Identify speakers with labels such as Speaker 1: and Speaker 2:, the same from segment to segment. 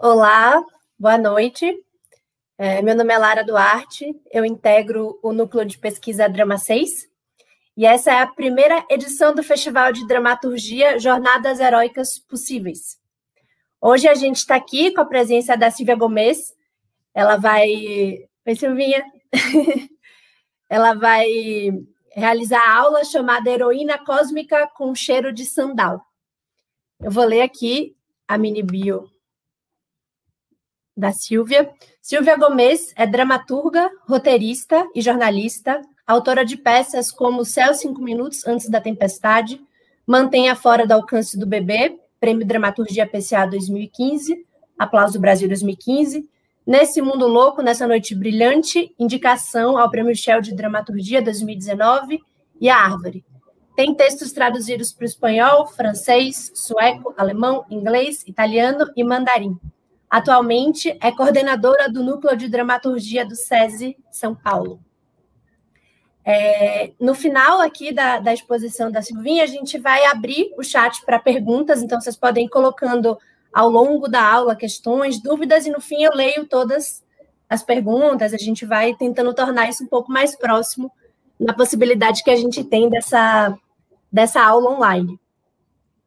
Speaker 1: Olá, boa noite. É, meu nome é Lara Duarte, eu integro o Núcleo de Pesquisa Drama 6, e essa é a primeira edição do Festival de Dramaturgia Jornadas Heróicas Possíveis. Hoje a gente está aqui com a presença da Silvia Gomes, ela vai. Oi, Silvinha! ela vai realizar a aula chamada Heroína Cósmica com Cheiro de Sandal. Eu vou ler aqui a mini bio da Silvia. Silvia Gomes é dramaturga, roteirista e jornalista, autora de peças como Céu Cinco Minutos Antes da Tempestade, Mantenha Fora do Alcance do Bebê, Prêmio Dramaturgia PCA 2015, Aplauso Brasil 2015, Nesse Mundo Louco, Nessa Noite Brilhante, indicação ao Prêmio Shell de Dramaturgia 2019 e a Árvore. Tem textos traduzidos para o espanhol, francês, sueco, alemão, inglês, italiano e mandarim. Atualmente é coordenadora do Núcleo de Dramaturgia do SESI São Paulo. É, no final aqui da, da exposição da Silvinha, a gente vai abrir o chat para perguntas, então vocês podem ir colocando ao longo da aula questões, dúvidas, e no fim eu leio todas as perguntas, a gente vai tentando tornar isso um pouco mais próximo na possibilidade que a gente tem dessa, dessa aula online.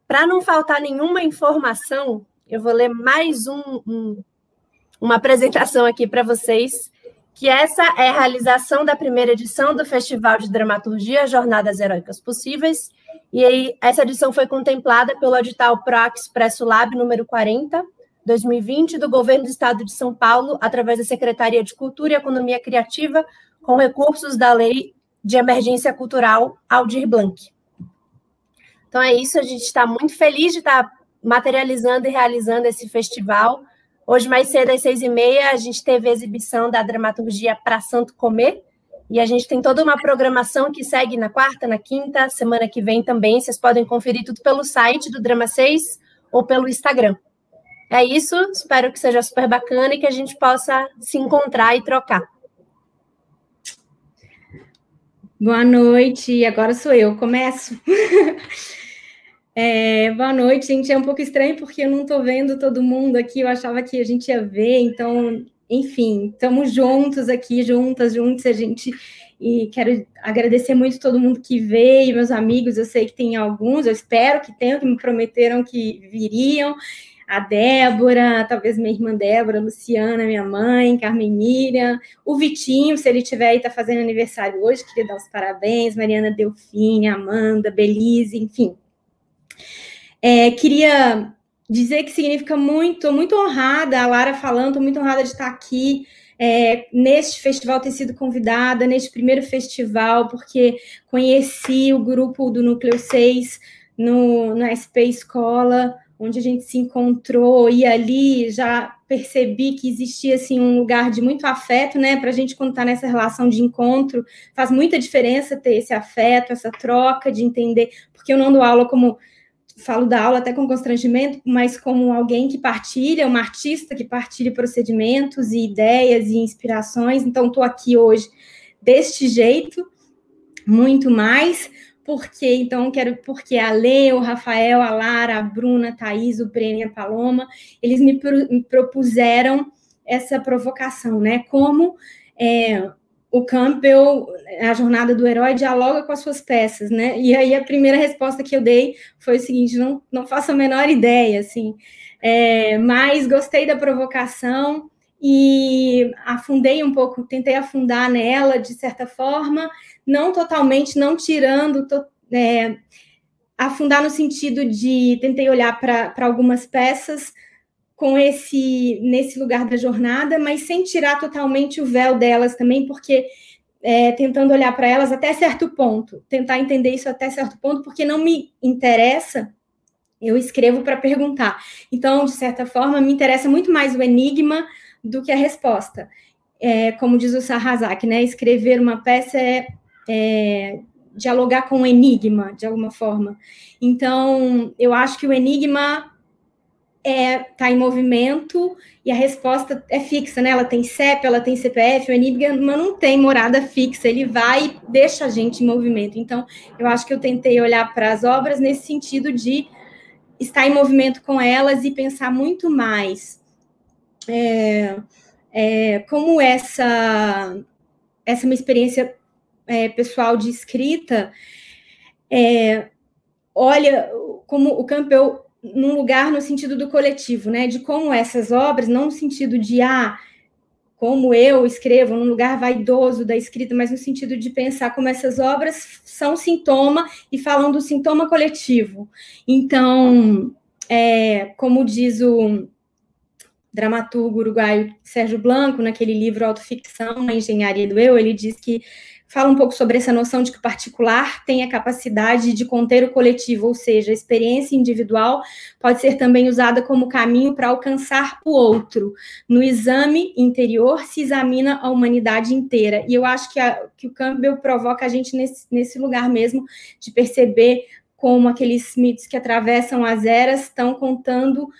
Speaker 1: Para não faltar nenhuma informação, eu vou ler mais um, um, uma apresentação aqui para vocês, que essa é a realização da primeira edição do Festival de Dramaturgia Jornadas Heróicas Possíveis, e aí essa edição foi contemplada pelo edital PROAC Expresso Lab número 40, 2020, do Governo do Estado de São Paulo, através da Secretaria de Cultura e Economia Criativa, com recursos da Lei de Emergência Cultural Aldir Blanc. Então é isso, a gente está muito feliz de estar materializando e realizando esse festival. Hoje, mais cedo, às seis e meia, a gente teve a exibição da dramaturgia Para Santo Comer, e a gente tem toda uma programação que segue na quarta, na quinta, semana que vem também. Vocês podem conferir tudo pelo site do Drama 6 ou pelo Instagram. É isso, espero que seja super bacana e que a gente possa se encontrar e trocar.
Speaker 2: Boa noite, agora sou eu, começo. É, boa noite, gente. É um pouco estranho porque eu não estou vendo todo mundo aqui. Eu achava que a gente ia ver, então, enfim, estamos juntos aqui, juntas, juntos. A gente e quero agradecer muito todo mundo que veio, meus amigos. Eu sei que tem alguns, eu espero que tenham, que me prometeram que viriam. A Débora, talvez minha irmã Débora, Luciana, minha mãe, Carmen Miriam, o Vitinho, se ele tiver aí, está fazendo aniversário hoje, queria dar os parabéns, Mariana Delfine, Amanda, Belize, enfim, é, queria dizer que significa muito, muito honrada, a Lara falando, muito honrada de estar aqui é, neste festival, ter sido convidada, neste primeiro festival, porque conheci o grupo do Núcleo 6 no, na SP Escola, onde a gente se encontrou, e ali já percebi que existia assim um lugar de muito afeto, né? Para a gente quando está nessa relação de encontro, faz muita diferença ter esse afeto, essa troca de entender, porque eu não dou aula como falo da aula até com constrangimento, mas como alguém que partilha, uma artista que partilha procedimentos e ideias e inspirações. Então, estou aqui hoje deste jeito, muito mais, porque então quero porque a Lê, o Rafael, a Lara, a Bruna, a Thaís, o Breno a Paloma, eles me, pro, me propuseram essa provocação, né? Como é, o Campbell, a jornada do herói, dialoga com as suas peças, né? E aí a primeira resposta que eu dei foi o seguinte: não, não faço a menor ideia, assim. É, mas gostei da provocação e afundei um pouco, tentei afundar nela de certa forma, não totalmente, não tirando, to, é, afundar no sentido de tentei olhar para algumas peças com esse nesse lugar da jornada, mas sem tirar totalmente o véu delas também, porque é, tentando olhar para elas até certo ponto, tentar entender isso até certo ponto, porque não me interessa, eu escrevo para perguntar. Então, de certa forma, me interessa muito mais o enigma do que a resposta. É, como diz o Sarrazak, né? Escrever uma peça é, é dialogar com o enigma, de alguma forma. Então, eu acho que o enigma é tá em movimento e a resposta é fixa, né? Ela tem CEP, ela tem CPF, o Enigma não tem morada fixa, ele vai e deixa a gente em movimento. Então, eu acho que eu tentei olhar para as obras nesse sentido de estar em movimento com elas e pensar muito mais é, é, como essa, essa é uma experiência é, pessoal de escrita, é, olha como o Campbell num lugar no sentido do coletivo, né? De como essas obras, não no sentido de ah, como eu escrevo, num lugar vaidoso da escrita, mas no sentido de pensar como essas obras são sintoma e falam do sintoma coletivo. Então, é, como diz o dramaturgo uruguaio Sérgio Blanco, naquele livro Autoficção, A Engenharia do Eu, ele diz que fala um pouco sobre essa noção de que o particular tem a capacidade de conter o coletivo, ou seja, a experiência individual pode ser também usada como caminho para alcançar o outro. No exame interior se examina a humanidade inteira. E eu acho que, a, que o Campbell provoca a gente nesse, nesse lugar mesmo de perceber como aqueles mitos que atravessam as eras estão contando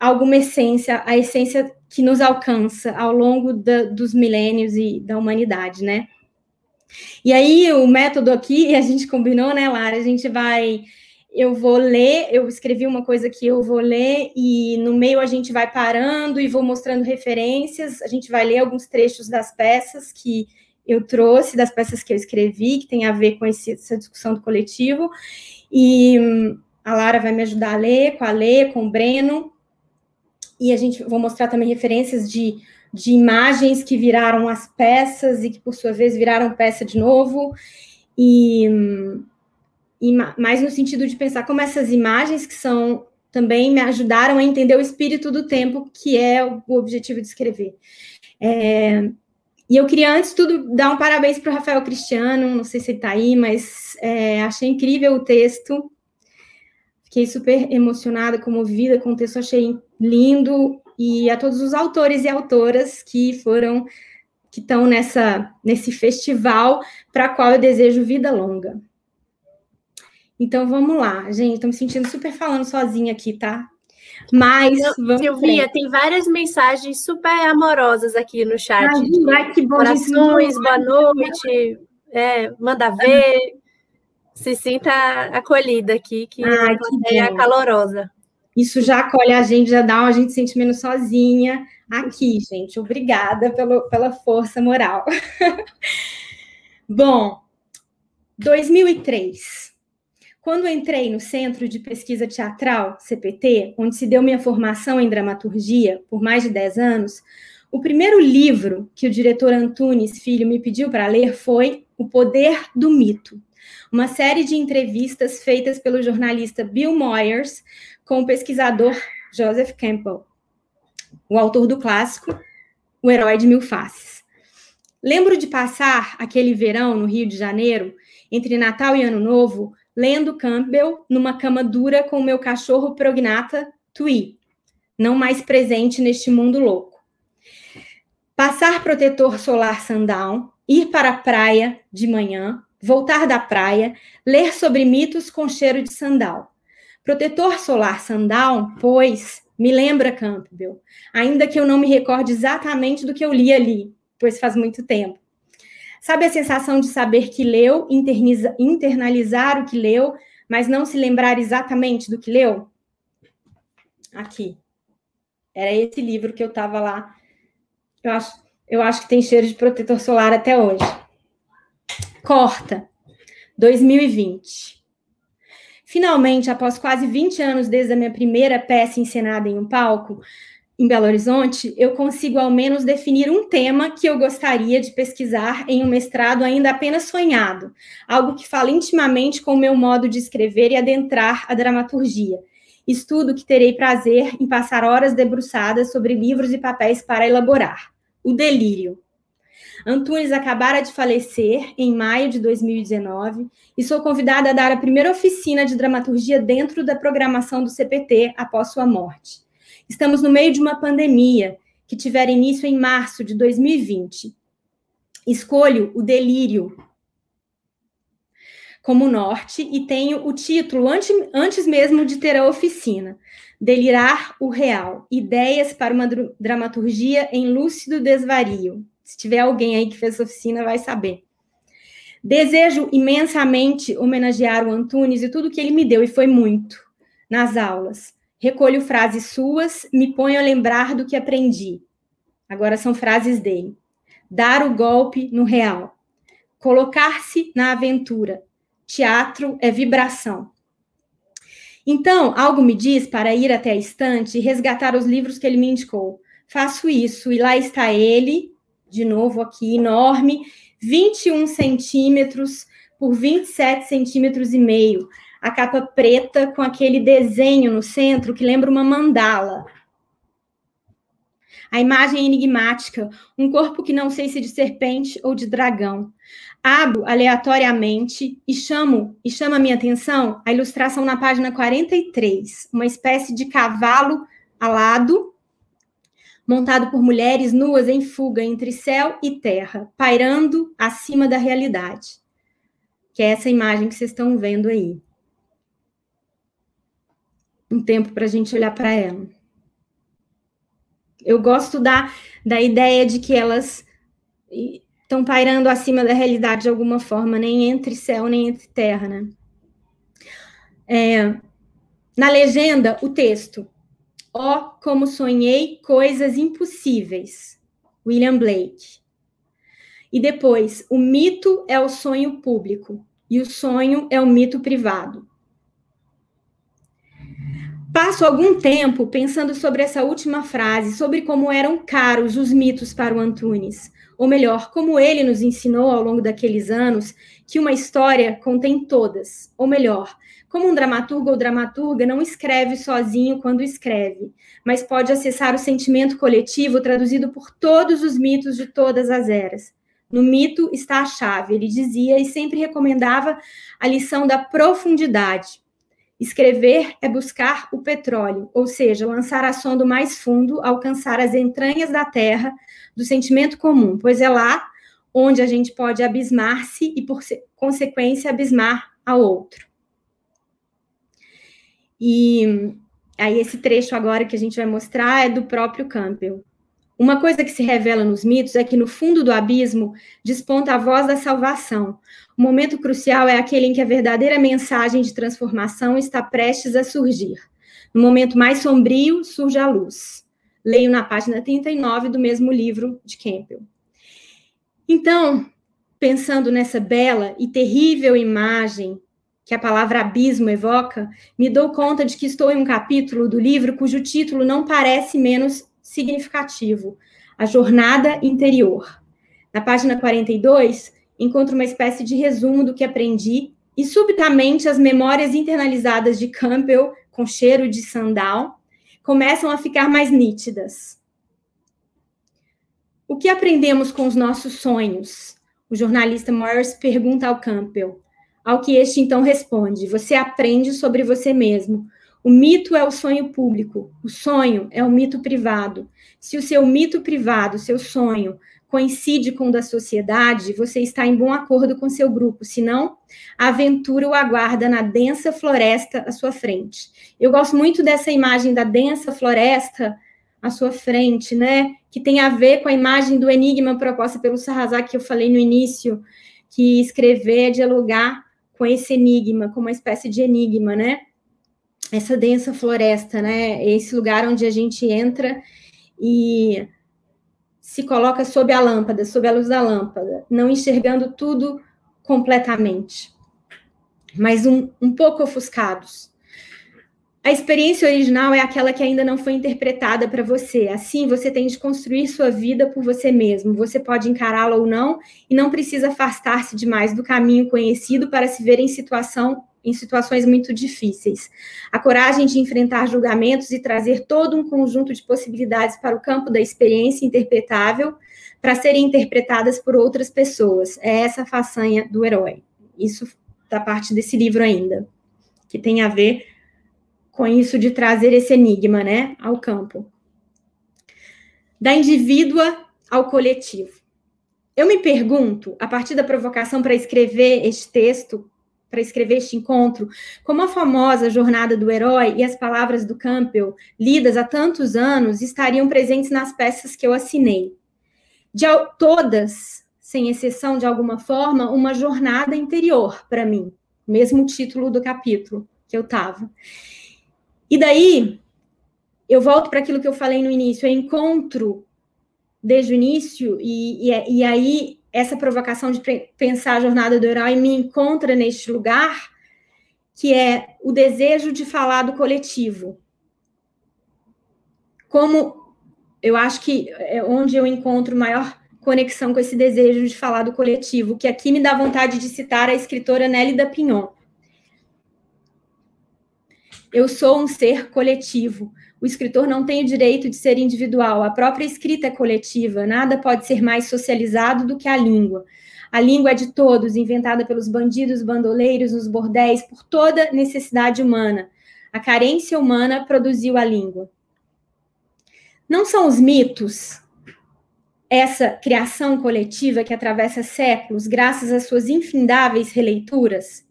Speaker 2: alguma essência, a essência que nos alcança ao longo da, dos milênios e da humanidade, né? E aí, o método aqui, a gente combinou, né, Lara? A gente vai. Eu vou ler, eu escrevi uma coisa que eu vou ler, e no meio a gente vai parando e vou mostrando referências. A gente vai ler alguns trechos das peças que eu trouxe, das peças que eu escrevi, que tem a ver com esse, essa discussão do coletivo. E hum, a Lara vai me ajudar a ler, com a Lê, com o Breno. E a gente vou mostrar também referências de de imagens que viraram as peças e que, por sua vez, viraram peça de novo, e, e mais no sentido de pensar como essas imagens que são também me ajudaram a entender o espírito do tempo, que é o objetivo de escrever. É, e eu queria, antes de tudo, dar um parabéns para o Rafael Cristiano, não sei se ele está aí, mas é, achei incrível o texto, fiquei super emocionada, comovida com o texto, achei lindo, e a todos os autores e autoras que foram que estão nessa nesse festival para qual eu desejo vida longa. Então vamos lá, gente, estou me sentindo super falando sozinha aqui, tá? Mas
Speaker 1: vamos Silvia, tem várias mensagens super amorosas aqui no chat. Ai,
Speaker 2: que bom,
Speaker 1: Corações, boa noite, é, manda ver. Se sinta acolhida aqui, que ai, é calorosa.
Speaker 2: Isso já acolhe a gente, já dá a gente se sente menos sozinha aqui, gente. Obrigada pelo, pela força moral. Bom, 2003. Quando entrei no Centro de Pesquisa Teatral, CPT, onde se deu minha formação em dramaturgia por mais de 10 anos, o primeiro livro que o diretor Antunes Filho me pediu para ler foi O Poder do Mito, uma série de entrevistas feitas pelo jornalista Bill Moyers com o pesquisador Joseph Campbell, o autor do clássico O Herói de Mil Faces. Lembro de passar aquele verão no Rio de Janeiro, entre Natal e Ano Novo, lendo Campbell numa cama dura com o meu cachorro prognata, Tui, não mais presente neste mundo louco. Passar protetor solar sundown, ir para a praia de manhã, voltar da praia, ler sobre mitos com cheiro de sandal. Protetor solar Sundown, pois, me lembra Campbell, ainda que eu não me recorde exatamente do que eu li ali, pois faz muito tempo. Sabe a sensação de saber que leu, internalizar o que leu, mas não se lembrar exatamente do que leu? Aqui. Era esse livro que eu estava lá. Eu acho, eu acho que tem cheiro de protetor solar até hoje. Corta. 2020. Finalmente, após quase 20 anos desde a minha primeira peça encenada em um palco, em Belo Horizonte, eu consigo ao menos definir um tema que eu gostaria de pesquisar em um mestrado ainda apenas sonhado, algo que fala intimamente com o meu modo de escrever e adentrar a dramaturgia. Estudo que terei prazer em passar horas debruçadas sobre livros e papéis para elaborar. O delírio. Antunes acabara de falecer em maio de 2019 e sou convidada a dar a primeira oficina de dramaturgia dentro da programação do CPT após sua morte. Estamos no meio de uma pandemia que tivera início em março de 2020. Escolho o delírio como norte e tenho o título antes, antes mesmo de ter a oficina. Delirar o real. Ideias para uma dramaturgia em lúcido desvario. Se tiver alguém aí que fez oficina, vai saber. Desejo imensamente homenagear o Antunes e tudo que ele me deu, e foi muito, nas aulas. Recolho frases suas, me ponho a lembrar do que aprendi. Agora são frases dele. Dar o golpe no real. Colocar-se na aventura. Teatro é vibração. Então, algo me diz para ir até a estante e resgatar os livros que ele me indicou. Faço isso e lá está ele, de novo aqui, enorme, 21 centímetros por 27 centímetros e meio. A capa preta com aquele desenho no centro que lembra uma mandala. A imagem é enigmática, um corpo que não sei se de serpente ou de dragão. Abro aleatoriamente e chamo e chama a minha atenção a ilustração na página 43, uma espécie de cavalo alado montado por mulheres nuas em fuga entre céu e terra, pairando acima da realidade. Que é essa imagem que vocês estão vendo aí. Um tempo para a gente olhar para ela. Eu gosto da, da ideia de que elas estão pairando acima da realidade de alguma forma, nem entre céu nem entre terra, né? É, na legenda, o texto Ó, oh, como sonhei coisas impossíveis. William Blake. E depois, o mito é o sonho público e o sonho é o mito privado. Passo algum tempo pensando sobre essa última frase, sobre como eram caros os mitos para o Antunes, ou melhor, como ele nos ensinou ao longo daqueles anos que uma história contém todas, ou melhor, como um dramaturgo ou dramaturga não escreve sozinho quando escreve, mas pode acessar o sentimento coletivo traduzido por todos os mitos de todas as eras. No mito está a chave, ele dizia e sempre recomendava a lição da profundidade. Escrever é buscar o petróleo, ou seja, lançar a sonda mais fundo, alcançar as entranhas da terra, do sentimento comum, pois é lá onde a gente pode abismar-se e, por consequência, abismar ao outro. E aí esse trecho agora que a gente vai mostrar é do próprio Campbell. Uma coisa que se revela nos mitos é que no fundo do abismo desponta a voz da salvação. O momento crucial é aquele em que a verdadeira mensagem de transformação está prestes a surgir. No momento mais sombrio surge a luz. Leio na página 39 do mesmo livro de Campbell. Então, pensando nessa bela e terrível imagem que a palavra abismo evoca, me dou conta de que estou em um capítulo do livro cujo título não parece menos significativo: A Jornada Interior. Na página 42, encontro uma espécie de resumo do que aprendi e subitamente as memórias internalizadas de Campbell, com cheiro de sandal, começam a ficar mais nítidas. O que aprendemos com os nossos sonhos? O jornalista Morris pergunta ao Campbell. Ao que este então responde: Você aprende sobre você mesmo. O mito é o sonho público, o sonho é o mito privado. Se o seu mito privado, seu sonho, coincide com o da sociedade, você está em bom acordo com seu grupo, senão a aventura o aguarda na densa floresta à sua frente. Eu gosto muito dessa imagem da densa floresta à sua frente, né? Que tem a ver com a imagem do enigma proposta pelo Sarrazak que eu falei no início, que escrever é dialogar com esse enigma, com uma espécie de enigma, né? Essa densa floresta, né? Esse lugar onde a gente entra e se coloca sob a lâmpada, sob a luz da lâmpada, não enxergando tudo completamente, mas um, um pouco ofuscados. A experiência original é aquela que ainda não foi interpretada para você. Assim, você tem de construir sua vida por você mesmo. Você pode encará-la ou não e não precisa afastar-se demais do caminho conhecido para se ver em situação em situações muito difíceis. A coragem de enfrentar julgamentos e trazer todo um conjunto de possibilidades para o campo da experiência interpretável para serem interpretadas por outras pessoas. É essa façanha do herói. Isso da parte desse livro ainda, que tem a ver com isso de trazer esse enigma, né, ao campo. Da indivídua ao coletivo. Eu me pergunto, a partir da provocação para escrever este texto, para escrever este encontro, como a famosa jornada do herói e as palavras do Campbell, lidas há tantos anos, estariam presentes nas peças que eu assinei. De todas, sem exceção de alguma forma, uma jornada interior para mim, mesmo título do capítulo que eu estava. E daí, eu volto para aquilo que eu falei no início, eu encontro desde o início, e, e, e aí essa provocação de pensar a jornada do herói me encontra neste lugar, que é o desejo de falar do coletivo. Como eu acho que é onde eu encontro maior conexão com esse desejo de falar do coletivo, que aqui me dá vontade de citar a escritora Nélida Pinhon. Eu sou um ser coletivo. O escritor não tem o direito de ser individual. A própria escrita é coletiva. Nada pode ser mais socializado do que a língua. A língua é de todos, inventada pelos bandidos, bandoleiros, nos bordéis, por toda necessidade humana. A carência humana produziu a língua. Não são os mitos, essa criação coletiva que atravessa séculos, graças às suas infindáveis releituras?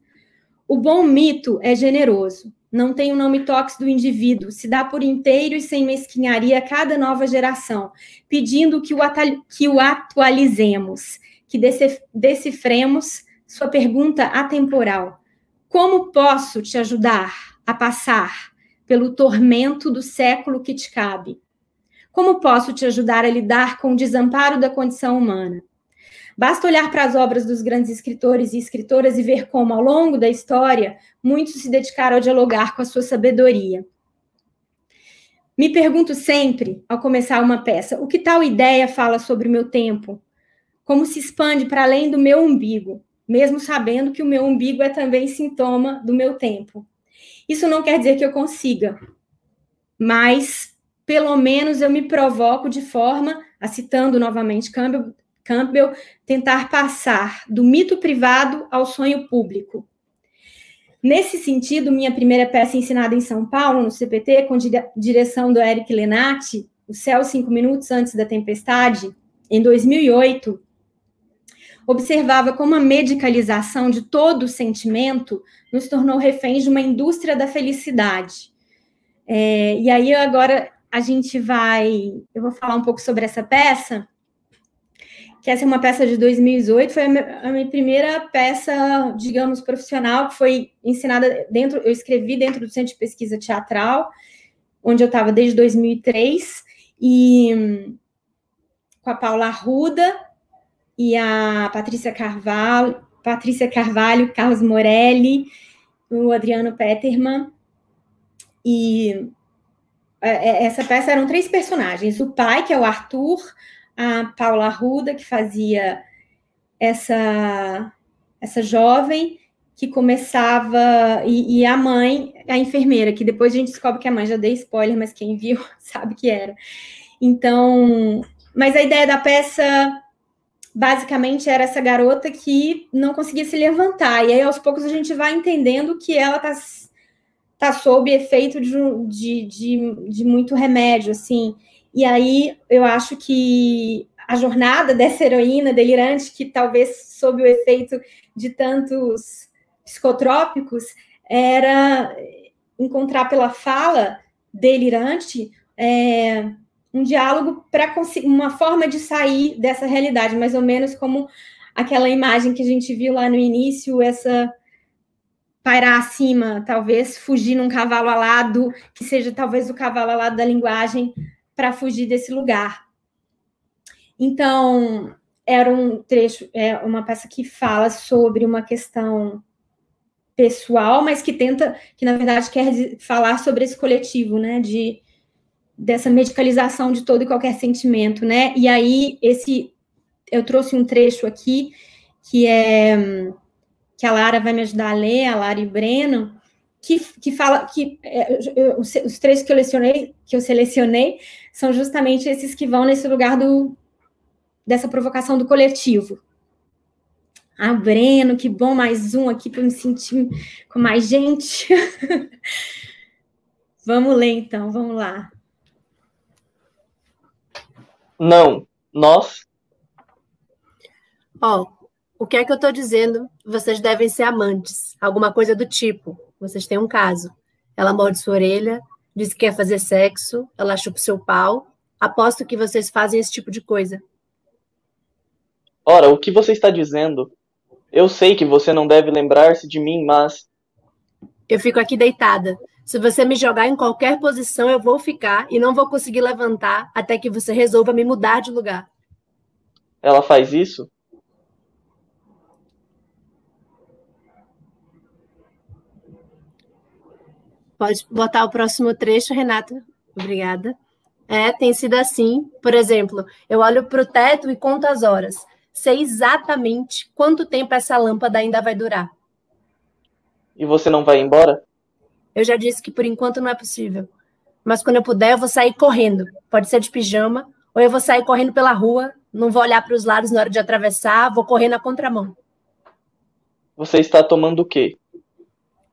Speaker 2: O bom mito é generoso não tem o nome tox do indivíduo, se dá por inteiro e sem mesquinharia a cada nova geração, pedindo que o, que o atualizemos, que decifremos sua pergunta atemporal. Como posso te ajudar a passar pelo tormento do século que te cabe? Como posso te ajudar a lidar com o desamparo da condição humana? Basta olhar para as obras dos grandes escritores e escritoras e ver como, ao longo da história, muitos se dedicaram a dialogar com a sua sabedoria. Me pergunto sempre, ao começar uma peça, o que tal ideia fala sobre o meu tempo? Como se expande para além do meu umbigo, mesmo sabendo que o meu umbigo é também sintoma do meu tempo. Isso não quer dizer que eu consiga, mas pelo menos eu me provoco de forma, a citando novamente Campbell, Campbell tentar passar do mito privado ao sonho público. Nesse sentido, minha primeira peça ensinada em São Paulo, no CPT, com direção do Eric Lenati, O Céu Cinco Minutos Antes da Tempestade, em 2008, observava como a medicalização de todo o sentimento nos tornou reféns de uma indústria da felicidade. É, e aí agora a gente vai, eu vou falar um pouco sobre essa peça, que essa é uma peça de 2018, foi a minha, a minha, primeira peça, digamos, profissional, que foi ensinada dentro, eu escrevi dentro do Centro de Pesquisa Teatral, onde eu estava desde 2003, e com a Paula Arruda e a Patrícia Carvalho, Patrícia Carvalho, Carlos Morelli, o Adriano Peterman, e é, é, essa peça eram três personagens, o pai, que é o Arthur, a Paula Arruda, que fazia essa, essa jovem que começava, e, e, a mãe, a enfermeira, que depois a gente descobre que a mãe já dei spoiler, mas quem viu sabe que era. Então, mas a ideia da peça basicamente era essa garota que não conseguia se levantar, e aí aos poucos a gente vai entendendo que ela tá, tá sob efeito de, de, de, de muito remédio, assim, e aí eu acho que a jornada dessa heroína delirante, que talvez sob o efeito de tantos psicotrópicos, era encontrar pela fala delirante é, um diálogo para uma forma de sair dessa realidade, mais ou menos como aquela imagem que a gente viu lá no início, essa pairar acima, talvez fugir num cavalo alado, que seja talvez o cavalo alado da linguagem, para fugir desse lugar. Então, era um trecho, é uma peça que fala sobre uma questão pessoal, mas que tenta, que na verdade quer falar sobre esse coletivo, né, de dessa medicalização de todo e qualquer sentimento, né? E aí esse eu trouxe um trecho aqui que é que a Lara vai me ajudar a ler, a Lara e Breno, que, que fala que é, eu, os, os trechos que eu selecionei, que eu selecionei são justamente esses que vão nesse lugar do, dessa provocação do coletivo. Ah, Breno, que bom, mais um aqui para me sentir com mais gente. vamos ler então, vamos lá.
Speaker 3: Não, nós.
Speaker 1: Ó, oh, o que é que eu estou dizendo? Vocês devem ser amantes, alguma coisa do tipo. Vocês têm um caso. Ela morde sua orelha, diz que quer fazer sexo, ela chupa o seu pau. Aposto que vocês fazem esse tipo de coisa.
Speaker 3: Ora, o que você está dizendo? Eu sei que você não deve lembrar-se de mim, mas.
Speaker 1: Eu fico aqui deitada, Se você me jogar em qualquer posição, eu vou ficar e não vou conseguir levantar até que você resolva me mudar de lugar.
Speaker 3: Ela faz isso?
Speaker 1: Pode botar o próximo trecho, Renata. Obrigada. É, tem sido assim. Por exemplo, eu olho para o teto e conto as horas. Sei exatamente quanto tempo essa lâmpada ainda vai durar.
Speaker 3: E você não vai embora?
Speaker 1: Eu já disse que por enquanto não é possível. Mas quando eu puder, eu vou sair correndo. Pode ser de pijama, ou eu vou sair correndo pela rua, não vou olhar para os lados na hora de atravessar, vou correr na contramão.
Speaker 3: Você está tomando o quê?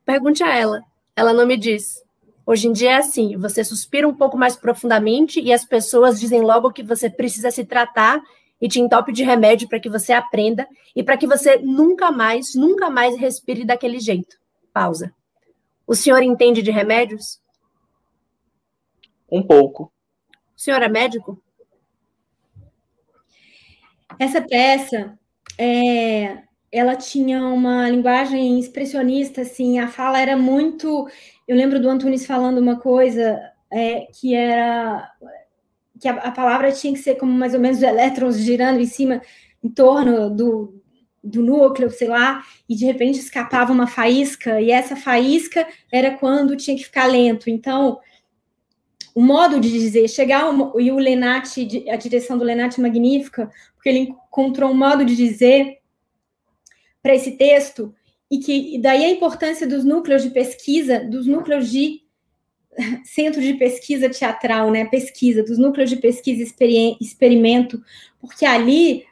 Speaker 1: Pergunte a ela. Ela não me diz. Hoje em dia é assim: você suspira um pouco mais profundamente e as pessoas dizem logo que você precisa se tratar e te entope de remédio para que você aprenda e para que você nunca mais, nunca mais respire daquele jeito. Pausa. O senhor entende de remédios?
Speaker 3: Um pouco.
Speaker 1: O senhor é médico?
Speaker 2: Essa peça, é, ela tinha uma linguagem expressionista, assim, a fala era muito. Eu lembro do Antunes falando uma coisa é, que era que a, a, palavra tinha que ser como mais ou menos elétrons girando em cima, em torno do, do núcleo, sei lá, e de repente escapava uma faísca, e essa faísca era quando tinha que ficar lento. Então, o modo de dizer, chegar e o Lenati, a direção do Lenati magnífica, porque ele encontrou um modo de dizer para esse texto, e que e daí a importância dos núcleos de pesquisa, dos núcleos de centro de pesquisa teatral, né? Pesquisa, dos núcleos de pesquisa e experimento, porque ali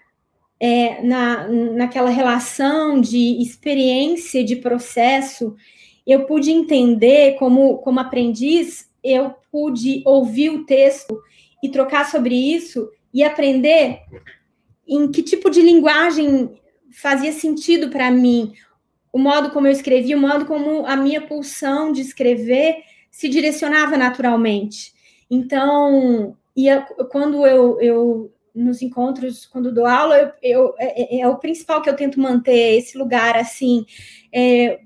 Speaker 2: é, na, naquela relação de experiência, de processo, eu pude entender, como, como aprendiz, eu pude ouvir o texto e trocar sobre isso e aprender em que tipo de linguagem fazia sentido para mim, o modo como eu escrevi, o modo como a minha pulsão de escrever se direcionava naturalmente. Então, ia, quando eu, eu nos encontros, quando dou aula, eu, eu é, é, é, o principal que eu tento manter esse lugar assim, é,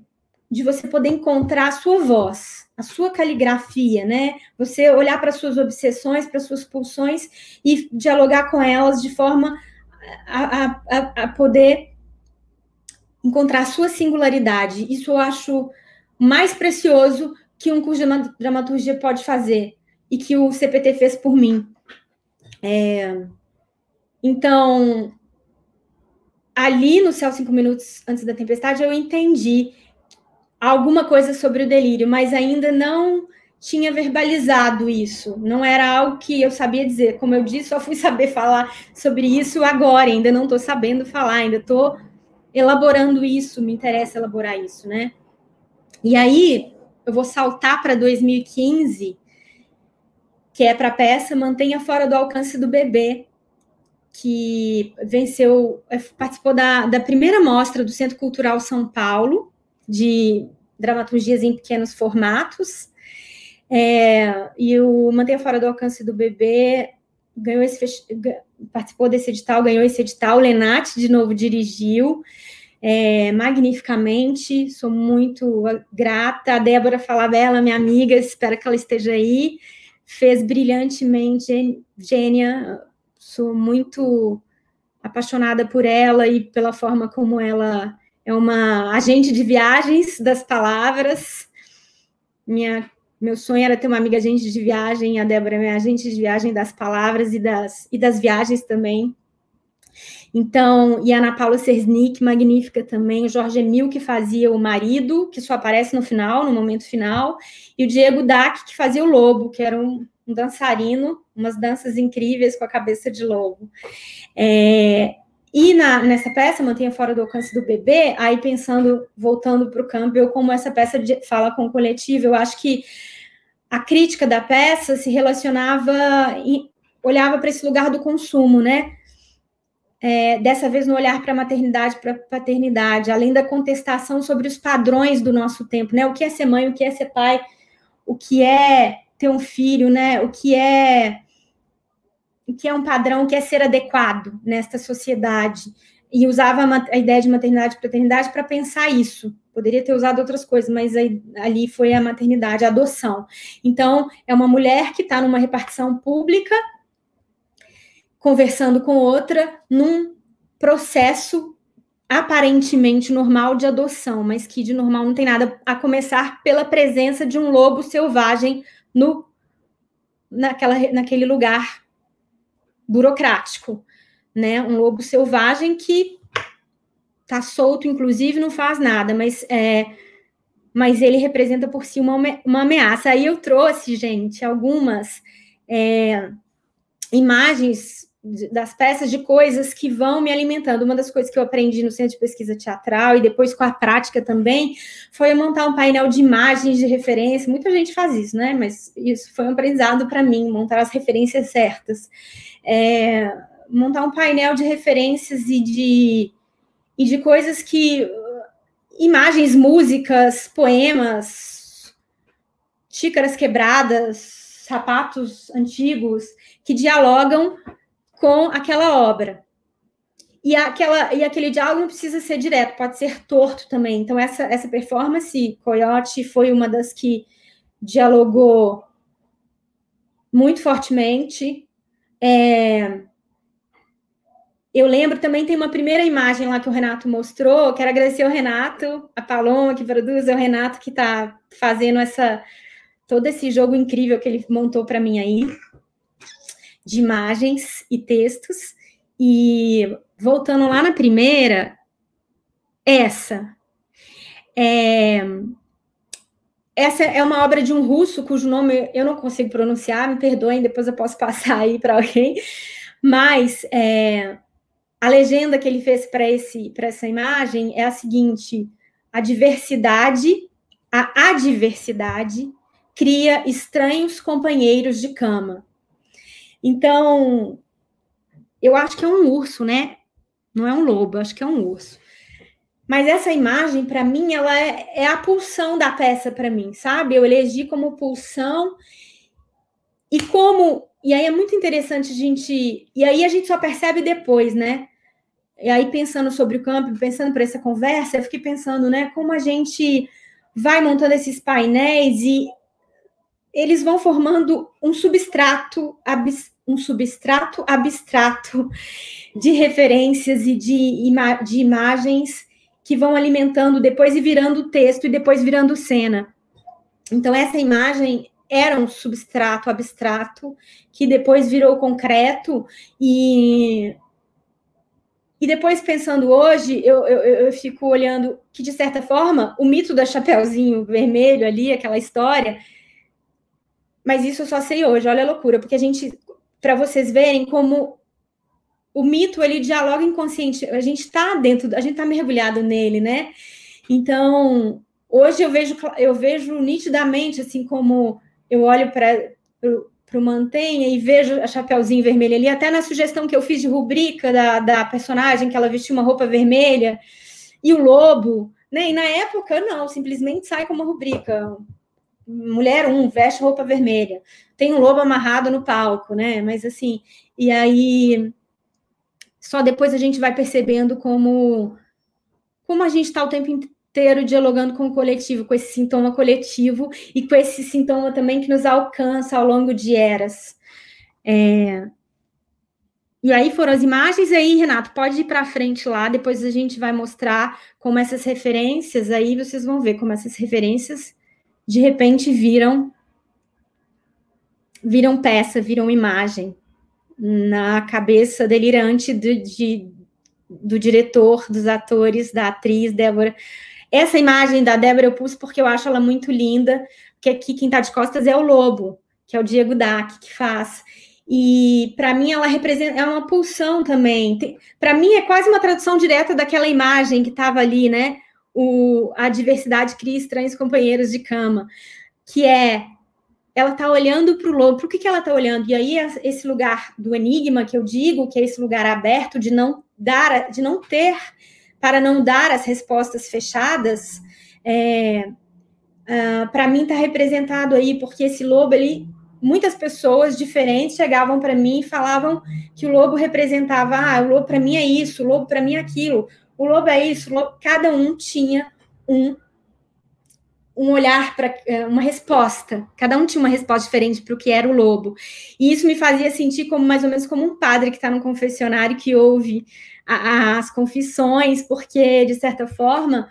Speaker 2: de você poder encontrar a sua voz, a sua caligrafia, né? Você olhar para suas obsessões, para suas pulsões e dialogar com elas de forma a, a, a poder encontrar a sua singularidade. Isso eu acho mais precioso que um curso de dramaturgia pode fazer e que o CPT fez por mim. É, então, ali no Céu Cinco Minutos Antes da Tempestade, eu entendi alguma coisa sobre o delírio, mas ainda não tinha verbalizado isso. Não era algo que eu sabia dizer. Como eu disse, só fui saber falar sobre isso agora. Ainda não estou sabendo falar, ainda estou elaborando isso. Me interessa elaborar isso, né? E aí, eu vou saltar para 2015, que é para a peça Mantenha Fora do Alcance do Bebê, que venceu, é, participou da, da primeira mostra do Centro Cultural São Paulo, de dramaturgias em pequenos formatos. É, e o Mantenha Fora do Alcance do Bebê ganhou esse, participou desse edital, ganhou esse edital. O Lenati, de novo, dirigiu é, magnificamente. Sou muito grata. A Débora Falabella, minha amiga, espero que ela esteja aí. Fez brilhantemente, gênia, sou muito apaixonada por ela e pela forma como ela é uma agente de viagens das palavras. Minha, meu sonho era ter uma amiga agente de viagem, a Débora é minha agente de viagem das palavras e das, e das viagens também. Então, e a Ana Paula Sersnick, magnífica também, o Jorge Emil, que fazia o marido, que só aparece no final, no momento final, e o Diego Dac, que fazia o lobo, que era um, um dançarino, umas danças incríveis com a cabeça de lobo. É, e na, nessa peça, Mantenha Fora do Alcance do Bebê, aí pensando, voltando para o Campbell, como essa peça de, fala com o coletivo, eu acho que a crítica da peça se relacionava, e olhava para esse lugar do consumo, né? É, dessa vez no olhar para a maternidade, para a paternidade, além da contestação sobre os padrões do nosso tempo, né? O que é ser mãe, o que é ser pai, o que é ter um filho, né? O que é que é um padrão, que é ser adequado nesta sociedade. E usava a, ideia de maternidade e paternidade para pensar isso, poderia ter usado outras coisas, mas aí, ali foi a maternidade, a adoção. Então, é uma mulher que está numa repartição pública, conversando com outra, num processo aparentemente normal de adoção, mas que de normal não tem nada, a começar pela presença de um lobo selvagem no naquela, naquele lugar burocrático, né? Um lobo selvagem que tá solto, inclusive, não faz nada, mas é, mas ele representa por si uma, uma ameaça. Aí eu trouxe, gente, algumas é, imagens das peças de coisas que vão me alimentando. Uma das coisas que eu aprendi no Centro de Pesquisa Teatral e depois com a prática também foi montar um painel de imagens de referência. Muita gente faz isso, né? Mas isso foi um aprendizado para mim, montar as referências certas. É, montar um painel de referências e de, e de coisas que. imagens, músicas, poemas, xícaras quebradas, sapatos antigos que dialogam com aquela obra. E, aquela, e aquele diálogo não precisa ser direto, pode ser torto também. Então, essa, essa performance, Coyote foi uma das que dialogou muito fortemente. É... Eu lembro também, tem uma primeira imagem lá que o Renato mostrou. Quero agradecer ao Renato, a Paloma que produz, é o Renato que está fazendo essa todo esse jogo incrível que ele montou para mim aí de imagens e textos. E voltando lá na primeira, essa. É, essa é uma obra de um russo cujo nome eu não consigo pronunciar, me perdoem, depois eu posso passar aí para alguém. Mas é, a legenda que ele fez para essa imagem é a seguinte: a diversidade, a adversidade cria estranhos companheiros de cama. Então, eu acho que é um urso, né? Não é um lobo, acho que é um urso. Mas essa imagem, para mim, ela é, é, a pulsão da peça para mim, sabe? Eu elegi como pulsão e como. E aí é muito interessante a gente. E aí a gente só percebe depois, né? E aí, pensando sobre o campo, pensando para essa conversa, eu fiquei pensando, né, como a gente vai montando esses painéis e eles vão formando um substrato, um substrato abstrato de referências e de, ima de imagens que vão alimentando depois e virando texto e depois virando cena. Então, essa imagem era um substrato abstrato que depois virou concreto e e depois pensando hoje, eu, eu, eu, fico olhando que, de certa forma, o mito da Chapeuzinho Vermelho ali, aquela história, mas isso eu só sei hoje, olha a loucura, porque a gente, para vocês verem como o mito ele dialoga inconsciente, a gente está dentro, a gente está mergulhado nele, né? Então, hoje eu vejo, eu vejo nitidamente, assim como eu olho para o Mantenha e vejo a Chapeuzinho Vermelho ali, até na sugestão que eu fiz de rubrica da, da personagem, que ela vestiu uma roupa vermelha, e o lobo, né? E na época, não, simplesmente sai como rubrica mulher um veste roupa vermelha, tem um lobo amarrado no palco, né? Mas assim, e aí só depois a gente vai percebendo como como a gente está o tempo inteiro dialogando com o coletivo, com esse sintoma coletivo e com esse sintoma também que nos alcança ao longo de eras. É... E aí foram as imagens, e aí, Renato, pode ir para frente lá, depois a gente vai mostrar como essas referências, aí vocês vão ver como essas referências de repente viram viram peça, viram imagem na cabeça delirante do, de, do diretor, dos atores, da atriz Débora. Essa imagem da Débora eu pus porque eu acho ela muito linda, porque aqui quem está de costas é o lobo, que é o Diego Dac que faz. E para mim ela representa é uma pulsão também. Para mim é quase uma tradução direta daquela imagem que estava ali, né? o, a diversidade cria estranhos companheiros de cama, que é ela está olhando para o lobo, para o que, que ela está olhando? E aí, esse lugar do enigma que eu digo, que é esse lugar aberto de não dar, de não ter, para não dar as respostas fechadas, é, uh, para mim está representado aí, porque esse lobo, ele, muitas pessoas diferentes chegavam para mim e falavam que o lobo representava, ah, o lobo para mim é isso, o lobo para mim é aquilo, o lobo é isso, lobo, cada um tinha um um olhar para é, uma resposta. Cada um tinha uma resposta diferente para o que era o lobo. E isso me fazia sentir como mais ou menos como um padre que está no confessionário que ouve a, as confissões, porque de certa forma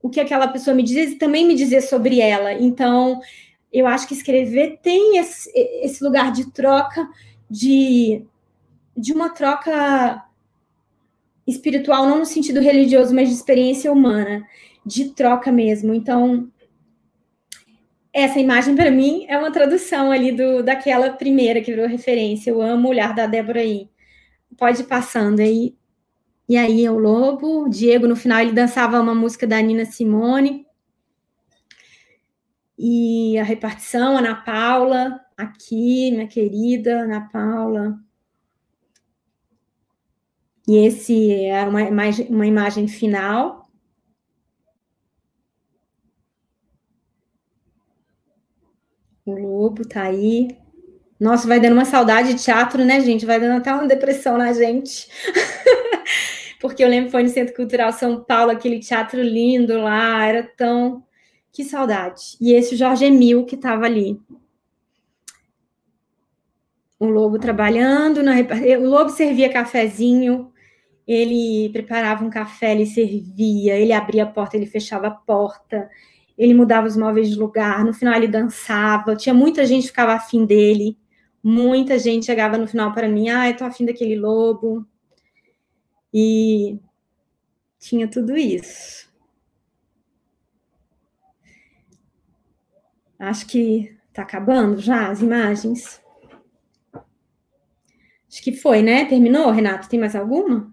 Speaker 2: o que aquela pessoa me dizia também me dizia sobre ela. Então eu acho que escrever tem esse, esse lugar de troca, de, de uma troca espiritual, não no sentido religioso, mas de experiência humana, de troca mesmo. Então, essa imagem para mim é uma tradução ali do daquela primeira que virou referência. Eu amo o olhar da Débora aí. Pode ir passando aí. E aí é o lobo, o Diego no final ele dançava uma música da Nina Simone. E a repartição, Ana Paula, aqui, minha querida Ana Paula. E esse é uma imagem, uma imagem final. O lobo tá aí. Nossa, vai dando uma saudade de teatro, né, gente? Vai dando até uma depressão na gente. Porque eu lembro foi no Centro Cultural São Paulo, aquele teatro lindo lá, era tão que saudade. E esse Jorge Emil que estava ali. O Lobo trabalhando, na... o Lobo servia cafezinho, ele preparava um café, ele servia, ele abria a porta, ele fechava a porta, ele mudava os móveis de lugar, no final ele dançava, tinha muita gente que ficava afim dele, muita gente chegava no final para mim, ah, eu tô afim daquele lobo. E tinha tudo isso. Acho que está acabando já as imagens. Acho que foi, né? Terminou, Renato? Tem mais alguma?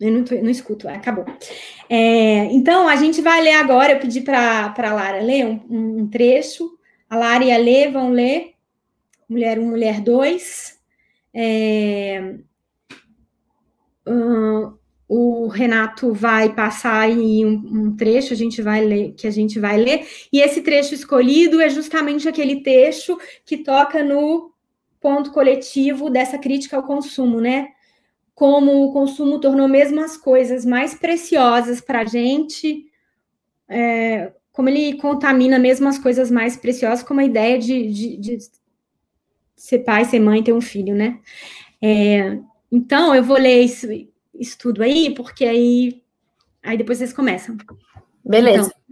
Speaker 2: Eu não, tô, não escuto, acabou. É, então, a gente vai ler agora. Eu pedi para a Lara ler um, um, trecho. A Lara e a Lê vão ler Mulher 1, Mulher 2. É, o Renato vai passar aí um, um, trecho, a gente vai ler, que a gente vai ler, e esse trecho escolhido é justamente aquele trecho que toca no ponto coletivo dessa crítica ao consumo, né? Como o consumo tornou mesmo as coisas mais preciosas para a gente, é, como ele contamina mesmo as coisas mais preciosas, como a ideia de, de, de ser pai, ser mãe, ter um filho, né? É, então, eu vou ler isso estudo aí, porque aí, aí depois vocês começam.
Speaker 1: Beleza.
Speaker 2: Então,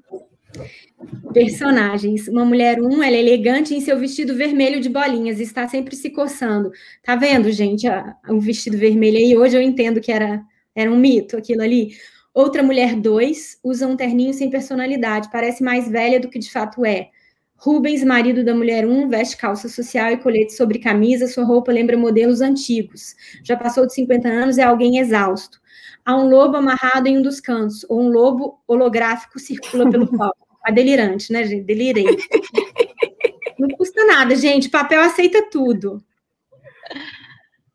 Speaker 2: personagens. Uma mulher, um, ela é elegante em seu vestido vermelho de bolinhas, está sempre se coçando. Tá vendo, gente, o um vestido vermelho aí? Hoje eu entendo que era, era um mito aquilo ali. Outra mulher, dois, usa um terninho sem personalidade, parece mais velha do que de fato é. Rubens, marido da mulher 1, veste calça social e colete sobre camisa, sua roupa lembra modelos antigos. Já passou de 50 anos, é alguém exausto. Há um lobo amarrado em um dos cantos, ou um lobo holográfico circula pelo palco. A delirante, né, gente? Delirei. Não custa nada, gente. Papel aceita tudo.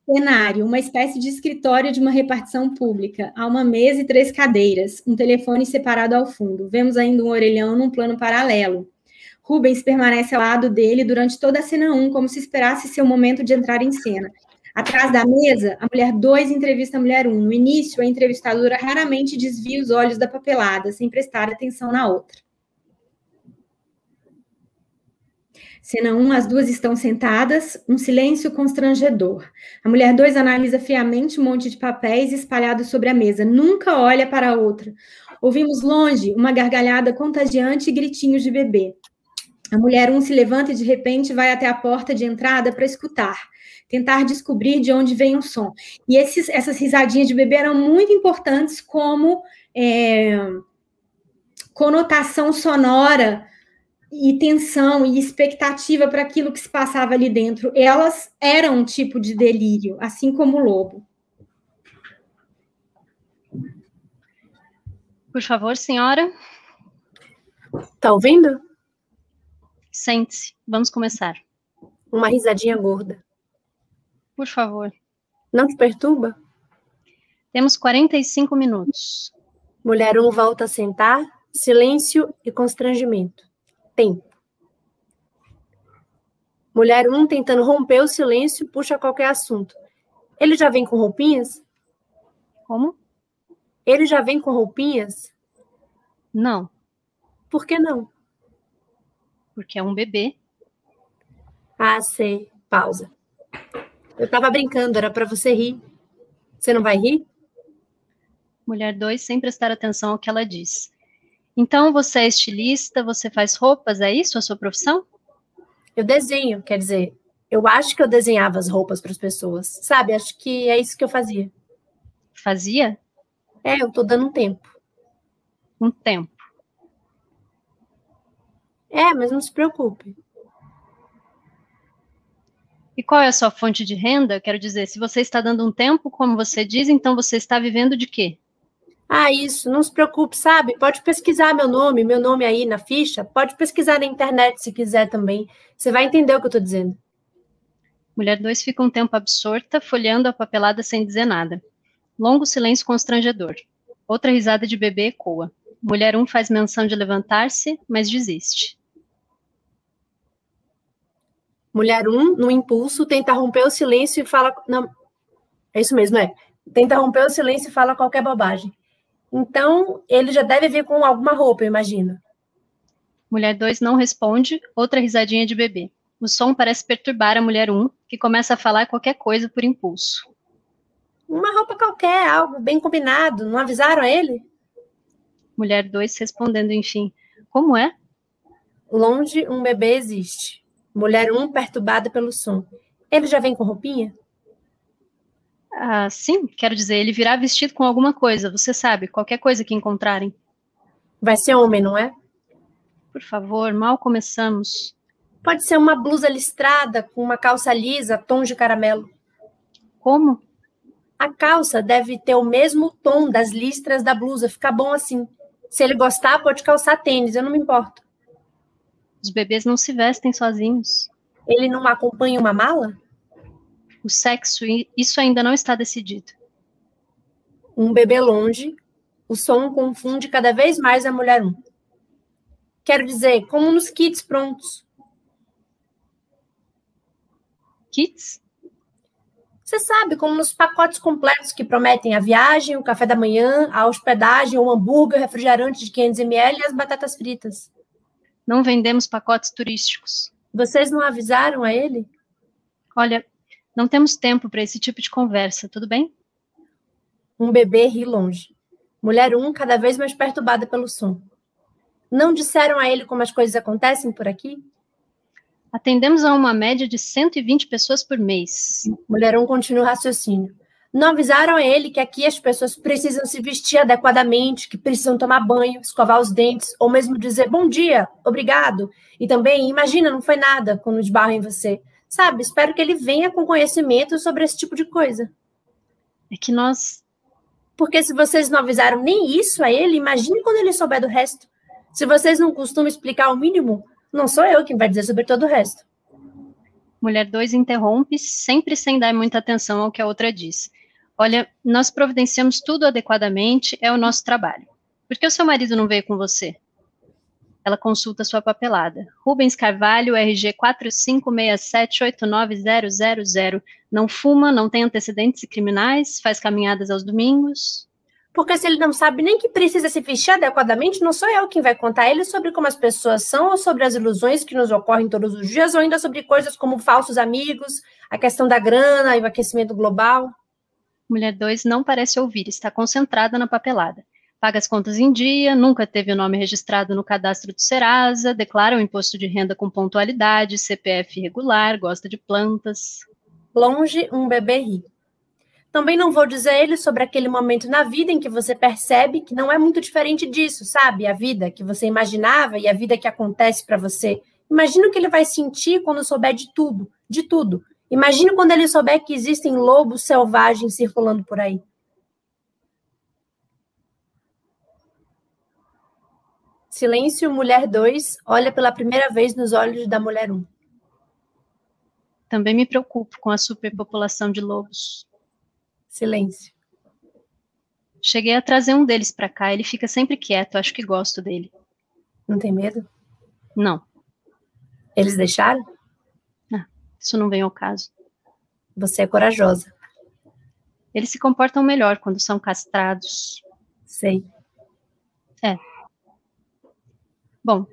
Speaker 2: Cenário: uma espécie de escritório de uma repartição pública. Há uma mesa e três cadeiras, um telefone separado ao fundo. Vemos ainda um orelhão num plano paralelo. Rubens permanece ao lado dele durante toda a cena 1, como se esperasse seu momento de entrar em cena. Atrás da mesa, a mulher 2 entrevista a mulher 1. Um. No início, a entrevistadora raramente desvia os olhos da papelada, sem prestar atenção na outra. Cena 1, um, as duas estão sentadas, um silêncio constrangedor. A mulher 2 analisa friamente um monte de papéis espalhados sobre a mesa, nunca olha para a outra. Ouvimos longe uma gargalhada contagiante e gritinhos de bebê. A mulher um se levanta e de repente vai até a porta de entrada para escutar, tentar descobrir de onde vem o som. E esses, essas risadinhas de bebê eram muito importantes como é, conotação sonora e tensão e expectativa para aquilo que se passava ali dentro. Elas eram um tipo de delírio, assim como o lobo.
Speaker 4: Por favor, senhora.
Speaker 1: Tá ouvindo?
Speaker 4: Sente-se. Vamos começar.
Speaker 1: Uma risadinha gorda.
Speaker 4: Por favor.
Speaker 1: Não te perturba?
Speaker 4: Temos 45 minutos.
Speaker 1: Mulher 1 um volta a sentar, silêncio e constrangimento. Tempo. Mulher 1 um, tentando romper o silêncio, puxa qualquer assunto. Ele já vem com roupinhas?
Speaker 4: Como?
Speaker 1: Ele já vem com roupinhas?
Speaker 4: Não.
Speaker 1: Por que não?
Speaker 4: Porque é um bebê.
Speaker 1: Ah, sei. Pausa. Eu tava brincando, era para você rir. Você não vai rir?
Speaker 4: Mulher 2, sem prestar atenção ao que ela diz. Então, você é estilista, você faz roupas, é isso a sua profissão?
Speaker 1: Eu desenho, quer dizer, eu acho que eu desenhava as roupas para as pessoas, sabe? Acho que é isso que eu fazia.
Speaker 4: Fazia?
Speaker 1: É, eu tô dando um tempo.
Speaker 4: Um tempo.
Speaker 1: É, mas não se preocupe.
Speaker 4: E qual é a sua fonte de renda? Quero dizer, se você está dando um tempo, como você diz, então você está vivendo de quê?
Speaker 1: Ah, isso, não se preocupe, sabe? Pode pesquisar meu nome, meu nome aí na ficha. Pode pesquisar na internet se quiser também. Você vai entender o que eu estou dizendo.
Speaker 4: Mulher 2 fica um tempo absorta, folheando a papelada sem dizer nada. Longo silêncio constrangedor. Outra risada de bebê ecoa. Mulher 1 um faz menção de levantar-se, mas desiste.
Speaker 1: Mulher 1, um, no impulso, tenta romper o silêncio e fala. Não, é isso mesmo, é. Tenta romper o silêncio e fala qualquer bobagem. Então, ele já deve vir com alguma roupa, eu imagino.
Speaker 4: Mulher 2 não responde, outra risadinha de bebê. O som parece perturbar a mulher 1, um, que começa a falar qualquer coisa por impulso.
Speaker 1: Uma roupa qualquer, algo bem combinado. Não avisaram a ele?
Speaker 4: Mulher 2 respondendo, enfim. Como é?
Speaker 1: Longe um bebê existe. Mulher 1 um, perturbada pelo som. Ele já vem com roupinha?
Speaker 4: Ah, sim, quero dizer, ele virá vestido com alguma coisa, você sabe, qualquer coisa que encontrarem.
Speaker 1: Vai ser homem, não é?
Speaker 4: Por favor, mal começamos.
Speaker 1: Pode ser uma blusa listrada com uma calça lisa, tom de caramelo.
Speaker 4: Como?
Speaker 1: A calça deve ter o mesmo tom das listras da blusa, fica bom assim. Se ele gostar, pode calçar tênis, eu não me importo.
Speaker 4: Os bebês não se vestem sozinhos.
Speaker 1: Ele não acompanha uma mala?
Speaker 4: O sexo, isso ainda não está decidido.
Speaker 1: Um bebê longe, o som confunde cada vez mais a mulher um. Quero dizer, como nos kits prontos.
Speaker 4: Kits?
Speaker 1: Você sabe, como nos pacotes completos que prometem a viagem, o café da manhã, a hospedagem, o hambúrguer, o refrigerante de 500 ml e as batatas fritas.
Speaker 4: Não vendemos pacotes turísticos.
Speaker 1: Vocês não avisaram a ele?
Speaker 4: Olha, não temos tempo para esse tipo de conversa, tudo bem?
Speaker 1: Um bebê ri longe. Mulher um, cada vez mais perturbada pelo som. Não disseram a ele como as coisas acontecem por aqui?
Speaker 4: Atendemos a uma média de 120 pessoas por mês.
Speaker 1: Mulher um continua o raciocínio. Não avisaram a ele que aqui as pessoas precisam se vestir adequadamente, que precisam tomar banho, escovar os dentes, ou mesmo dizer bom dia, obrigado. E também, imagina, não foi nada quando esbarram em você. Sabe, espero que ele venha com conhecimento sobre esse tipo de coisa.
Speaker 4: É que nós.
Speaker 1: Porque se vocês não avisaram nem isso a ele, imagine quando ele souber do resto. Se vocês não costumam explicar o mínimo, não sou eu quem vai dizer sobre todo o resto.
Speaker 4: Mulher 2 interrompe, sempre sem dar muita atenção ao que a outra diz. Olha, nós providenciamos tudo adequadamente, é o nosso trabalho. Por que o seu marido não veio com você? Ela consulta sua papelada. Rubens Carvalho, RG 45678900. Não fuma, não tem antecedentes criminais, faz caminhadas aos domingos.
Speaker 1: Porque se ele não sabe nem que precisa se vestir adequadamente, não sou eu quem vai contar a ele sobre como as pessoas são ou sobre as ilusões que nos ocorrem todos os dias, ou ainda sobre coisas como falsos amigos, a questão da grana e o aquecimento global.
Speaker 4: Mulher 2 não parece ouvir, está concentrada na papelada. Paga as contas em dia, nunca teve o nome registrado no cadastro do Serasa, declara o imposto de renda com pontualidade, CPF regular, gosta de plantas.
Speaker 1: Longe, um bebê ri. Também não vou dizer ele sobre aquele momento na vida em que você percebe que não é muito diferente disso, sabe? A vida que você imaginava e a vida que acontece para você. Imagina o que ele vai sentir quando souber de tudo, de tudo. Imagina quando ele souber que existem lobos selvagens circulando por aí. Silêncio, mulher 2 olha pela primeira vez nos olhos da mulher 1. Um.
Speaker 4: Também me preocupo com a superpopulação de lobos.
Speaker 1: Silêncio.
Speaker 4: Cheguei a trazer um deles para cá, ele fica sempre quieto, acho que gosto dele.
Speaker 1: Não tem medo?
Speaker 4: Não.
Speaker 1: Eles deixaram?
Speaker 4: Ah, isso não vem ao caso.
Speaker 1: Você é corajosa.
Speaker 4: Eles se comportam melhor quando são castrados.
Speaker 1: Sei.
Speaker 4: É. Bom,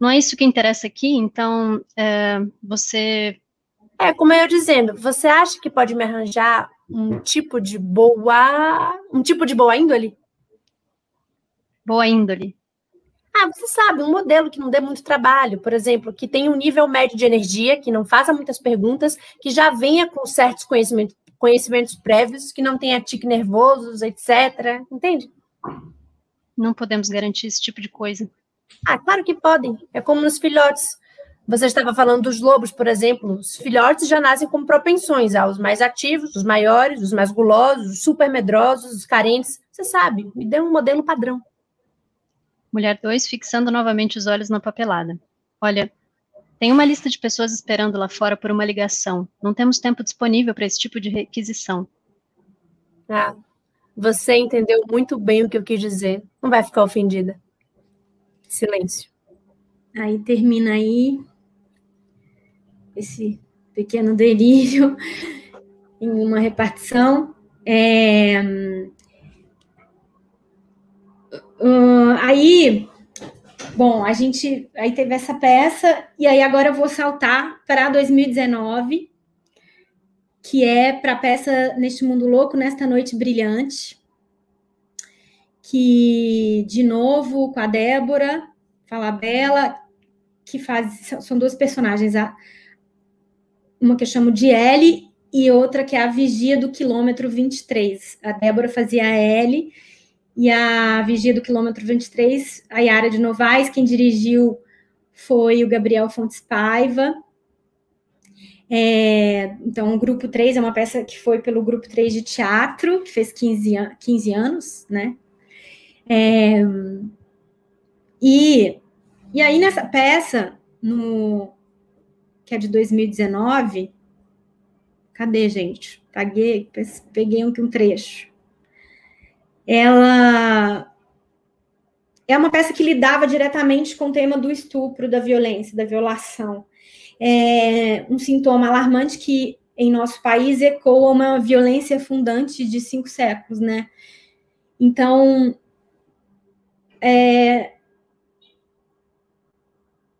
Speaker 4: não é isso que interessa aqui, então é, você.
Speaker 1: É, como eu dizendo, você acha que pode me arranjar um tipo de boa. um tipo de boa índole?
Speaker 4: Boa índole.
Speaker 1: Ah, você sabe, um modelo que não dê muito trabalho, por exemplo, que tenha um nível médio de energia, que não faça muitas perguntas, que já venha com certos conhecimentos, conhecimentos prévios, que não tenha tique nervosos, etc. Entende?
Speaker 4: Não podemos garantir esse tipo de coisa.
Speaker 1: Ah, claro que podem. É como nos filhotes. Você estava falando dos lobos, por exemplo. Os filhotes já nascem com propensões aos mais ativos, os maiores, os mais gulosos, os super medrosos, os carentes. Você sabe, me dê um modelo padrão.
Speaker 4: Mulher 2, fixando novamente os olhos na papelada. Olha, tem uma lista de pessoas esperando lá fora por uma ligação. Não temos tempo disponível para esse tipo de requisição.
Speaker 1: Ah, você entendeu muito bem o que eu quis dizer. Não vai ficar ofendida. Silêncio.
Speaker 2: Aí termina aí esse pequeno delírio em uma repartição. É, Uh, aí, bom, a gente aí teve essa peça, e aí agora eu vou saltar para 2019, que é para a peça Neste Mundo Louco, Nesta Noite Brilhante, que, de novo, com a Débora Falabella, que faz, são duas personagens, a, uma que eu chamo de Ellie e outra que é a Vigia do Quilômetro 23. A Débora fazia a Ellie, e a Vigia do Quilômetro 23, a Yara de Novaes, quem dirigiu foi o Gabriel Fontes Paiva. É, então, o Grupo 3 é uma peça que foi pelo Grupo 3 de Teatro, que fez 15, 15 anos, né? É, e, e aí, nessa peça, no, que é de 2019, cadê, gente? Paguei, peguei um, um trecho ela é uma peça que lidava diretamente com o tema do estupro, da violência, da violação. É um sintoma alarmante que em nosso país ecoa uma violência fundante de cinco séculos, né? Então, é,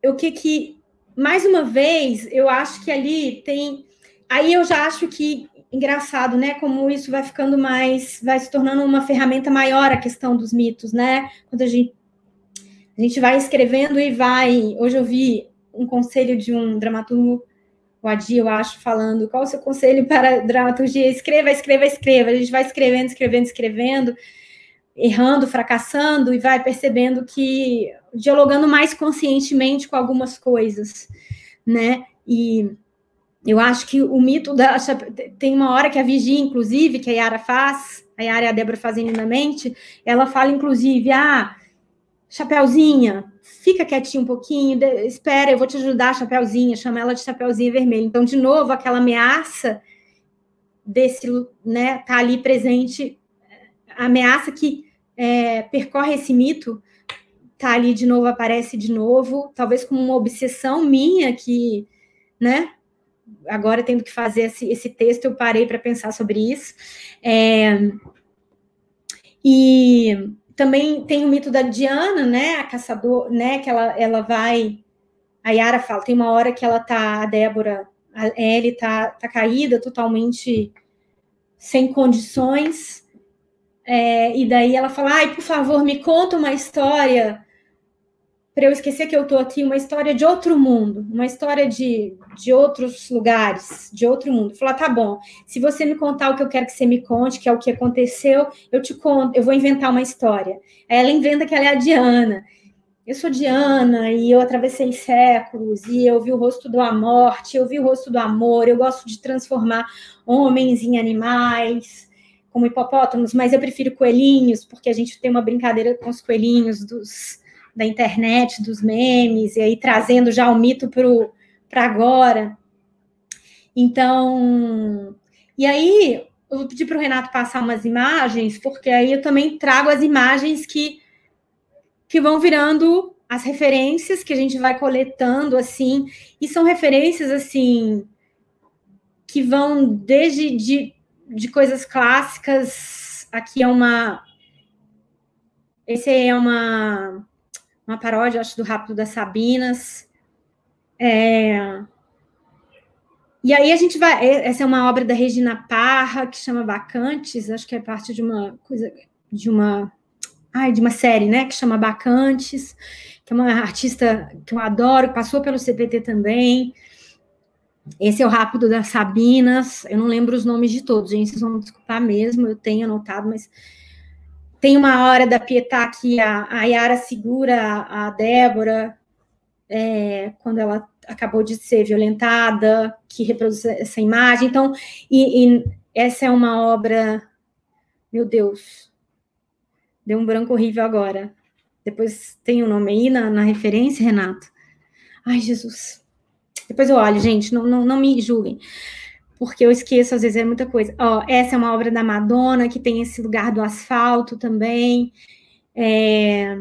Speaker 2: o que que mais uma vez eu acho que ali tem aí eu já acho que engraçado, né? Como isso vai ficando mais, vai se tornando uma ferramenta maior a questão dos mitos, né? Quando a gente, a gente vai escrevendo e vai. Hoje eu vi um conselho de um dramaturgo, o Adi, eu acho, falando qual o seu conselho para dramaturgia? Escreva, escreva, escreva. A gente vai escrevendo, escrevendo, escrevendo, errando, fracassando e vai percebendo que dialogando mais conscientemente com algumas coisas, né? E eu acho que o mito da. Tem uma hora que a Vigia, inclusive, que a Yara faz, a Yara e a Débora fazem lindamente, ela fala, inclusive, ah, Chapeuzinha, fica quietinho um pouquinho, de, espera, eu vou te ajudar, Chapeuzinha, chama ela de Chapeuzinha Vermelha. Então, de novo, aquela ameaça desse, né, tá ali presente, a ameaça que é, percorre esse mito, tá ali de novo, aparece de novo, talvez como uma obsessão minha que, né, agora tendo que fazer esse, esse texto, eu parei para pensar sobre isso. É, e também tem o mito da Diana, né, a caçador, né, que ela, ela vai, a Yara fala, tem uma hora que ela tá, a Débora, a Ellie tá, tá caída, totalmente sem condições, é, e daí ela fala, ai, por favor, me conta uma história para eu esquecer que eu estou aqui, uma história de outro mundo, uma história de, de outros lugares, de outro mundo. Falar, tá bom, se você me contar o que eu quero que você me conte, que é o que aconteceu, eu te conto, eu vou inventar uma história. Aí ela inventa que ela é a Diana. Eu sou Diana e eu atravessei séculos e eu vi o rosto da morte, eu vi o rosto do amor, eu gosto de transformar homens em animais, como hipopótamos, mas eu prefiro coelhinhos, porque a gente tem uma brincadeira com os coelhinhos dos da internet, dos memes, e aí trazendo já o mito para agora. Então, e aí eu vou pedir para o Renato passar umas imagens, porque aí eu também trago as imagens que, que vão virando as referências que a gente vai coletando, assim, e são referências, assim, que vão desde de, de coisas clássicas, aqui é uma... Esse é uma uma paródia, acho, do Rápido das Sabinas. É... E aí a gente vai. Essa é uma obra da Regina Parra, que chama Bacantes, acho que é parte de uma coisa, de uma. Ai, de uma série, né? Que chama Bacantes, que é uma artista que eu adoro, passou pelo CPT também. Esse é o Rápido das Sabinas. Eu não lembro os nomes de todos, gente. Vocês vão me desculpar mesmo, eu tenho anotado, mas tem uma hora da Pietá que a, a Yara segura a, Débora é, quando ela acabou de ser violentada, que reproduz essa imagem. Então, e, e essa é uma obra, meu Deus, deu um branco horrível agora. Depois tem o um nome aí na, na referência, Renato? Ai, Jesus. Depois eu olho, gente, não, não, não me julguem, porque eu esqueço, às vezes é muita coisa. Ó, essa é uma obra da Madonna, que tem esse lugar do asfalto também. É...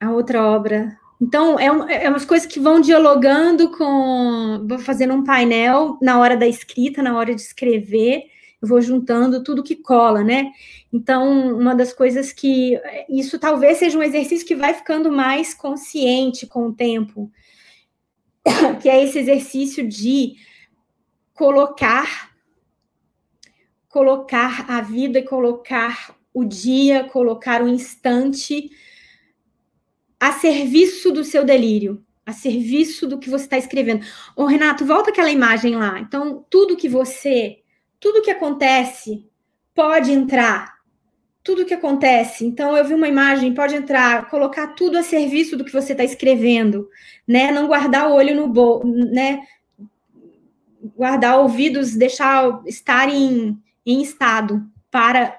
Speaker 2: A outra obra. Então, é, um, é umas coisas que vão dialogando com. Vou fazendo um painel na hora da escrita, na hora de escrever, eu vou juntando tudo que cola, né? Então, uma das coisas que. Isso talvez seja um exercício que vai ficando mais consciente com o tempo que é esse exercício de colocar colocar a vida colocar o dia, colocar o instante a serviço do seu delírio, a serviço do que você está escrevendo. Ô, Renato, volta aquela imagem lá. Então, tudo que você, tudo que acontece pode entrar tudo que acontece. Então, eu vi uma imagem, pode entrar, colocar tudo a serviço do que você está escrevendo, né? Não guardar o olho no bolso, né? Guardar ouvidos, deixar estar em, em estado para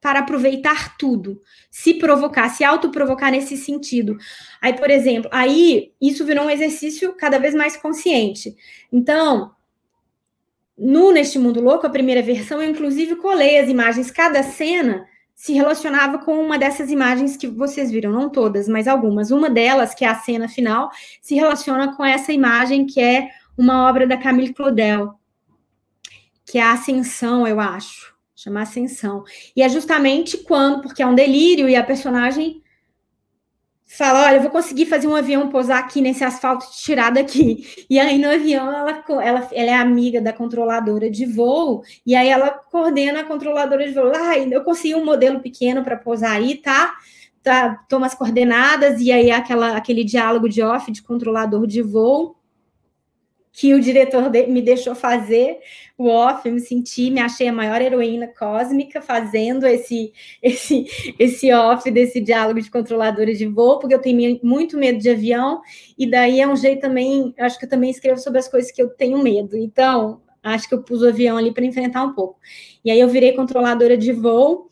Speaker 2: para aproveitar tudo, se provocar, se autoprovocar nesse sentido. Aí, por exemplo, aí isso virou um exercício cada vez mais consciente. Então, no Neste Mundo Louco, a primeira versão, eu inclusive colei as imagens, cada cena se relacionava com uma dessas imagens que vocês viram, não todas, mas algumas. Uma delas, que é a cena final, se relaciona com essa imagem que é uma obra da Camille Claudel, que é a Ascensão, eu acho, chama Ascensão. E é justamente quando, porque é um delírio e a personagem fala: Olha, eu vou conseguir fazer um avião pousar aqui nesse asfalto e tirar daqui. E aí no avião ela, ela, ela é amiga da controladora de voo, e aí ela coordena a controladora de voo. Ah, eu consegui um modelo pequeno para pousar aí, tá? tá? Toma as coordenadas, e aí aquela, aquele diálogo de off de controlador de voo que o diretor de, me deixou fazer o off, eu me senti, me achei a maior heroína cósmica fazendo esse esse esse off desse diálogo de controladora de voo, porque eu tenho muito medo de avião e daí é um jeito também, acho que eu também escrevo sobre as coisas que eu tenho medo. Então, acho que eu pus o avião ali para enfrentar um pouco. E aí eu virei controladora de voo.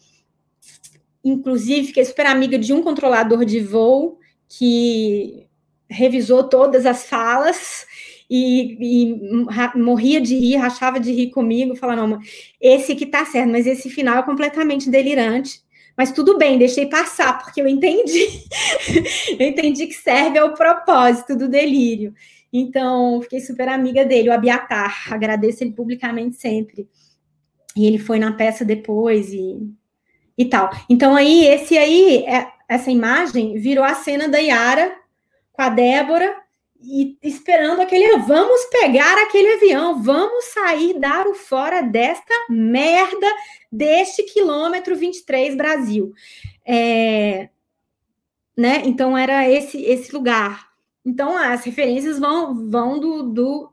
Speaker 2: Inclusive, fiquei super amiga de um controlador de voo que revisou todas as falas e, e morria de rir, rachava de rir comigo, falando, não, esse que tá certo, mas esse final é completamente delirante. Mas tudo bem, deixei passar, porque eu entendi. eu entendi que serve ao propósito do delírio. Então, fiquei super amiga dele, o Abiatar. Agradeço ele publicamente sempre. E ele foi na peça depois e, e tal. Então, aí, esse aí, é, essa imagem virou a cena da Yara com a Débora e esperando aquele vamos pegar aquele avião, vamos sair dar o fora desta merda deste quilômetro 23 Brasil. É, né? Então era esse esse lugar. Então as referências vão vão do, do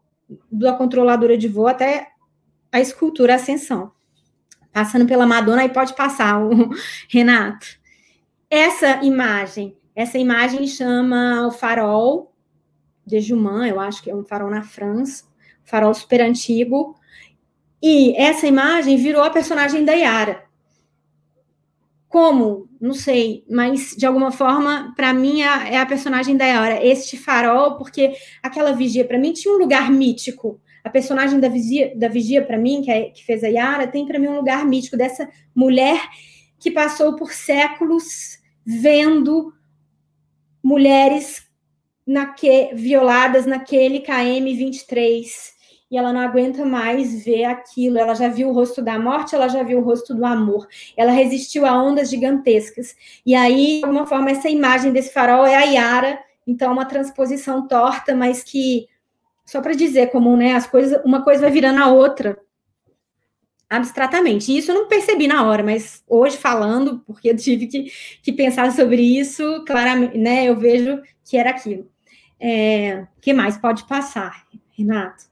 Speaker 2: da controladora de voo até a escultura Ascensão. Passando pela Madonna, aí pode passar o Renato. Essa imagem, essa imagem chama o farol de Juman, eu acho que é um farol na França, farol super antigo. E essa imagem virou a personagem da Yara. Como? Não sei, mas de alguma forma, para mim, é, é a personagem da Yara. Este farol, porque aquela vigia, para mim, tinha um lugar mítico. A personagem da vigia, da vigia para mim, que, é, que fez a Yara, tem para mim um lugar mítico dessa mulher que passou por séculos vendo mulheres naque, violadas naquele KM 23 e ela não aguenta mais ver aquilo. Ela já viu o rosto da morte, ela já viu o rosto do amor. Ela resistiu a ondas gigantescas. E aí, de alguma forma, essa imagem desse farol é a Yara, então uma transposição torta, mas que só para dizer como, né, as coisas, uma coisa vai virando a outra abstratamente. E isso eu não percebi na hora, mas hoje falando, porque eu tive que, que pensar sobre isso, claramente, né, eu vejo que era aquilo. É, que mais pode passar, Renato?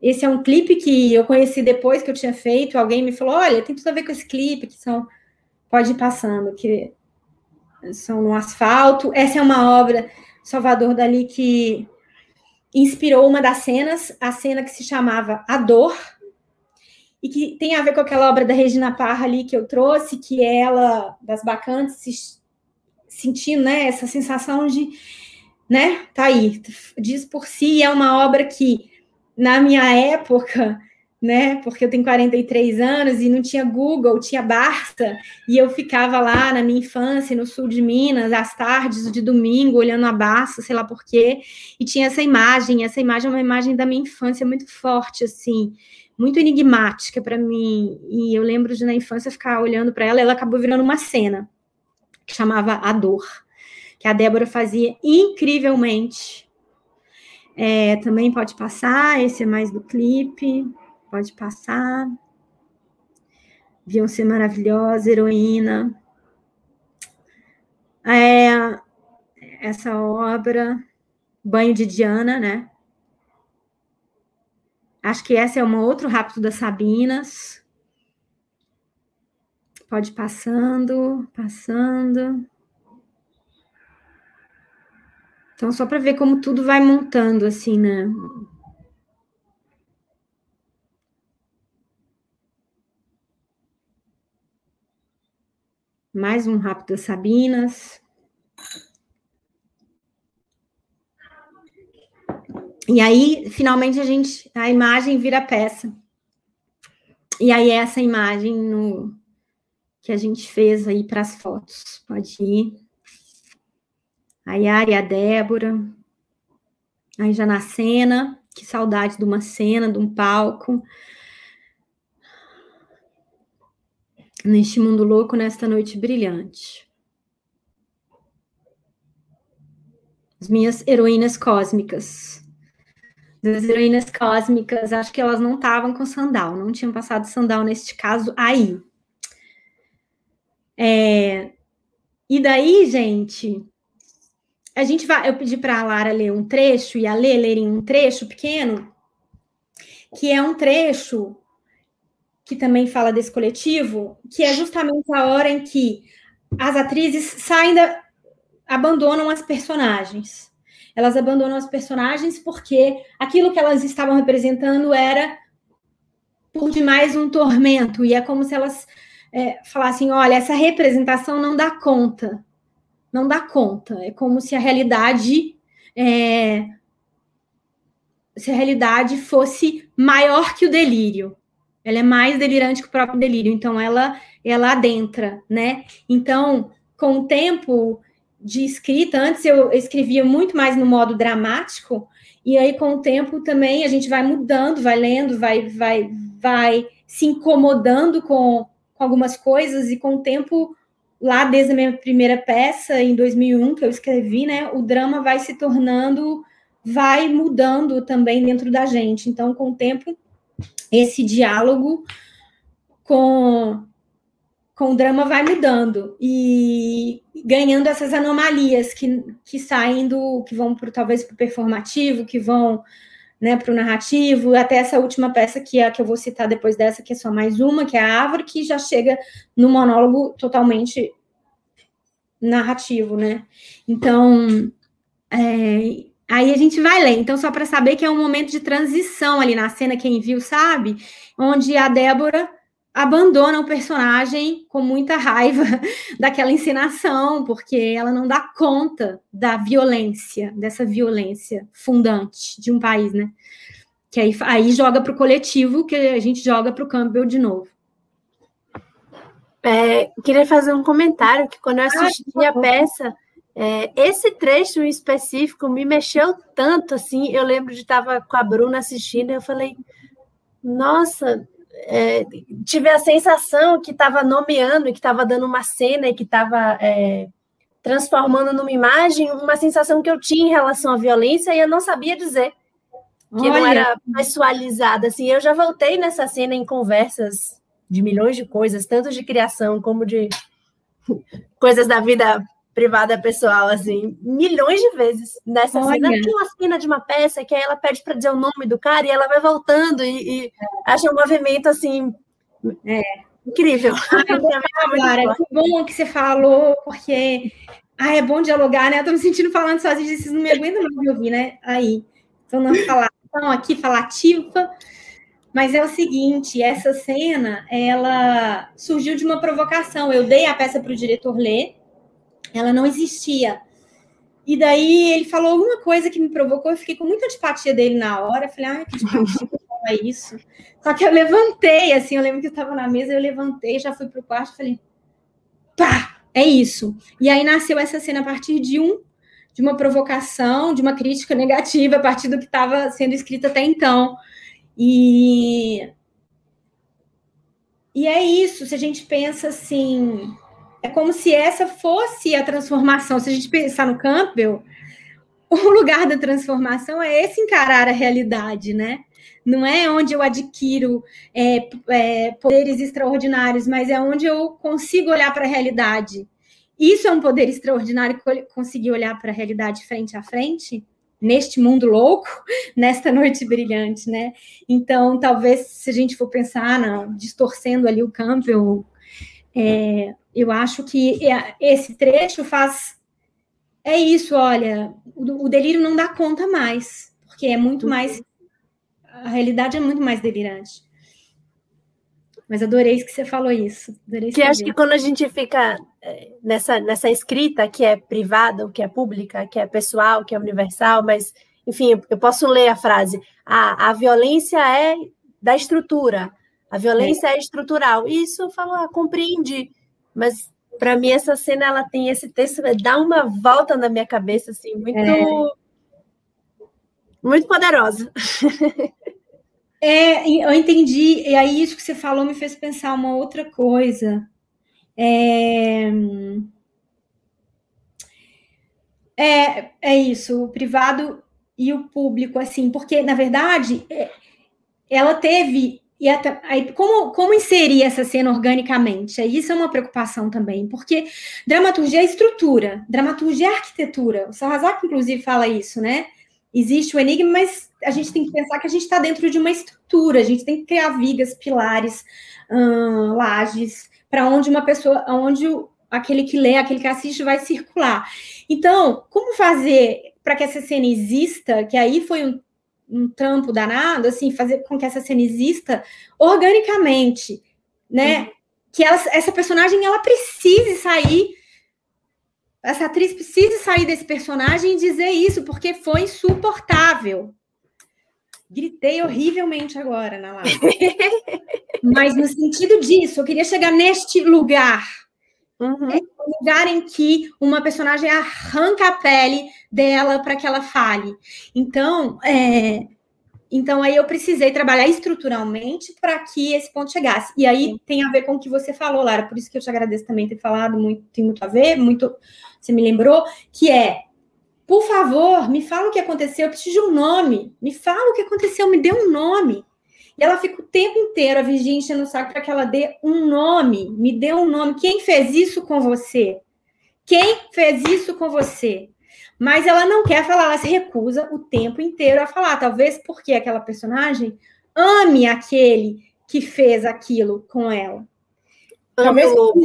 Speaker 2: Esse é um clipe que eu conheci depois que eu tinha feito. Alguém me falou: olha, tem tudo a ver com esse clipe, que são. Pode ir passando, que são no asfalto. Essa é uma obra, Salvador Dali, que inspirou uma das cenas, a cena que se chamava A Dor, e que tem a ver com aquela obra da Regina Parra ali que eu trouxe, que ela, das bacantes, se, sentindo né, essa sensação de, né, tá aí, diz por si, é uma obra que na minha época, né? Porque eu tenho 43 anos e não tinha Google, tinha Barça, e eu ficava lá na minha infância, no sul de Minas, às tardes de domingo, olhando a Barça, sei lá por quê, e tinha essa imagem, essa imagem é uma imagem da minha infância muito forte, assim, muito enigmática para mim, e eu lembro de na infância ficar olhando para ela, ela acabou virando uma cena que chamava A Dor, que a Débora fazia incrivelmente, é, também pode passar, esse é mais do clipe, pode passar. Beyoncé maravilhosa, heroína. É, essa obra, Banho de Diana, né? Acho que essa é um outro rápido das Sabinas. Pode passando, passando. Então, só para ver como tudo vai montando, assim, né? Mais um rápido Sabinas. E aí, finalmente, a gente, a imagem vira peça. E aí, essa imagem no, que a gente fez aí para as fotos. Pode ir a Yara e a Débora. Aí já na cena, que saudade de uma cena, de um palco. Neste mundo louco, nesta noite brilhante. As minhas heroínas cósmicas. As heroínas cósmicas, acho que elas não estavam com sandal, não tinham passado sandal neste caso aí. É, e daí, gente, a gente vai, eu pedi para a Lara ler um trecho e a Lê lerem um trecho pequeno, que é um trecho que também fala desse coletivo, que é justamente a hora em que as atrizes saem da, abandonam as personagens. Elas abandonam as personagens porque aquilo que elas estavam representando era por demais um tormento, e é como se elas é, falassem: olha, essa representação não dá conta não dá conta. É como se a realidade é, se a realidade fosse maior que o delírio. Ela é mais delirante que o próprio delírio. Então ela ela adentra, né? Então, com o tempo de escrita, antes eu escrevia muito mais no modo dramático, e aí com o tempo também a gente vai mudando, vai lendo, vai vai vai se incomodando com, com algumas coisas e com o tempo lá desde a minha primeira peça, em 2001, que eu escrevi, né, o drama vai se tornando, vai mudando também dentro da gente. Então, com o tempo, esse diálogo com, com o drama vai mudando e ganhando essas anomalias que, que saem do, que vão pro, talvez para o performativo, que vão né, para o narrativo, até essa última peça que é que eu vou citar depois dessa, que é só mais uma, que é a árvore, que já chega no monólogo totalmente narrativo, né? Então, é, aí a gente vai ler. Então, só para saber que é um momento de transição ali na cena, quem viu sabe, onde a Débora abandona o personagem com muita raiva daquela encenação, porque ela não dá conta da violência, dessa violência fundante de um país, né? Que aí, aí joga para o coletivo, que a gente joga para o Campbell de novo.
Speaker 1: É, queria fazer um comentário que quando eu assisti ah, a peça, É, esse trecho em específico me mexeu tanto, assim, eu lembro de estar com a Bruna assistindo, e eu falei, nossa, é, tive a sensação que estava nomeando, que estava dando uma cena e que estava é, transformando numa imagem uma sensação que eu tinha em relação à violência e eu não sabia dizer que Olha. não era pessoalizada. Assim, eu já voltei nessa cena em conversas de milhões de coisas, tanto de criação como de coisas da vida privada pessoal, assim, milhões de vezes nessa Olha. cena. Tem uma cena de uma peça que aí ela pede para dizer o nome do cara e ela vai voltando e, e acha um movimento assim. É. Incrível.
Speaker 2: Clara, que bom que você falou, porque ah, é bom dialogar, né? Eu tô me sentindo falando sozinha, vocês não me aguentam mais de ouvir, né? Aí, então não falar, então aqui falativa, mas é o seguinte, essa cena, ela surgiu de uma provocação. Eu dei a peça para o diretor ler, ela não existia. E daí ele falou alguma coisa que me provocou, eu fiquei com muita antipatia dele na hora. Eu falei, ah, que antipatia é isso. Só que eu levantei, assim, eu lembro que eu estava na mesa, eu levantei, já fui para o quarto falei, pá, é isso. E aí nasceu essa cena a partir de um de uma provocação, de uma crítica negativa a partir do que estava sendo escrito até então. E e é isso, se a gente pensa assim, é como se essa fosse a transformação. Se a gente pensar no Campbell, o lugar da transformação é esse encarar a realidade, né? Não é onde eu adquiro é, é, poderes extraordinários, mas é onde eu consigo olhar para a realidade. Isso é um poder extraordinário, conseguir olhar para a realidade frente a frente, neste mundo louco, nesta noite brilhante, né? Então, talvez, se a gente for pensar, não, distorcendo ali o Campbell, é, eu acho que é, esse trecho faz. É isso, olha, o, o delírio não dá conta mais, porque é muito mais. A realidade é muito mais delirante. Mas adorei que você falou isso. Adorei
Speaker 1: que acho que quando a gente fica é, nessa, nessa escrita que é privada, o que é pública, que é pessoal, que é universal, mas, enfim, eu posso ler a frase: a, a violência é da estrutura, a violência é, é estrutural. Isso eu falo, ah, compreendi. Mas para mim essa cena ela tem esse texto, dá uma volta na minha cabeça assim, muito é. muito poderosa.
Speaker 2: É, eu entendi, e aí isso que você falou me fez pensar uma outra coisa. É, é, é isso, o privado e o público, assim, porque, na verdade, é, ela teve e até, aí, como, como inserir essa cena organicamente? Isso é uma preocupação também, porque dramaturgia é estrutura, dramaturgia é arquitetura. O Sarrazak, inclusive, fala isso, né? Existe o enigma, mas a gente tem que pensar que a gente está dentro de uma estrutura, a gente tem que criar vigas, pilares, hum, lajes, para onde uma pessoa, onde aquele que lê, aquele que assiste vai circular. Então, como fazer para que essa cena exista, que aí foi um um trampo danado, assim, fazer com que essa cena exista organicamente, né? Uhum. Que ela, essa personagem ela precise sair, essa atriz precise sair desse personagem e dizer isso, porque foi insuportável. Gritei horrivelmente agora na live. Mas no sentido disso, eu queria chegar neste lugar Uhum. É um lugar em que uma personagem arranca a pele dela para que ela fale. Então, é, então aí eu precisei trabalhar estruturalmente para que esse ponto chegasse. E aí tem a ver com o que você falou, Lara. Por isso que eu te agradeço também ter falado muito, tem muito a ver, muito. Você me lembrou que é por favor, me fala o que aconteceu, eu preciso de um nome. Me fala o que aconteceu, me dê um nome. E ela fica o tempo inteiro, a Virginia enchendo o saco para que ela dê um nome. Me dê um nome. Quem fez isso com você? Quem fez isso com você? Mas ela não quer falar, ela se recusa o tempo inteiro a falar. Talvez porque aquela personagem ame aquele que fez aquilo com ela.
Speaker 1: Ame lobo.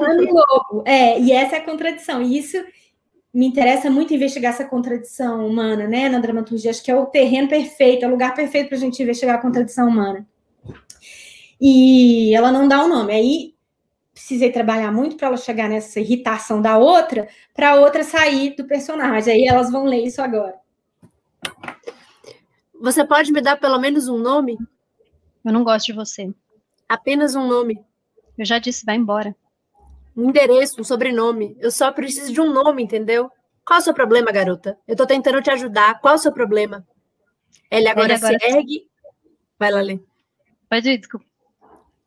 Speaker 2: Ame lobo. É, e essa é a contradição. E isso me interessa muito investigar essa contradição humana, né, na dramaturgia. Acho que é o terreno perfeito, é o lugar perfeito para a gente investigar a contradição humana. E ela não dá o um nome. Aí precisei trabalhar muito para ela chegar nessa irritação da outra, para a outra sair do personagem. Aí elas vão ler isso agora.
Speaker 1: Você pode me dar pelo menos um nome?
Speaker 4: Eu não gosto de você.
Speaker 1: Apenas um nome.
Speaker 4: Eu já disse, vai embora.
Speaker 1: Um endereço, um sobrenome. Eu só preciso de um nome, entendeu? Qual é o seu problema, garota? Eu tô tentando te ajudar. Qual é o seu problema? Ele agora, Ele agora se ergue. Vai lá, Lê.
Speaker 4: Pode ir, desculpa.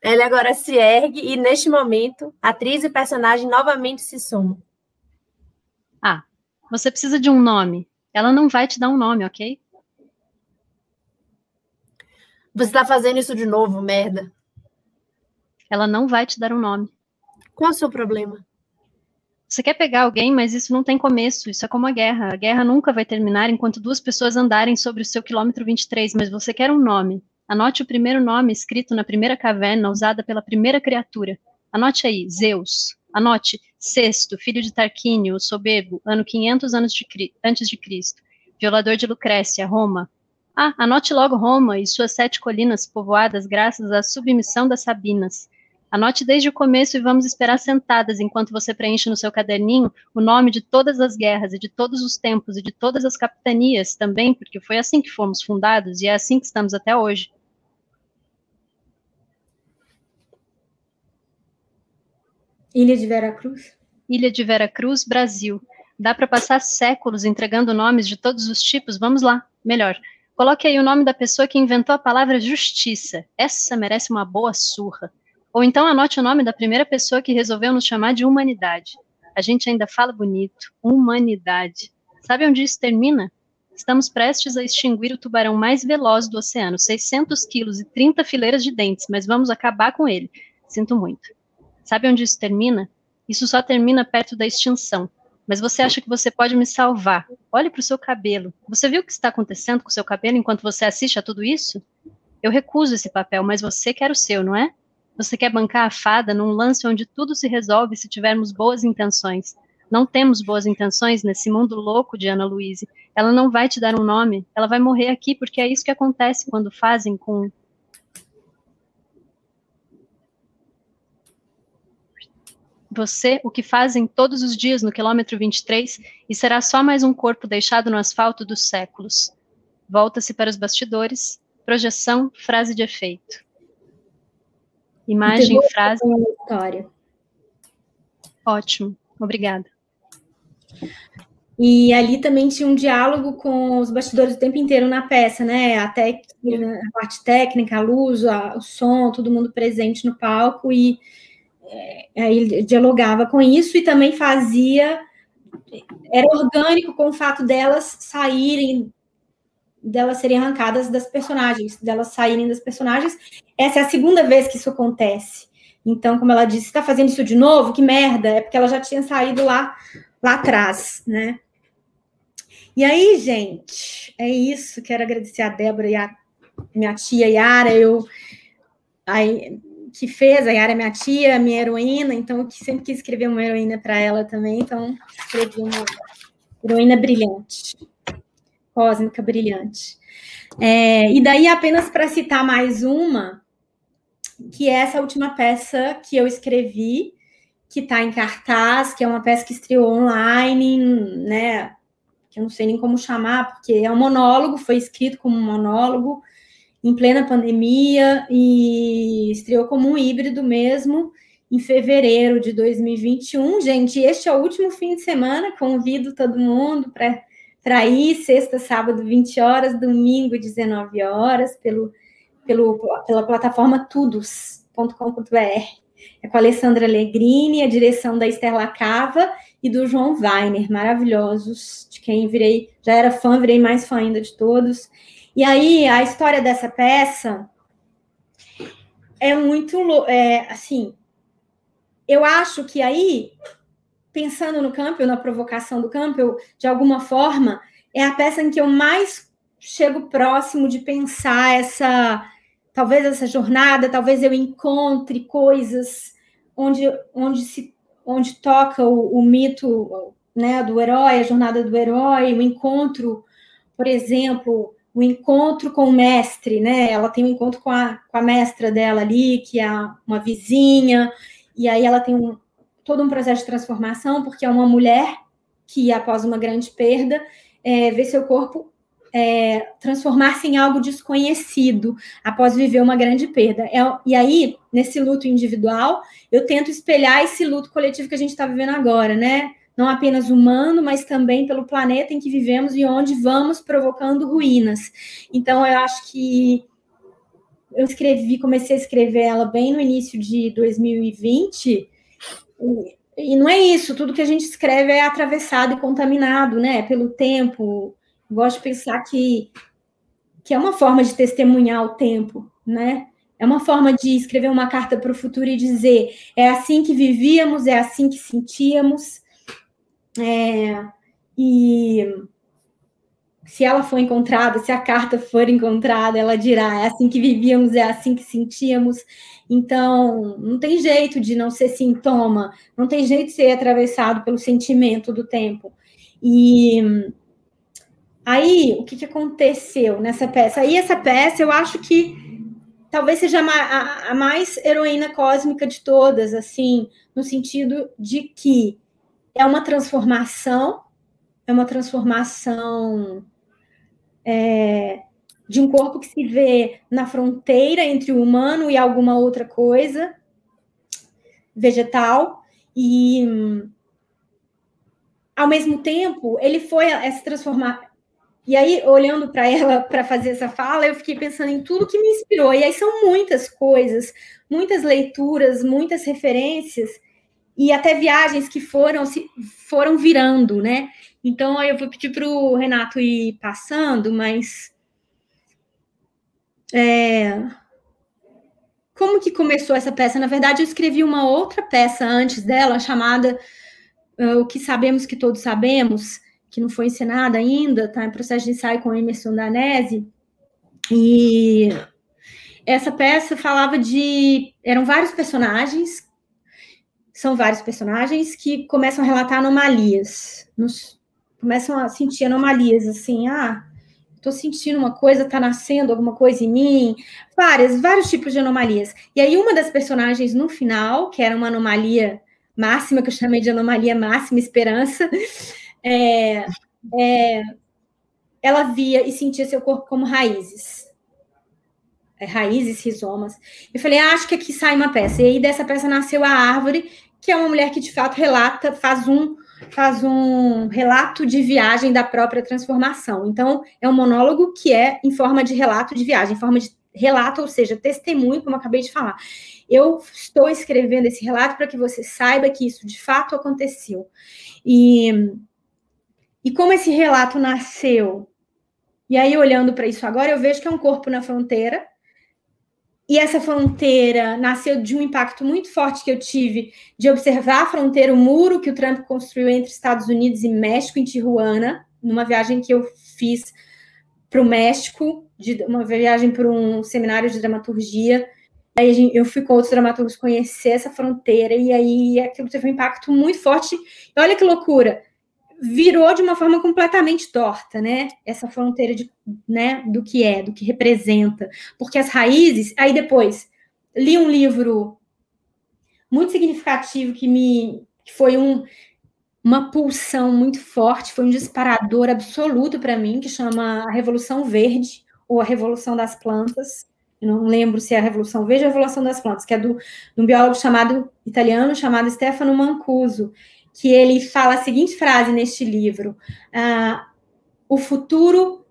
Speaker 1: Ele agora se ergue e, neste momento, atriz e personagem novamente se somam.
Speaker 4: Ah, você precisa de um nome. Ela não vai te dar um nome, ok?
Speaker 1: Você tá fazendo isso de novo, merda.
Speaker 4: Ela não vai te dar um nome.
Speaker 1: Qual é o seu problema?
Speaker 4: Você quer pegar alguém, mas isso não tem começo. Isso é como a guerra. A guerra nunca vai terminar enquanto duas pessoas andarem sobre o seu quilômetro 23, mas você quer um nome. Anote o primeiro nome escrito na primeira caverna usada pela primeira criatura. Anote aí, Zeus. Anote, Sexto, filho de Tarquínio, soberbo, ano 500 anos de, antes de Cristo. Violador de Lucrécia, Roma. Ah, anote logo Roma e suas sete colinas povoadas graças à submissão das Sabinas. Anote desde o começo e vamos esperar sentadas enquanto você preenche no seu caderninho o nome de todas as guerras e de todos os tempos e de todas as capitanias também, porque foi assim que fomos fundados e é assim que estamos até hoje.
Speaker 2: Ilha de Vera Cruz?
Speaker 4: Ilha de Vera Cruz, Brasil. Dá para passar séculos entregando nomes de todos os tipos? Vamos lá, melhor. Coloque aí o nome da pessoa que inventou a palavra justiça. Essa merece uma boa surra. Ou então anote o nome da primeira pessoa que resolveu nos chamar de humanidade. A gente ainda fala bonito. Humanidade. Sabe onde isso termina? Estamos prestes a extinguir o tubarão mais veloz do oceano, 600 quilos e 30 fileiras de dentes, mas vamos acabar com ele. Sinto muito. Sabe onde isso termina? Isso só termina perto da extinção. Mas você acha que você pode me salvar? Olhe para o seu cabelo. Você viu o que está acontecendo com o seu cabelo enquanto você assiste a tudo isso? Eu recuso esse papel, mas você quer o seu, não é? Você quer bancar a fada num lance onde tudo se resolve se tivermos boas intenções. Não temos boas intenções nesse mundo louco de Ana Luíse. Ela não vai te dar um nome, ela vai morrer aqui, porque é isso que acontece quando fazem com. Você, o que fazem todos os dias no quilômetro 23, e será só mais um corpo deixado no asfalto dos séculos. Volta-se para os bastidores, projeção, frase de efeito. Imagem, frase.
Speaker 2: História.
Speaker 4: Ótimo, obrigada.
Speaker 2: E ali também tinha um diálogo com os bastidores o tempo inteiro na peça, né? A, tec... a parte técnica, a luz, a, o som, todo mundo presente no palco e é, ele dialogava com isso e também fazia era orgânico com o fato delas saírem delas serem arrancadas das personagens, delas saírem das personagens. Essa é a segunda vez que isso acontece. Então, como ela disse, está fazendo isso de novo? Que merda! É porque ela já tinha saído lá, lá atrás, né? E aí, gente, é isso. Quero agradecer a Débora e a minha tia Yara, eu, aí, que fez. A Yara é minha tia, minha heroína, então eu sempre quis escrever uma heroína para ela também, então escrevi uma heroína brilhante cósmica brilhante. É, e daí, apenas para citar mais uma, que é essa última peça que eu escrevi, que está em cartaz, que é uma peça que estreou online, né? Que eu não sei nem como chamar, porque é um monólogo, foi escrito como um monólogo em plena pandemia e estreou como um híbrido mesmo em fevereiro de 2021. Gente, este é o último fim de semana, convido todo mundo para para ir sexta, sábado, 20 horas, domingo, 19 horas, pelo, pelo, pela plataforma tudos.com.br. É com a Alessandra Allegrini, a direção da Esther Lacava e do João Weiner, maravilhosos, de quem virei, já era fã, virei mais fã ainda de todos. E aí, a história dessa peça é muito, é, assim, eu acho que aí pensando no Campbell, na provocação do Campbell, de alguma forma, é a peça em que eu mais chego próximo de pensar essa, talvez essa jornada, talvez eu encontre coisas onde, onde se onde toca o, o mito né, do herói, a jornada do herói, o encontro, por exemplo, o encontro com o mestre, né? Ela tem um encontro com a, com a mestra dela ali, que é uma vizinha, e aí ela tem um, todo um processo de transformação, porque é uma mulher que, após uma grande perda, é, vê seu corpo é, transformar-se em algo desconhecido após viver uma grande perda. É, e aí, nesse luto individual, eu tento espelhar esse luto coletivo que a gente está vivendo agora, né? Não apenas humano, mas também pelo planeta em que vivemos e onde vamos provocando ruínas. Então, eu acho que eu escrevi, comecei a escrever ela bem no início de 2020. E, não é isso, tudo que a gente escreve é atravessado e contaminado, né, pelo tempo. gosto de pensar que, que é uma forma de testemunhar o tempo, né? É uma forma de escrever uma carta para o futuro e dizer: é assim que vivíamos, é assim que sentíamos. É, e se ela for encontrada, se a carta for encontrada, ela dirá: é assim que vivíamos, é assim que sentíamos. Então, não tem jeito de não ser sintoma, não tem jeito de ser atravessado pelo sentimento do tempo. E aí, o que, que aconteceu nessa peça? Aí, essa peça, eu acho que talvez seja a, a mais heroína cósmica de todas, assim, no sentido de que é uma transformação, é uma transformação é, de um corpo que se vê na fronteira entre o humano e alguma outra coisa vegetal. E ao mesmo tempo ele foi se transformar. E aí olhando para ela para fazer essa fala eu fiquei pensando em tudo que me inspirou. E aí são muitas coisas muitas leituras muitas referências e até viagens que foram se foram virando né então eu vou pedir para o Renato ir passando mas é... Como que começou essa peça? Na verdade, eu escrevi uma outra peça antes dela, chamada uh, O que Sabemos que Todos Sabemos, que não foi ensinada ainda, está em processo de ensaio com Emerson Danese. E essa peça falava de. Eram vários personagens, são vários personagens que começam a relatar anomalias, nos, começam a sentir anomalias, assim, ah, estou sentindo uma coisa, está nascendo alguma coisa em mim, várias, vários tipos de anomalias. E aí, uma das personagens no final, que era uma anomalia máxima, que eu chamei de anomalia máxima esperança, é, é, ela via e sentia seu corpo como raízes. É, raízes, rizomas. Eu falei, ah, acho que aqui sai uma peça. E aí dessa peça nasceu a árvore, que é uma mulher que de fato relata, faz um faz um relato de viagem da própria transformação. Então, é um monólogo que é em forma de relato de viagem, em forma de relato, ou seja, testemunho, como eu acabei de falar. Eu estou escrevendo esse relato para que você saiba que isso de fato aconteceu. E, e como esse relato nasceu? E aí, olhando para isso agora, eu vejo que é um corpo na fronteira, e essa fronteira nasceu de um impacto muito forte que eu tive de observar a fronteira, o muro que o Trump construiu entre Estados Unidos e México, em Tijuana, numa viagem que eu fiz para o México, de, uma viagem para um seminário de dramaturgia. Aí eu fui com outros dramaturgos conhecer essa fronteira, e aí aquilo teve um impacto muito forte. E olha que loucura! Virou de uma forma completamente torta, né? Essa fronteira de, né, do que é, do que representa. Porque as raízes. Aí depois, li um livro muito significativo que me. que foi um, uma pulsão muito forte, foi um disparador absoluto para mim, que chama A Revolução Verde, ou A Revolução das Plantas. Eu não lembro se é a Revolução Verde ou a Revolução das Plantas, que é do, de um biólogo chamado italiano chamado Stefano Mancuso que ele fala a seguinte frase neste livro: ah, o futuro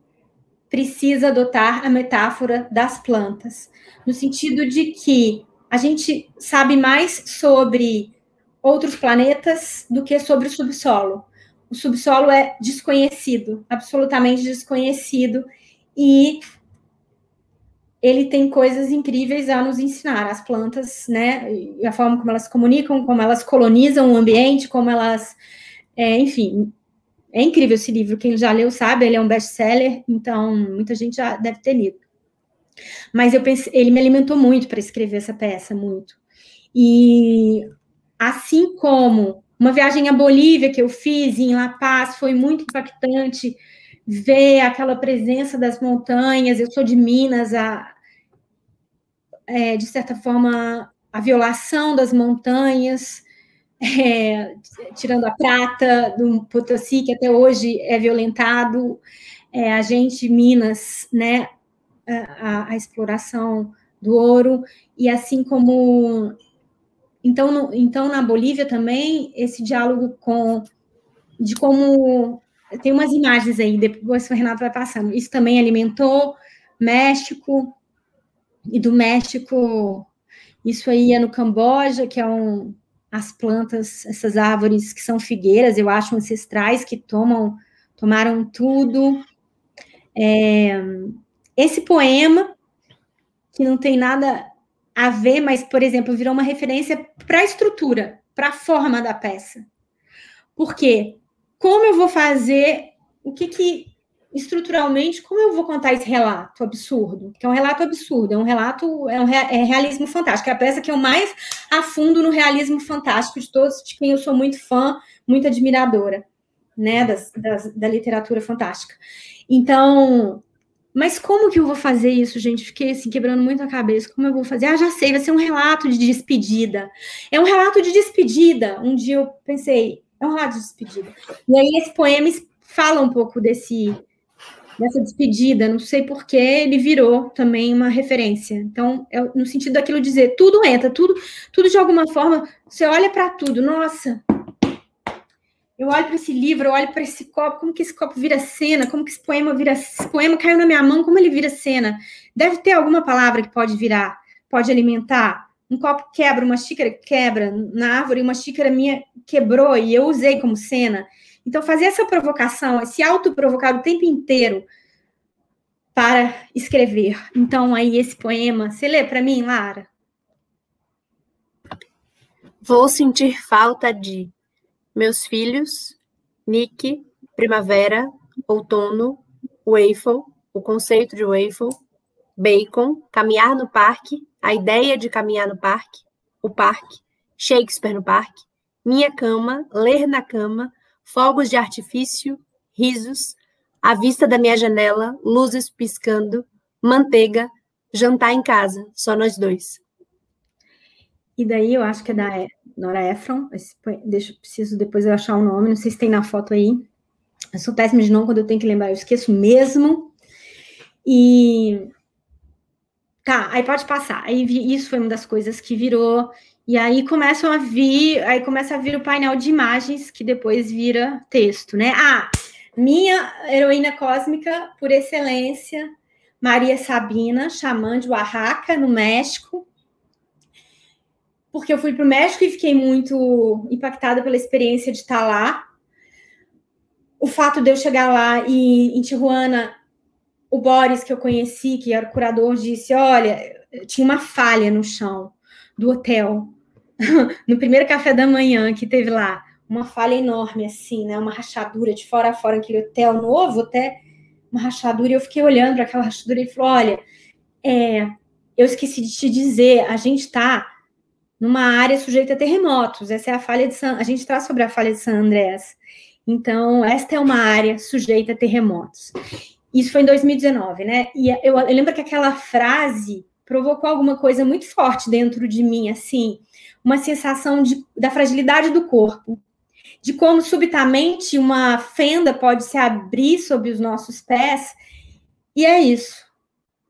Speaker 2: precisa adotar a metáfora das plantas, no sentido de que a gente sabe mais sobre outros planetas do que sobre o subsolo. O subsolo é desconhecido, absolutamente desconhecido, e ele tem coisas incríveis a nos ensinar. As plantas, né? A forma como elas comunicam, como elas colonizam o ambiente, como elas. É, enfim, é incrível esse livro. Quem já leu sabe, ele é um best-seller, então muita gente já deve ter lido. Mas eu pensei, ele me alimentou muito para escrever essa peça, muito. E assim como uma viagem à Bolívia que eu fiz em La Paz foi muito impactante ver aquela presença das montanhas. Eu sou de Minas, a, é, de certa forma, a violação das montanhas, é, tirando a prata do Potosí, que até hoje é violentado. é, a gente, Minas, né, a, a, exploração do ouro, e assim como. Então, no, então, na Bolívia também, esse diálogo com. de como. Tem umas imagens aí, depois o Renato vai passando. Isso também alimentou México, e do México, isso aí é no Camboja, que é um, as plantas, essas árvores que são figueiras, eu acho ancestrais, que tomam, tomaram tudo. É, esse poema, que não tem nada a ver, mas, por exemplo, virou uma referência para a estrutura, para a forma da peça. Por quê? Como eu vou fazer, o que que estruturalmente, como eu vou contar esse relato absurdo? Que é um relato absurdo, é um relato, é um é realismo fantástico. É a peça que eu mais afundo no realismo fantástico de todos, de quem eu sou muito fã, muito admiradora, né, das, das, da literatura fantástica. Então, mas como que eu vou fazer isso, gente? Fiquei assim, quebrando muito a cabeça. Como eu vou fazer? Ah, já sei, vai ser um relato de despedida. É um relato de despedida. Um dia eu pensei, é um relato de despedida. E aí esse poema fala um pouco desse dessa despedida, não sei porquê, ele virou também uma referência. Então, é no sentido daquilo dizer, tudo entra, tudo, tudo de alguma forma, você olha para tudo, nossa, eu olho para esse livro, eu olho para esse copo, como que esse copo vira cena, como que esse poema vira, esse poema caiu na minha mão, como ele vira cena. Deve ter alguma palavra que pode virar, pode alimentar. Um copo quebra, uma xícara quebra na árvore, uma xícara minha quebrou e eu usei como cena. Então, fazer essa provocação, esse autoprovocar o tempo inteiro para escrever. Então, aí, esse poema, você lê para mim, Lara?
Speaker 1: Vou sentir falta de meus filhos, Nick, primavera, outono, waffle, o conceito de waffle, bacon, caminhar no parque, a ideia de caminhar no parque, o parque, Shakespeare no parque, minha cama, ler na cama, fogos de artifício, risos, à vista da minha janela, luzes piscando, manteiga, jantar em casa, só nós dois.
Speaker 2: E daí eu acho que é da Nora Ephron, deixa, preciso depois eu achar o nome, não sei se tem na foto aí. Eu sou péssima de nome, quando eu tenho que lembrar, eu esqueço mesmo. E tá, aí pode passar. Aí isso foi uma das coisas que virou e aí começam a vir, aí começa a vir o painel de imagens que depois vira texto, né? Ah, minha heroína cósmica por excelência, Maria Sabina, xamã de Oaxaca, no México. Porque eu fui para o México e fiquei muito impactada pela experiência de estar lá. O fato de eu chegar lá e em Tijuana, o Boris que eu conheci, que era o curador, disse: Olha, tinha uma falha no chão do hotel. no primeiro café da manhã que teve lá, uma falha enorme, assim, né? Uma rachadura de fora a fora, aquele hotel novo, até uma rachadura, e eu fiquei olhando para aquela rachadura e falou: olha, é, eu esqueci de te dizer, a gente está numa área sujeita a terremotos. Essa é a falha de San. A gente está sobre a falha de San Andrés. Então, esta é uma área sujeita a terremotos. Isso foi em 2019, né? E eu, eu lembro que aquela frase provocou alguma coisa muito forte dentro de mim, assim, uma sensação de, da fragilidade do corpo, de como subitamente uma fenda pode se abrir sob os nossos pés, e é isso.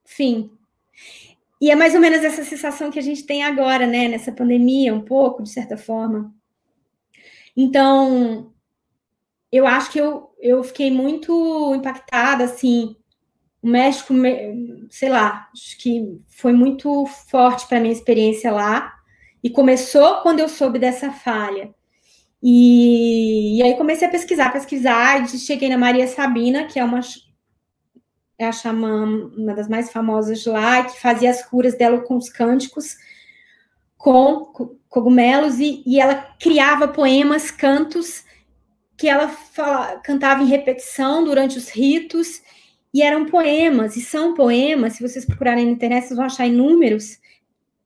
Speaker 2: Fim. E é mais ou menos essa sensação que a gente tem agora, né, nessa pandemia, um pouco, de certa forma. Então, eu acho que eu, eu fiquei muito impactada, assim, o México, sei lá, acho que foi muito forte para minha experiência lá. E começou quando eu soube dessa falha. E, e aí comecei a pesquisar, pesquisar, e cheguei na Maria Sabina, que é uma é a xamã, uma das mais famosas lá, que fazia as curas dela com os cânticos, com cogumelos, e, e ela criava poemas, cantos, que ela fala, cantava em repetição durante os ritos, e eram poemas, e são poemas, se vocês procurarem na internet, vocês vão achar inúmeros,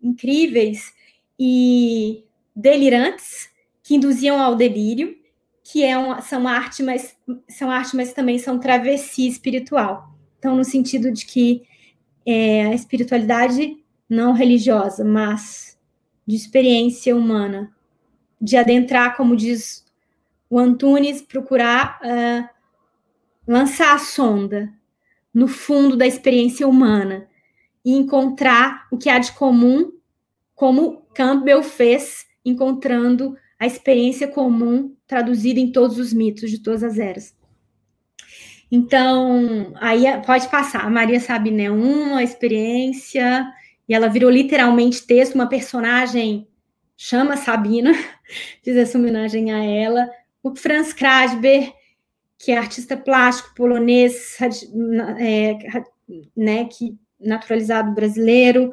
Speaker 2: incríveis e delirantes, que induziam ao delírio, que é uma, são arte, mas são arte, mas também são travessia espiritual. Então, no sentido de que é, a espiritualidade não religiosa, mas de experiência humana, de adentrar, como diz o Antunes, procurar uh, lançar a sonda no fundo da experiência humana e encontrar o que há de comum, como Campbell fez, encontrando a experiência comum traduzida em todos os mitos de todas as eras. Então, aí pode passar. A Maria sabe, né? Uma experiência, e ela virou literalmente texto, uma personagem chama Sabina, fiz essa homenagem a ela. O Franz Krasber, que é artista plástico polonês, é, né, que naturalizado brasileiro.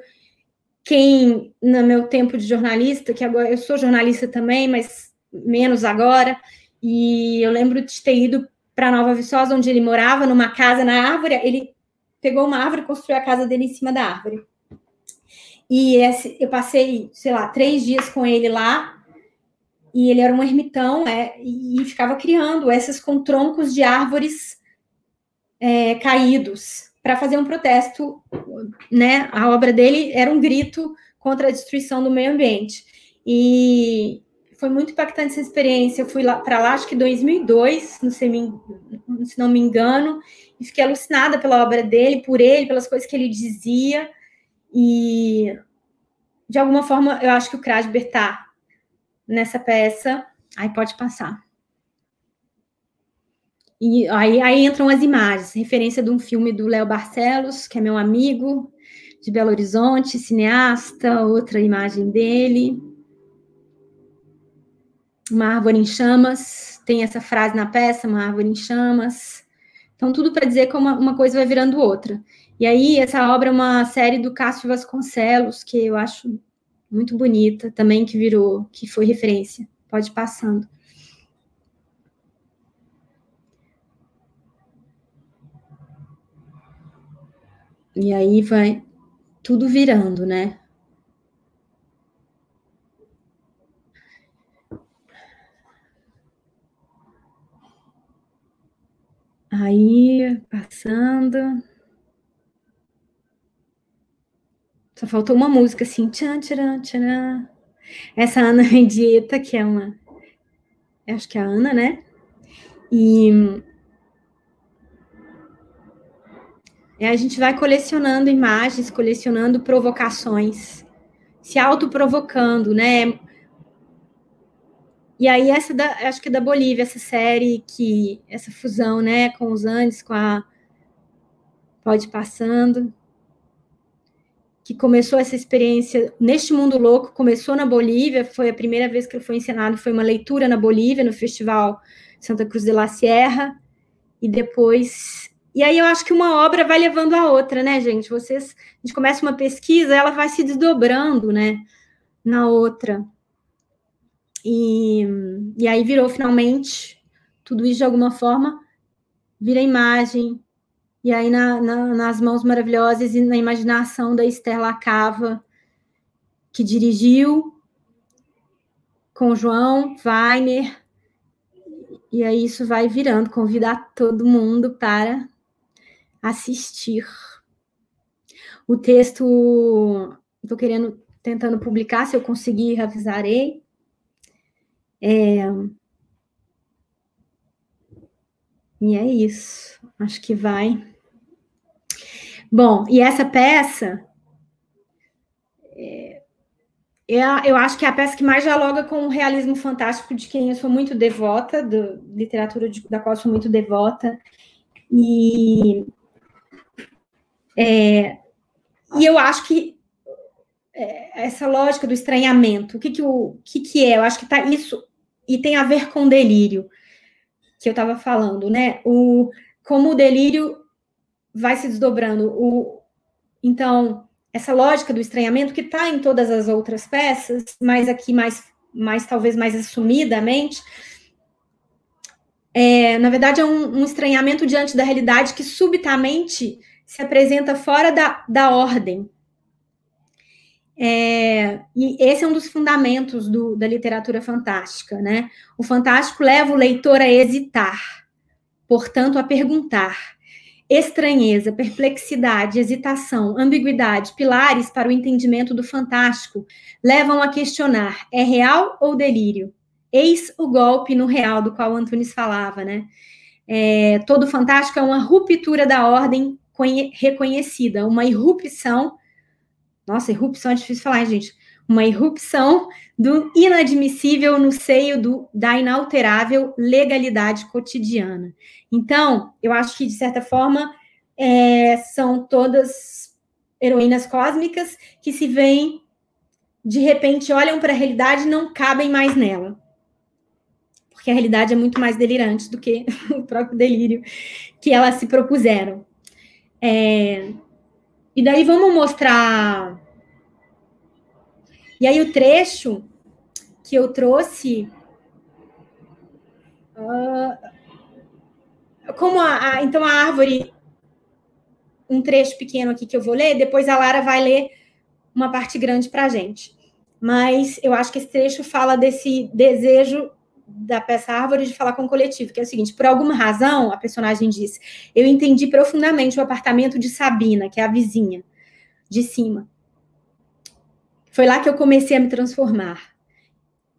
Speaker 2: Quem, no meu tempo de jornalista, que agora eu sou jornalista também, mas menos agora, e eu lembro de ter ido para Nova Viçosa, onde ele morava, numa casa na árvore. Ele pegou uma árvore e construiu a casa dele em cima da árvore. E esse, eu passei, sei lá, três dias com ele lá. E ele era um ermitão é, e ficava criando essas com troncos de árvores é, caídos para fazer um protesto. Né? A obra dele era um grito contra a destruição do meio ambiente. E, foi muito impactante essa experiência. Eu fui lá para lá, acho que 2002, não sei, se não me engano, e fiquei alucinada pela obra dele, por ele, pelas coisas que ele dizia. E de alguma forma, eu acho que o Krasber está nessa peça. Aí pode passar. E aí, aí entram as imagens, referência de um filme do Léo Barcelos, que é meu amigo de Belo Horizonte, cineasta, outra imagem dele uma árvore em chamas, tem essa frase na peça, uma árvore em chamas. Então, tudo para dizer como uma, uma, coisa vai virando outra. E aí, essa obra é uma série do Cássio Vasconcelos, que eu acho muito bonita, também que virou, que foi referência. Pode ir passando. E aí vai tudo virando, né? Aí, passando. Só faltou uma música assim, tchan, tchan, tchan. Essa Ana Mendieta, que é uma. Acho que é a Ana, né? E. É, a gente vai colecionando imagens, colecionando provocações, se autoprovocando, né? E aí, essa da, acho que é da Bolívia, essa série que, essa fusão, né, com os Andes, com a Pode Passando, que começou essa experiência neste mundo louco, começou na Bolívia, foi a primeira vez que foi encenado, foi uma leitura na Bolívia, no Festival Santa Cruz de la Sierra, e depois... E aí eu acho que uma obra vai levando a outra, né, gente? Vocês, a gente começa uma pesquisa, ela vai se desdobrando, né, na outra. E, e aí virou finalmente tudo isso de alguma forma, vira imagem. E aí na, na, nas mãos maravilhosas e na imaginação da Estela Cava, que dirigiu com o João Weiner. E aí isso vai virando, convidar todo mundo para assistir. O texto, estou querendo, tentando publicar, se eu conseguir, avisarei. É... E é isso. Acho que vai. Bom, e essa peça. É... Eu acho que é a peça que mais dialoga com o realismo fantástico, de quem eu sou muito devota, do, literatura de, da qual eu sou muito devota. E, é, e eu acho que é, essa lógica do estranhamento, o que que, o, que, que é? Eu acho que tá isso, e tem a ver com delírio, que eu estava falando, né? O, como o delírio vai se desdobrando. O, então, essa lógica do estranhamento que está em todas as outras peças, mas aqui mais, mais talvez mais assumidamente, é, na verdade é um, um estranhamento diante da realidade que subitamente se apresenta fora da, da ordem, é, e esse é um dos fundamentos do, da literatura fantástica, né? O fantástico leva o leitor a hesitar, portanto, a perguntar. Estranheza, perplexidade, hesitação, ambiguidade, pilares para o entendimento do fantástico, levam a questionar: é real ou delírio? Eis o golpe no real do qual Antunes falava, né? é, todo fantástico é uma ruptura da ordem reconhecida, uma irrupção. Nossa, irrupção é difícil falar, gente. Uma irrupção do inadmissível no seio do, da inalterável legalidade cotidiana. Então, eu acho que, de certa forma, é, são todas heroínas cósmicas que se veem, de repente, olham para a realidade e não cabem mais nela porque a realidade é muito mais delirante do que o próprio delírio que elas se propuseram. É, e daí vamos mostrar. E aí o trecho que eu trouxe. Uh, como a, a, então a árvore, um trecho pequeno aqui que eu vou ler, depois a Lara vai ler uma parte grande para a gente. Mas eu acho que esse trecho fala desse desejo da peça Árvore de falar com o coletivo, que é o seguinte: por alguma razão, a personagem diz, eu entendi profundamente o apartamento de Sabina, que é a vizinha de cima. Foi lá que eu comecei a me transformar.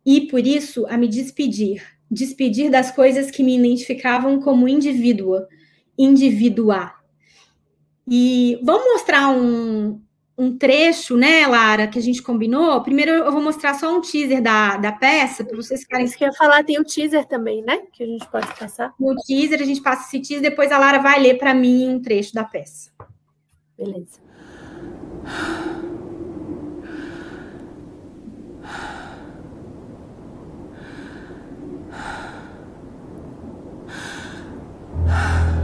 Speaker 2: E por isso a me despedir, despedir das coisas que me identificavam como indivídua, individuar. E vamos mostrar um, um trecho, né, Lara, que a gente combinou. Primeiro eu vou mostrar só um teaser da, da peça, para vocês ficarem.
Speaker 1: Isso que eu ia falar, tem o teaser também, né? Que a gente pode passar.
Speaker 2: O teaser, a gente passa esse teaser, depois a Lara vai ler para mim um trecho da peça.
Speaker 1: Beleza.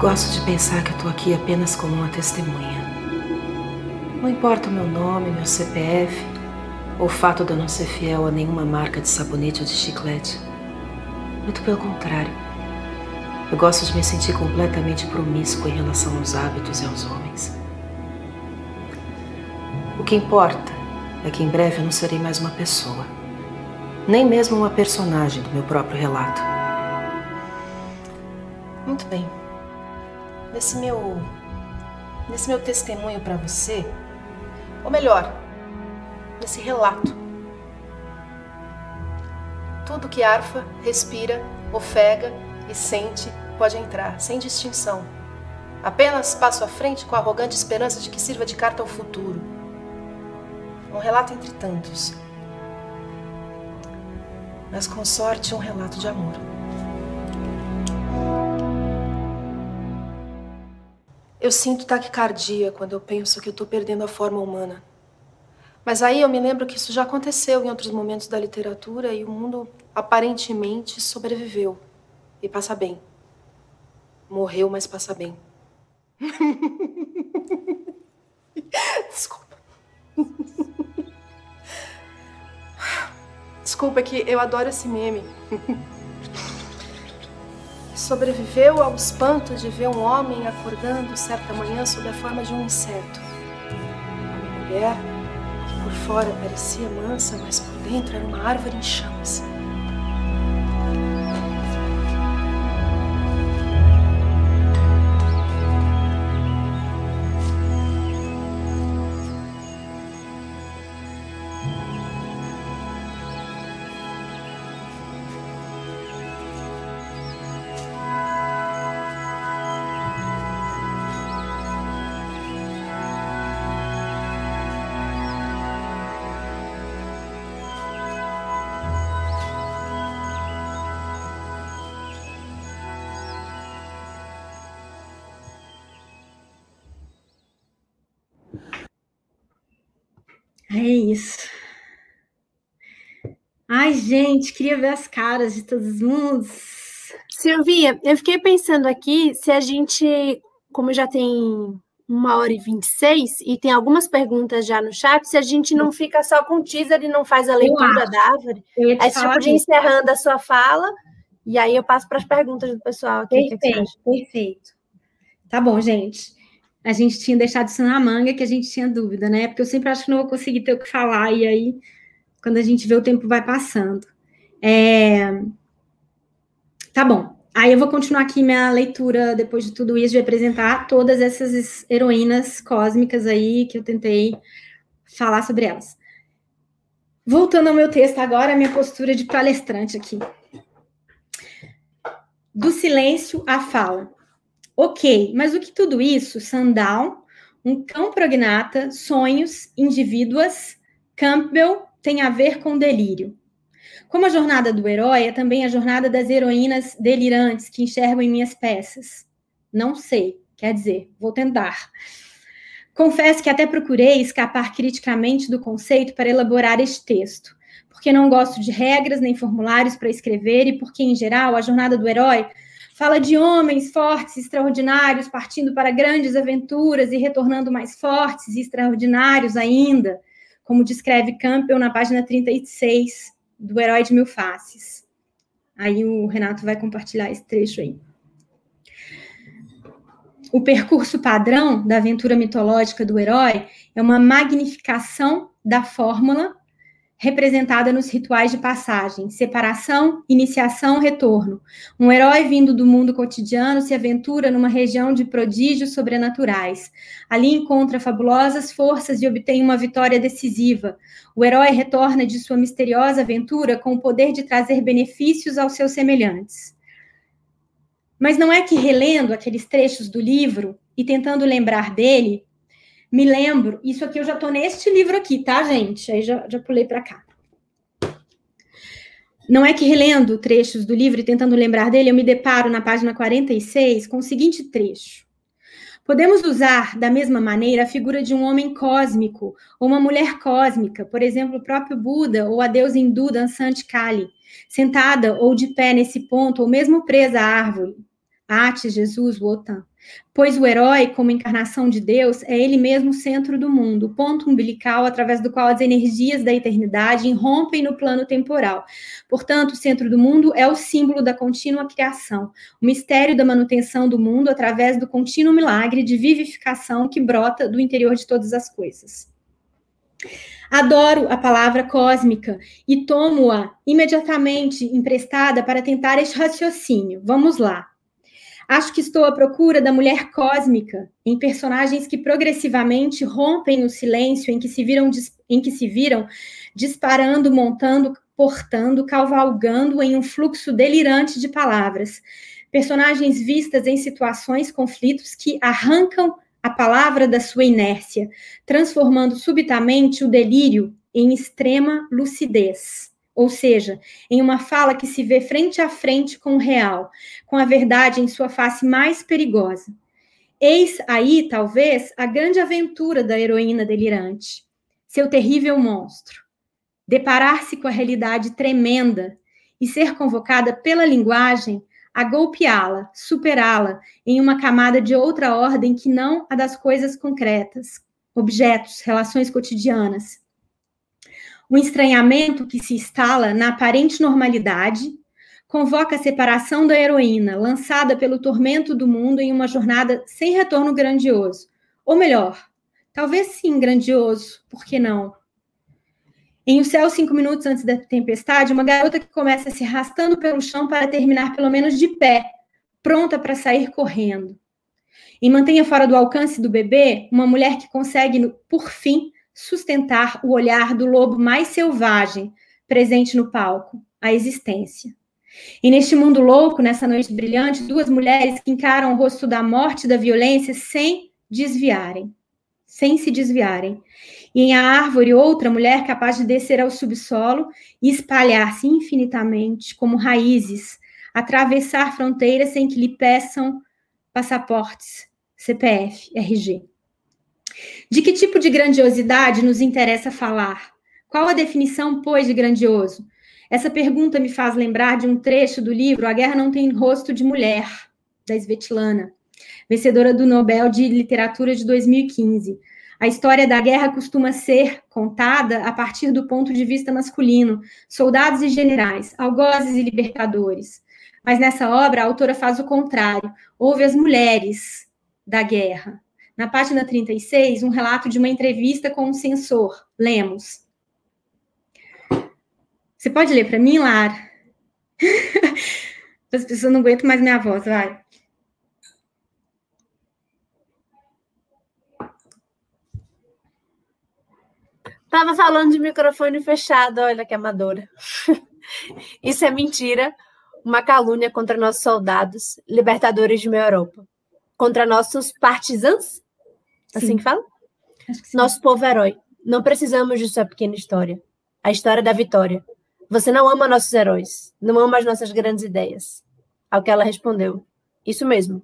Speaker 5: gosto de pensar que eu tô aqui apenas como uma testemunha. Não importa o meu nome, meu CPF, ou o fato de eu não ser fiel a nenhuma marca de sabonete ou de chiclete. Muito pelo contrário. Eu gosto de me sentir completamente promíscuo em relação aos hábitos e aos homens. O que importa é que em breve eu não serei mais uma pessoa, nem mesmo uma personagem do meu próprio relato. Muito bem nesse meu nesse meu testemunho para você, ou melhor, nesse relato. Tudo que arfa, respira, ofega e sente pode entrar, sem distinção. Apenas passo à frente com a arrogante esperança de que sirva de carta ao futuro. Um relato entre tantos. Mas com sorte, um relato de amor. Eu sinto taquicardia quando eu penso que eu estou perdendo a forma humana. Mas aí eu me lembro que isso já aconteceu em outros momentos da literatura e o mundo aparentemente sobreviveu e passa bem. Morreu, mas passa bem. Desculpa. Desculpa, é que eu adoro esse meme. sobreviveu ao espanto de ver um homem acordando certa manhã sob a forma de um inseto. Uma mulher que por fora parecia mansa, mas por dentro era uma árvore em chamas.
Speaker 2: Isso. Ai, gente, queria ver as caras de todos mundo.
Speaker 1: Silvia, eu fiquei pensando aqui se a gente, como já tem uma hora e vinte e seis, e tem algumas perguntas já no chat, se a gente não fica só com o teaser e não faz a leitura da árvore. Aí você podia encerrando a sua fala, e aí eu passo para as perguntas do pessoal aqui.
Speaker 2: Perfeito, que que perfeito. Tá bom, gente a gente tinha deixado isso na manga, que a gente tinha dúvida, né? Porque eu sempre acho que não vou conseguir ter o que falar, e aí, quando a gente vê, o tempo vai passando. É... Tá bom. Aí eu vou continuar aqui minha leitura depois de tudo isso, de apresentar todas essas heroínas cósmicas aí que eu tentei falar sobre elas. Voltando ao meu texto agora, minha postura de palestrante aqui. Do silêncio à fala. Ok, mas o que tudo isso, Sundown, um cão prognata, sonhos, indivíduas, Campbell, tem a ver com delírio? Como a jornada do herói é também a jornada das heroínas delirantes que enxergam em minhas peças. Não sei, quer dizer, vou tentar. Confesso que até procurei escapar criticamente do conceito para elaborar este texto, porque não gosto de regras nem formulários para escrever e porque, em geral, a jornada do herói fala de homens fortes extraordinários partindo para grandes aventuras e retornando mais fortes e extraordinários ainda, como descreve Campbell na página 36 do Herói de Mil Faces. Aí o Renato vai compartilhar esse trecho aí. O percurso padrão da aventura mitológica do herói é uma magnificação da fórmula representada nos rituais de passagem, separação, iniciação, retorno. Um herói vindo do mundo cotidiano se aventura numa região de prodígios sobrenaturais. Ali encontra fabulosas forças e obtém uma vitória decisiva. O herói retorna de sua misteriosa aventura com o poder de trazer benefícios aos seus semelhantes. Mas não é que relendo aqueles trechos do livro e tentando lembrar dele, me lembro, isso aqui eu já estou neste livro aqui, tá, gente? Aí já, já pulei para cá. Não é que relendo trechos do livro e tentando lembrar dele, eu me deparo na página 46 com o seguinte trecho. Podemos usar da mesma maneira a figura de um homem cósmico ou uma mulher cósmica, por exemplo, o próprio Buda ou a deusa hindu dançante Kali, sentada ou de pé nesse ponto, ou mesmo presa à árvore. Ate, Jesus, Wotan. Pois o herói, como encarnação de Deus, é ele mesmo o centro do mundo, o ponto umbilical através do qual as energias da eternidade irrompem no plano temporal. Portanto, o centro do mundo é o símbolo da contínua criação, o mistério da manutenção do mundo através do contínuo milagre de vivificação que brota do interior de todas as coisas. Adoro a palavra cósmica e tomo-a imediatamente emprestada para tentar este raciocínio. Vamos lá. Acho que estou à procura da mulher cósmica, em personagens que progressivamente rompem o silêncio em que se viram, em que se viram disparando, montando, portando, cavalgando em um fluxo delirante de palavras. Personagens vistas em situações, conflitos que arrancam a palavra da sua inércia, transformando subitamente o delírio em extrema lucidez ou seja, em uma fala que se vê frente a frente com o real, com a verdade em sua face mais perigosa. Eis aí, talvez, a grande aventura da heroína delirante, seu terrível monstro. Deparar-se com a realidade tremenda e ser convocada pela linguagem a golpeá-la, superá-la em uma camada de outra ordem que não a das coisas concretas, objetos, relações cotidianas, o estranhamento que se instala na aparente normalidade convoca a separação da heroína, lançada pelo tormento do mundo em uma jornada sem retorno grandioso. Ou melhor, talvez sim grandioso, por que não? Em O Céu, cinco minutos antes da tempestade, uma garota que começa se arrastando pelo chão para terminar pelo menos de pé, pronta para sair correndo. Em Mantenha Fora do Alcance do Bebê, uma mulher que consegue, por fim, sustentar o olhar do lobo mais selvagem presente no palco, a existência. E neste mundo louco, nessa noite brilhante, duas mulheres que encaram o rosto da morte e da violência sem desviarem, sem se desviarem. E em a árvore, outra mulher capaz de descer ao subsolo e espalhar-se infinitamente como raízes, atravessar fronteiras sem que lhe peçam passaportes, CPF, RG. De que tipo de grandiosidade nos interessa falar? Qual a definição, pois, de grandioso? Essa pergunta me faz lembrar de um trecho do livro A Guerra Não Tem Rosto de Mulher, da Svetlana, vencedora do Nobel de Literatura de 2015. A história da guerra costuma ser contada a partir do ponto de vista masculino, soldados e generais, algozes e libertadores. Mas nessa obra, a autora faz o contrário, houve as mulheres da guerra, na página 36, um relato de uma entrevista com um censor. Lemos. Você pode ler para mim, Lara? As pessoas não aguentam mais minha voz, vai.
Speaker 1: Tava falando de microfone fechado, olha que amadora. Isso é mentira, uma calúnia contra nossos soldados, libertadores de uma Europa. Contra nossos partisans? Assim sim. que fala? Que Nosso povo herói. Não precisamos de sua pequena história. A história da vitória. Você não ama nossos heróis, não ama as nossas grandes ideias. Ao que ela respondeu: Isso mesmo.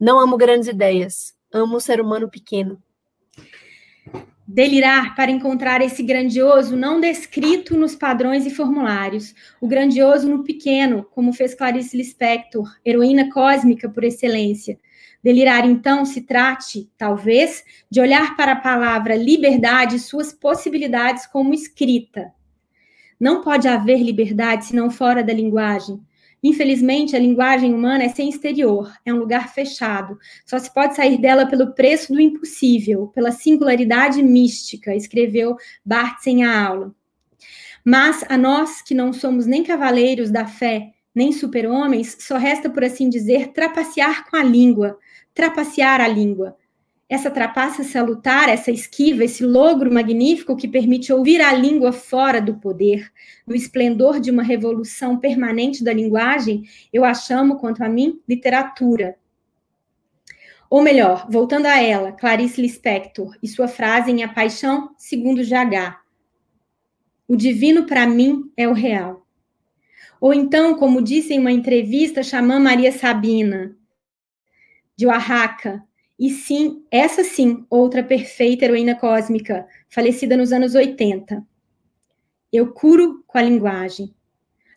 Speaker 1: Não amo grandes ideias, amo o ser humano pequeno.
Speaker 2: Delirar para encontrar esse grandioso não descrito nos padrões e formulários, o grandioso no pequeno, como fez Clarice Lispector, heroína cósmica por excelência. Delirar, então, se trate, talvez, de olhar para a palavra liberdade e suas possibilidades como escrita. Não pode haver liberdade senão fora da linguagem. Infelizmente, a linguagem humana é sem exterior, é um lugar fechado. Só se pode sair dela pelo preço do impossível, pela singularidade mística, escreveu Barthes em a aula. Mas a nós que não somos nem cavaleiros da fé, nem super-homens, só resta, por assim dizer, trapacear com a língua, trapacear a língua. Essa trapaça salutar, essa esquiva, esse logro magnífico que permite ouvir a língua fora do poder, no esplendor de uma revolução permanente da linguagem, eu a chamo, quanto a mim, literatura. Ou melhor, voltando a ela, Clarice Lispector e sua frase em A Paixão segundo Jagá. O divino para mim é o real. Ou então, como disse em uma entrevista Xamã Maria Sabina, de Oaxaca, e sim, essa sim, outra perfeita heroína cósmica, falecida nos anos 80. Eu curo com a linguagem.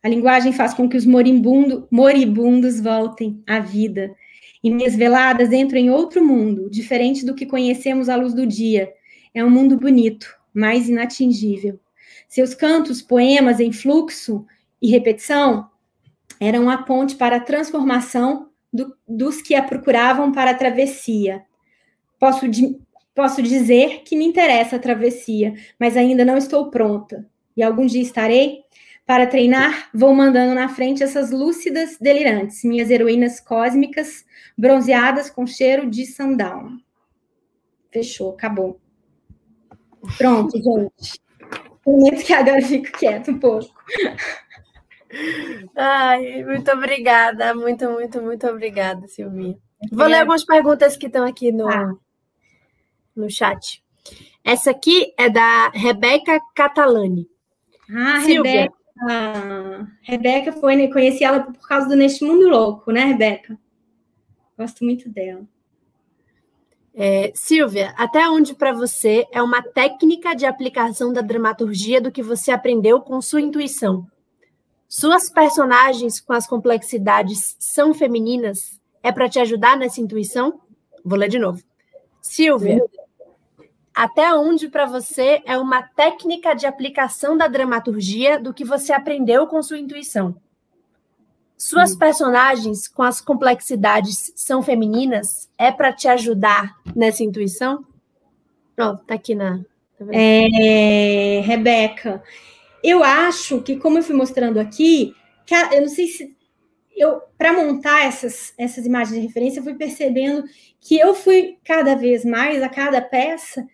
Speaker 2: A linguagem faz com que os moribundo, moribundos voltem à vida. E minhas veladas entram em outro mundo, diferente do que conhecemos à luz do dia. É um mundo bonito, mais inatingível. Seus cantos, poemas em fluxo e repetição eram a ponte para a transformação do, dos que a procuravam para a travessia. Posso, posso dizer que me interessa a travessia, mas ainda não estou pronta. E algum dia estarei? Para treinar, vou mandando na frente essas lúcidas delirantes, minhas heroínas cósmicas, bronzeadas com cheiro de sandal. Fechou, acabou. Pronto, gente. Prometo que agora eu fico quieto um pouco.
Speaker 1: Ai, muito obrigada, muito, muito, muito obrigada, Silvia. Vou ler algumas perguntas que estão aqui no, ah. no chat. Essa aqui é da Rebeca Catalani.
Speaker 2: Ah, Silvia. Rebeca. Rebeca foi, conheci ela por causa do Neste Mundo Louco, né, Rebeca? Gosto muito dela.
Speaker 1: É, Silvia, até onde para você é uma técnica de aplicação da dramaturgia do que você aprendeu com sua intuição? Suas personagens com as complexidades são femininas? É para te ajudar nessa intuição? Vou ler de novo. Silvia, até onde para você é uma técnica de aplicação da dramaturgia do que você aprendeu com sua intuição? Suas hum. personagens com as complexidades são femininas? É para te ajudar nessa intuição? Ó, oh, tá aqui na.
Speaker 2: Tá é, Rebeca, eu acho que, como eu fui mostrando aqui, a, eu não sei se eu, para montar essas, essas imagens de referência, eu fui percebendo que eu fui cada vez mais, a cada peça,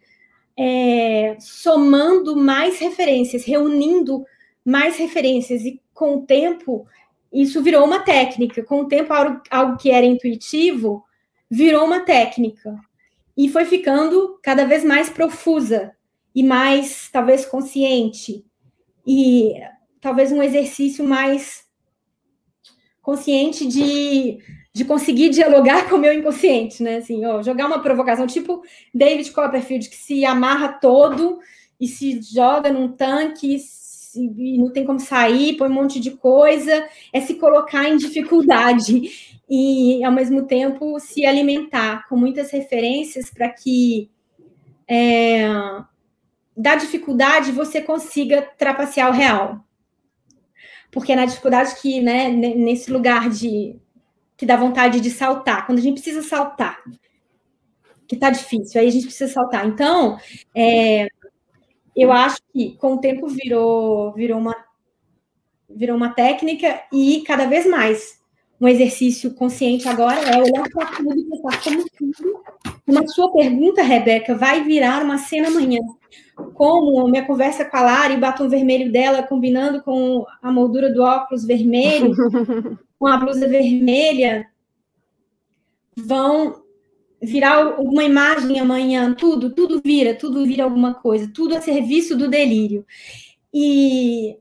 Speaker 2: é, somando mais referências, reunindo mais referências, e com o tempo, isso virou uma técnica. Com o tempo, algo, algo que era intuitivo virou uma técnica. E foi ficando cada vez mais profusa e mais, talvez, consciente e talvez um exercício mais consciente de, de conseguir dialogar com o meu inconsciente, né? Assim, ó, jogar uma provocação, tipo David Copperfield, que se amarra todo e se joga num tanque e não tem como sair, põe um monte de coisa, é se colocar em dificuldade e, ao mesmo tempo, se alimentar com muitas referências para que é, da dificuldade você consiga trapacear o real. Porque é na dificuldade que, né, nesse lugar de que dá vontade de saltar, quando a gente precisa saltar, que tá difícil, aí a gente precisa saltar. Então, é, eu acho que com o tempo virou, virou uma virou uma técnica e cada vez mais um exercício consciente agora é olhar para tudo e pensar como tudo, uma sua pergunta, Rebeca, vai virar uma cena amanhã. Como minha conversa com a Lara e o batom vermelho dela combinando com a moldura do óculos vermelho, com a blusa vermelha, vão virar uma imagem amanhã, tudo, tudo vira, tudo vira alguma coisa, tudo a serviço do delírio. E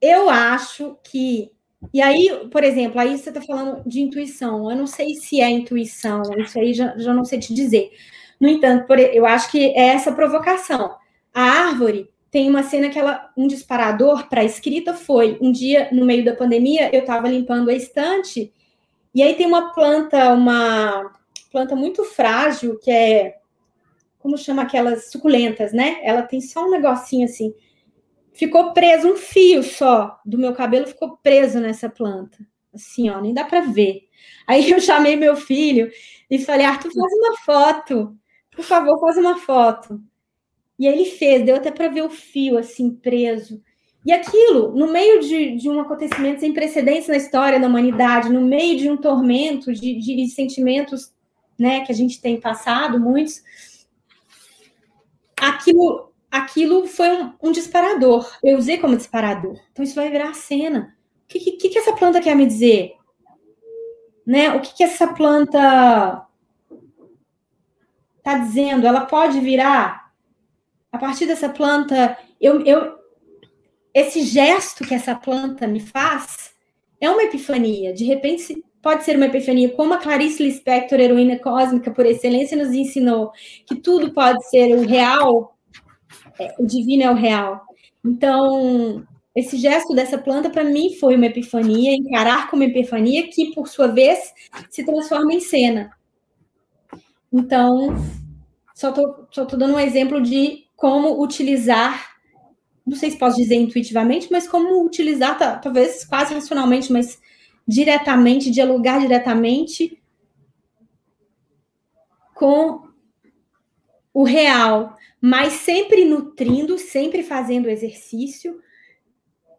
Speaker 2: eu acho que e aí, por exemplo, aí você está falando de intuição. Eu não sei se é intuição, isso aí já, já não sei te dizer. No entanto, por, eu acho que é essa provocação. A árvore tem uma cena que ela, um disparador para a escrita foi um dia no meio da pandemia, eu estava limpando a estante e aí tem uma planta, uma planta muito frágil que é como chama aquelas suculentas, né? Ela tem só um negocinho assim ficou preso um fio só do meu cabelo ficou preso nessa planta. Assim, ó, nem dá para ver. Aí eu chamei meu filho e falei: "Arthur, faz uma foto. Por favor, faz uma foto". E ele fez, deu até para ver o fio assim preso. E aquilo, no meio de, de, um acontecimento sem precedentes na história da humanidade, no meio de um tormento de, de sentimentos né, que a gente tem passado, muitos, aquilo aquilo foi um, um, disparador. Eu usei como disparador. Então isso vai virar cena. O que, que, que essa planta quer me dizer? Né? O que, que essa planta está dizendo? Ela pode virar a partir dessa planta. Eu, eu, esse gesto que essa planta me faz é uma epifania. De repente pode ser uma epifania, como a Clarice Lispector, heroína cósmica por excelência, nos ensinou que tudo pode ser o real é, o divino é o real. Então, esse gesto dessa planta, para mim, foi uma epifania, encarar como epifania, que, por sua vez, se transforma em cena. Então, só estou só tô dando um exemplo de como utilizar, não sei se posso dizer intuitivamente, mas como utilizar, talvez quase racionalmente, mas diretamente, dialogar diretamente com o real, mas sempre nutrindo, sempre fazendo o exercício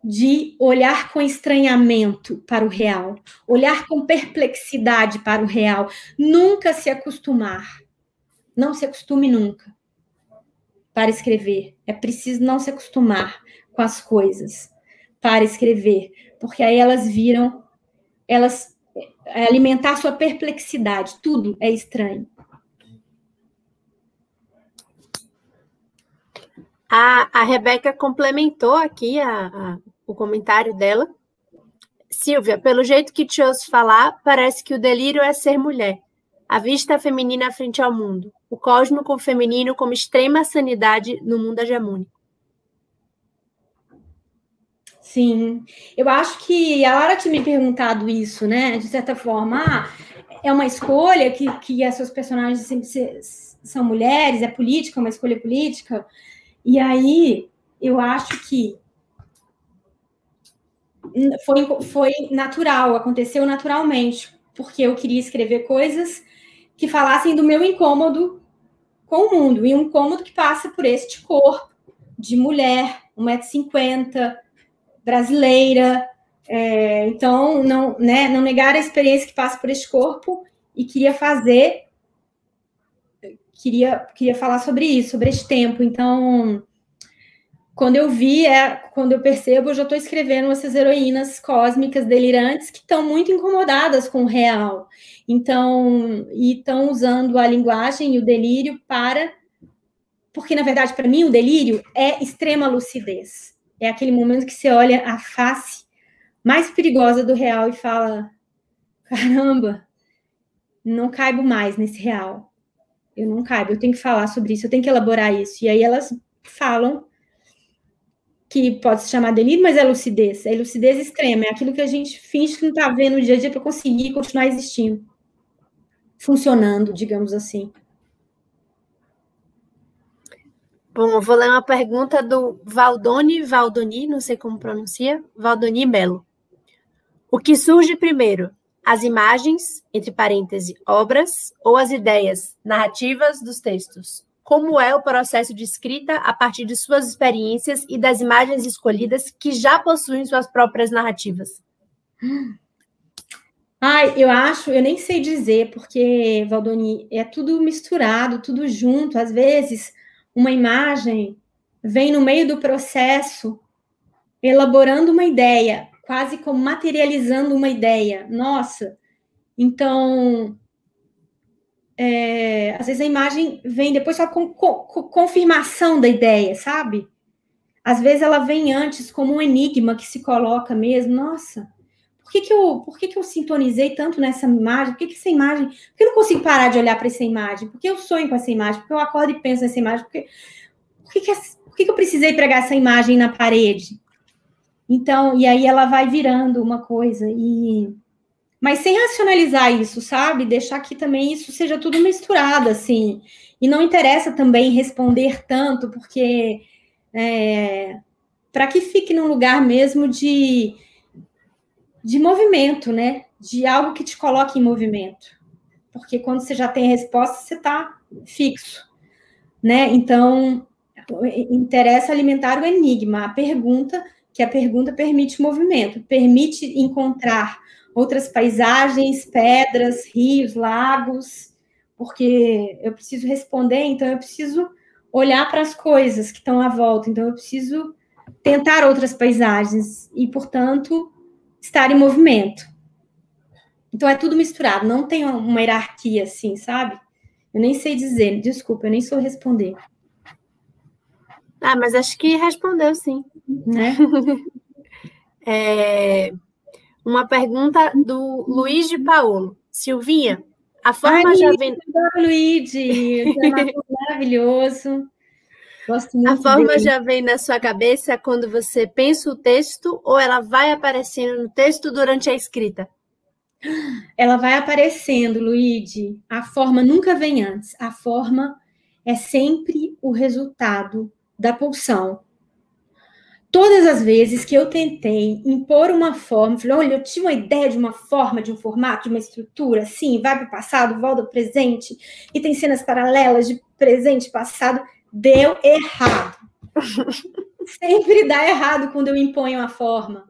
Speaker 2: de olhar com estranhamento para o real, olhar com perplexidade para o real, nunca se acostumar. Não se acostume nunca para escrever. É preciso não se acostumar com as coisas para escrever, porque aí elas viram, elas é alimentar sua perplexidade, tudo é estranho.
Speaker 1: A, a Rebeca complementou aqui a, a, o comentário dela. Silvia, pelo jeito que te ouço falar, parece que o delírio é ser mulher. A vista feminina frente ao mundo. O cósmico feminino como extrema sanidade no mundo hegemônico.
Speaker 2: Sim, eu acho que a Lara tinha me perguntado isso, né? De certa forma, ah, é uma escolha que, que essas personagens sempre são mulheres, é política, é uma escolha política. E aí, eu acho que foi, foi natural, aconteceu naturalmente, porque eu queria escrever coisas que falassem do meu incômodo com o mundo, e um incômodo que passa por este corpo de mulher, 1,50m, brasileira. É, então, não, né, não negar a experiência que passa por este corpo e queria fazer queria, queria falar sobre isso, sobre esse tempo. Então, quando eu vi, é, quando eu percebo, eu já estou escrevendo essas heroínas cósmicas delirantes que estão muito incomodadas com o real. Então, e estão usando a linguagem e o delírio para. Porque, na verdade, para mim, o delírio é extrema lucidez. É aquele momento que você olha a face mais perigosa do real e fala: caramba, não caibo mais nesse real eu não caibo, eu tenho que falar sobre isso, eu tenho que elaborar isso. E aí elas falam que pode se chamar delírio, mas é lucidez, é lucidez extrema, é aquilo que a gente finge que não está vendo no dia a dia para conseguir continuar existindo, funcionando, digamos assim.
Speaker 1: Bom, eu vou ler uma pergunta do Valdoni, Valdoni, não sei como pronuncia, Valdoni Belo. O que surge primeiro, as imagens, entre parênteses, obras, ou as ideias, narrativas dos textos. Como é o processo de escrita a partir de suas experiências e das imagens escolhidas que já possuem suas próprias narrativas?
Speaker 2: Ai, eu acho, eu nem sei dizer, porque, Valdoni, é tudo misturado, tudo junto. Às vezes, uma imagem vem no meio do processo, elaborando uma ideia, quase como materializando uma ideia. Nossa, então, é, às vezes a imagem vem depois só com, com, com, confirmação da ideia, sabe? Às vezes ela vem antes como um enigma que se coloca mesmo. Nossa, por que, que, eu, por que, que eu sintonizei tanto nessa imagem? Por que, que essa imagem. Por que eu não consigo parar de olhar para essa imagem? Por que eu sonho com essa imagem? Por que eu acordo e penso nessa imagem? Por que, por que, que, por que, que eu precisei pregar essa imagem na parede? Então, e aí ela vai virando uma coisa. E mas sem racionalizar isso, sabe? Deixar que também isso seja tudo misturado, assim. E não interessa também responder tanto, porque é, para que fique num lugar mesmo de, de movimento, né? De algo que te coloque em movimento. Porque quando você já tem a resposta, você está fixo, né? Então, interessa alimentar o enigma, a pergunta, que a pergunta permite movimento, permite encontrar outras paisagens, pedras, rios, lagos, porque eu preciso responder, então eu preciso olhar para as coisas que estão à volta, então eu preciso tentar outras paisagens e, portanto, estar em movimento. Então é tudo misturado, não tem uma hierarquia assim, sabe? Eu nem sei dizer, desculpa, eu nem sou responder.
Speaker 1: Ah, mas acho que respondeu sim. Né? é, uma pergunta do Luiz de Paolo. Silvinha, a forma Ai, já vem.
Speaker 2: Luigi, maravilhoso.
Speaker 1: Gosto muito a forma dele. já vem na sua cabeça quando você pensa o texto ou ela vai aparecendo no texto durante a escrita?
Speaker 2: Ela vai aparecendo, Luigi. A forma nunca vem antes. A forma é sempre o resultado da pulsão. Todas as vezes que eu tentei impor uma forma, falei, olha, eu tinha uma ideia de uma forma, de um formato, de uma estrutura, sim, vai para o passado, volta ao presente, e tem cenas paralelas de presente e passado, deu errado. Sempre dá errado quando eu imponho a forma.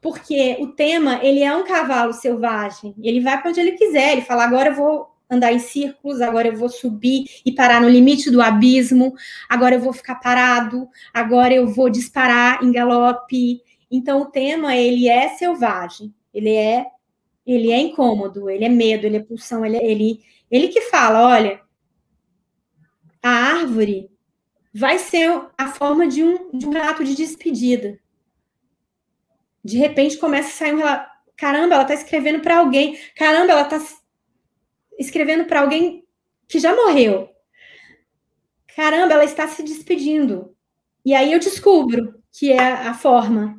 Speaker 2: Porque o tema, ele é um cavalo selvagem, ele vai para onde ele quiser, ele fala, agora eu vou andar em círculos, agora eu vou subir e parar no limite do abismo, agora eu vou ficar parado, agora eu vou disparar em galope. Então o tema ele é selvagem, ele é ele é incômodo, ele é medo, ele é pulsão, ele ele ele que fala, olha, a árvore vai ser a forma de um de um relato de despedida. De repente começa a sair um relato, caramba, ela está escrevendo para alguém, caramba, ela está escrevendo para alguém que já morreu. Caramba, ela está se despedindo. E aí eu descubro que é a forma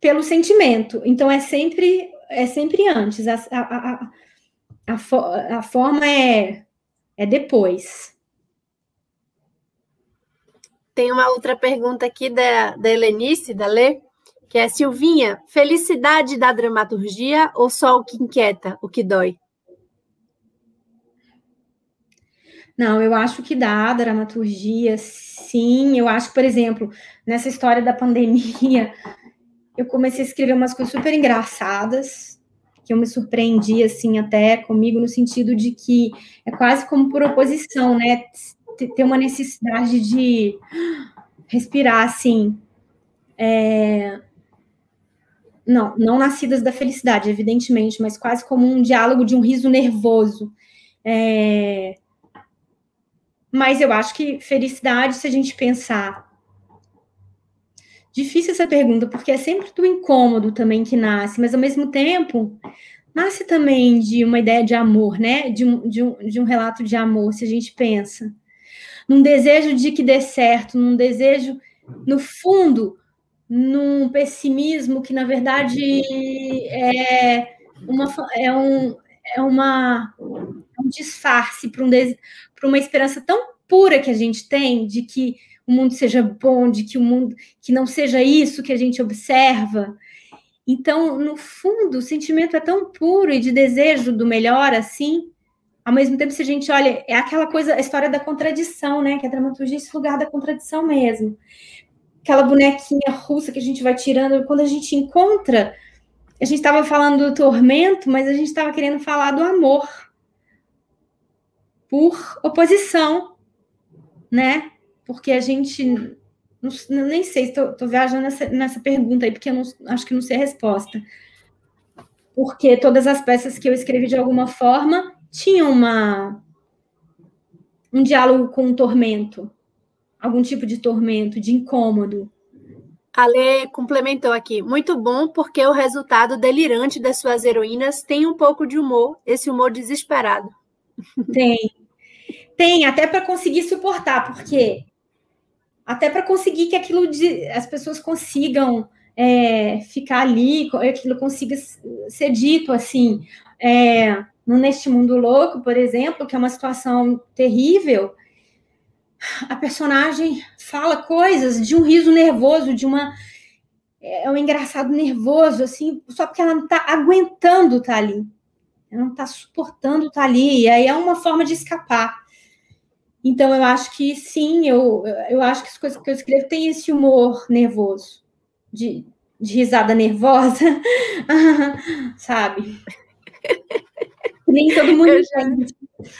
Speaker 2: pelo sentimento. Então é sempre é sempre antes. A, a, a, a, a forma é, é depois.
Speaker 1: Tem uma outra pergunta aqui da, da Helenice, da Lê, que é Silvinha, felicidade da dramaturgia ou só o que inquieta, o que dói?
Speaker 2: Não, eu acho que dá dramaturgia, sim. Eu acho, por exemplo, nessa história da pandemia, eu comecei a escrever umas coisas super engraçadas, que eu me surpreendi, assim, até comigo, no sentido de que é quase como por oposição, né? Ter uma necessidade de respirar, assim. É... Não, não nascidas da felicidade, evidentemente, mas quase como um diálogo de um riso nervoso. É mas eu acho que felicidade, se a gente pensar. Difícil essa pergunta, porque é sempre do incômodo também que nasce, mas ao mesmo tempo, nasce também de uma ideia de amor, né? De um, de um, de um relato de amor, se a gente pensa. Num desejo de que dê certo, num desejo, no fundo, num pessimismo que, na verdade, é, uma, é, um, é uma, um disfarce para um, para uma esperança tão pura que a gente tem de que o mundo seja bom, de que o mundo que não seja isso que a gente observa. Então, no fundo, o sentimento é tão puro e de desejo do melhor assim. Ao mesmo tempo, se a gente olha, é aquela coisa, a história da contradição, né? Que a dramaturgia é esse lugar da contradição mesmo. Aquela bonequinha russa que a gente vai tirando, quando a gente encontra a gente estava falando do tormento, mas a gente estava querendo falar do amor por oposição, né? Porque a gente não, nem sei, estou viajando nessa, nessa pergunta aí, porque eu não, acho que não sei a resposta. Porque todas as peças que eu escrevi de alguma forma tinham uma, um diálogo com um tormento, algum tipo de tormento, de incômodo.
Speaker 1: A Lê complementou aqui. Muito bom, porque o resultado delirante das suas heroínas tem um pouco de humor, esse humor desesperado.
Speaker 2: Tem. Tem, até para conseguir suportar, porque até para conseguir que aquilo de, as pessoas consigam é, ficar ali, aquilo consiga ser dito assim. É, neste mundo louco, por exemplo, que é uma situação terrível, a personagem fala coisas de um riso nervoso, de uma é um engraçado nervoso, assim, só porque ela não está aguentando estar tá ali. Ela não está suportando estar tá ali. E aí é uma forma de escapar. Então, eu acho que sim, eu, eu acho que as coisas que eu escrevo têm esse humor nervoso, de, de risada nervosa, sabe? Nem todo mundo. Eu já,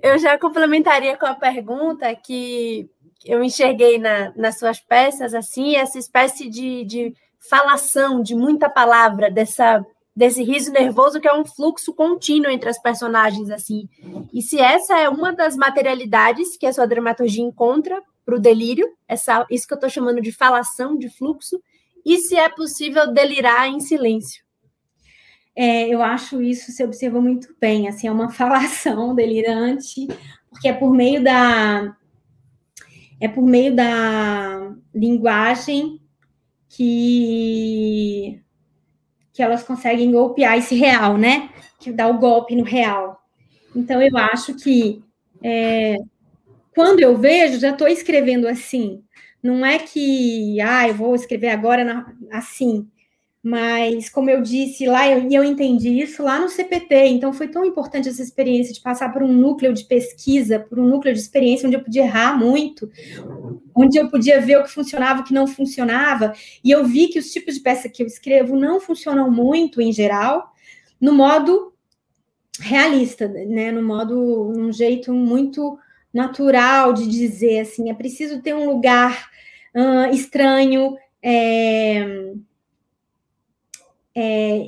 Speaker 1: eu já complementaria com a pergunta que eu enxerguei na, nas suas peças, assim, essa espécie de, de falação, de muita palavra, dessa desse riso nervoso que é um fluxo contínuo entre as personagens assim. E se essa é uma das materialidades que a sua dramaturgia encontra para o delírio, essa isso que eu estou chamando de falação, de fluxo, e se é possível delirar em silêncio.
Speaker 2: É, eu acho isso se observa muito bem, assim, é uma falação delirante, porque é por meio da é por meio da linguagem que que elas conseguem golpear esse real, né? Que dá o golpe no real. Então eu acho que é, quando eu vejo, já estou escrevendo assim. Não é que ah, eu vou escrever agora na, assim. Mas, como eu disse lá, eu, eu entendi isso lá no CPT, então foi tão importante essa experiência de passar por um núcleo de pesquisa, por um núcleo de experiência onde eu podia errar muito, onde eu podia ver o que funcionava, o que não funcionava, e eu vi que os tipos de peça que eu escrevo não funcionam muito, em geral, no modo realista, né, no modo, num jeito muito natural de dizer, assim, é preciso ter um lugar uh, estranho, é é,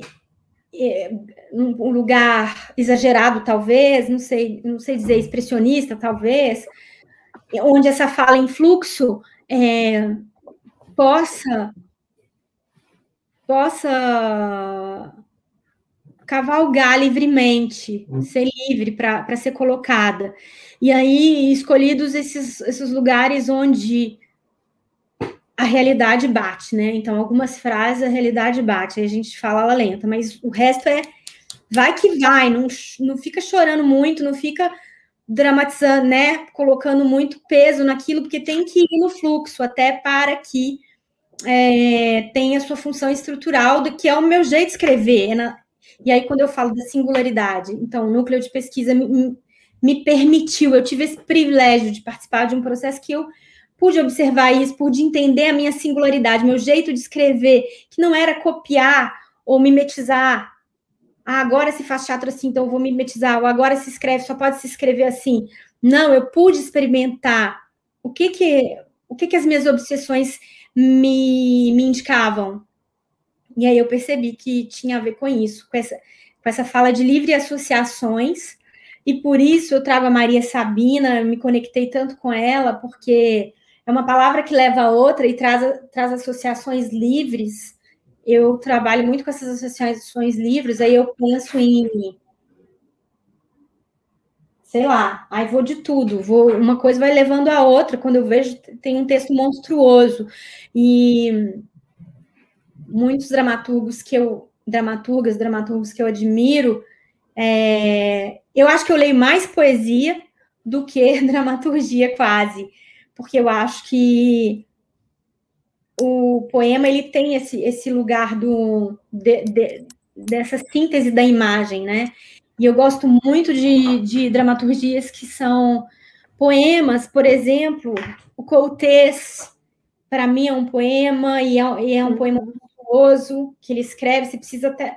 Speaker 2: é, um lugar exagerado, talvez, não sei, não sei dizer, expressionista, talvez, onde essa fala em fluxo é, possa possa cavalgar livremente, ser livre para ser colocada. E aí, escolhidos esses, esses lugares onde a realidade bate, né? Então, algumas frases a realidade bate, aí a gente fala ela lenta, mas o resto é vai que vai, não, não fica chorando muito, não fica dramatizando, né? Colocando muito peso naquilo, porque tem que ir no fluxo, até para que é, tenha sua função estrutural, do que é o meu jeito de escrever. Né? E aí, quando eu falo da singularidade, então, o núcleo de pesquisa me, me permitiu, eu tive esse privilégio de participar de um processo que eu pude observar isso, pude entender a minha singularidade, meu jeito de escrever, que não era copiar ou mimetizar. Ah, agora se faz teatro assim, então eu vou mimetizar, ou agora se escreve, só pode se escrever assim. Não, eu pude experimentar o que que, o que, que as minhas obsessões me, me indicavam. E aí eu percebi que tinha a ver com isso, com essa, com essa fala de livre associações, e por isso eu trago a Maria Sabina, me conectei tanto com ela, porque é uma palavra que leva a outra e traz, traz associações livres. Eu trabalho muito com essas associações livres, aí eu penso em sei lá, aí vou de tudo, vou, uma coisa vai levando a outra, quando eu vejo tem um texto monstruoso. E muitos dramaturgos que eu, dramaturgas, dramaturgos que eu admiro, é, eu acho que eu leio mais poesia do que dramaturgia quase, porque eu acho que o poema ele tem esse, esse lugar do, de, de, dessa síntese da imagem, né? E eu gosto muito de, de dramaturgias que são poemas, por exemplo, o Coutês, para mim é um poema, e é, e é um poema famoso, que ele escreve, você precisa até.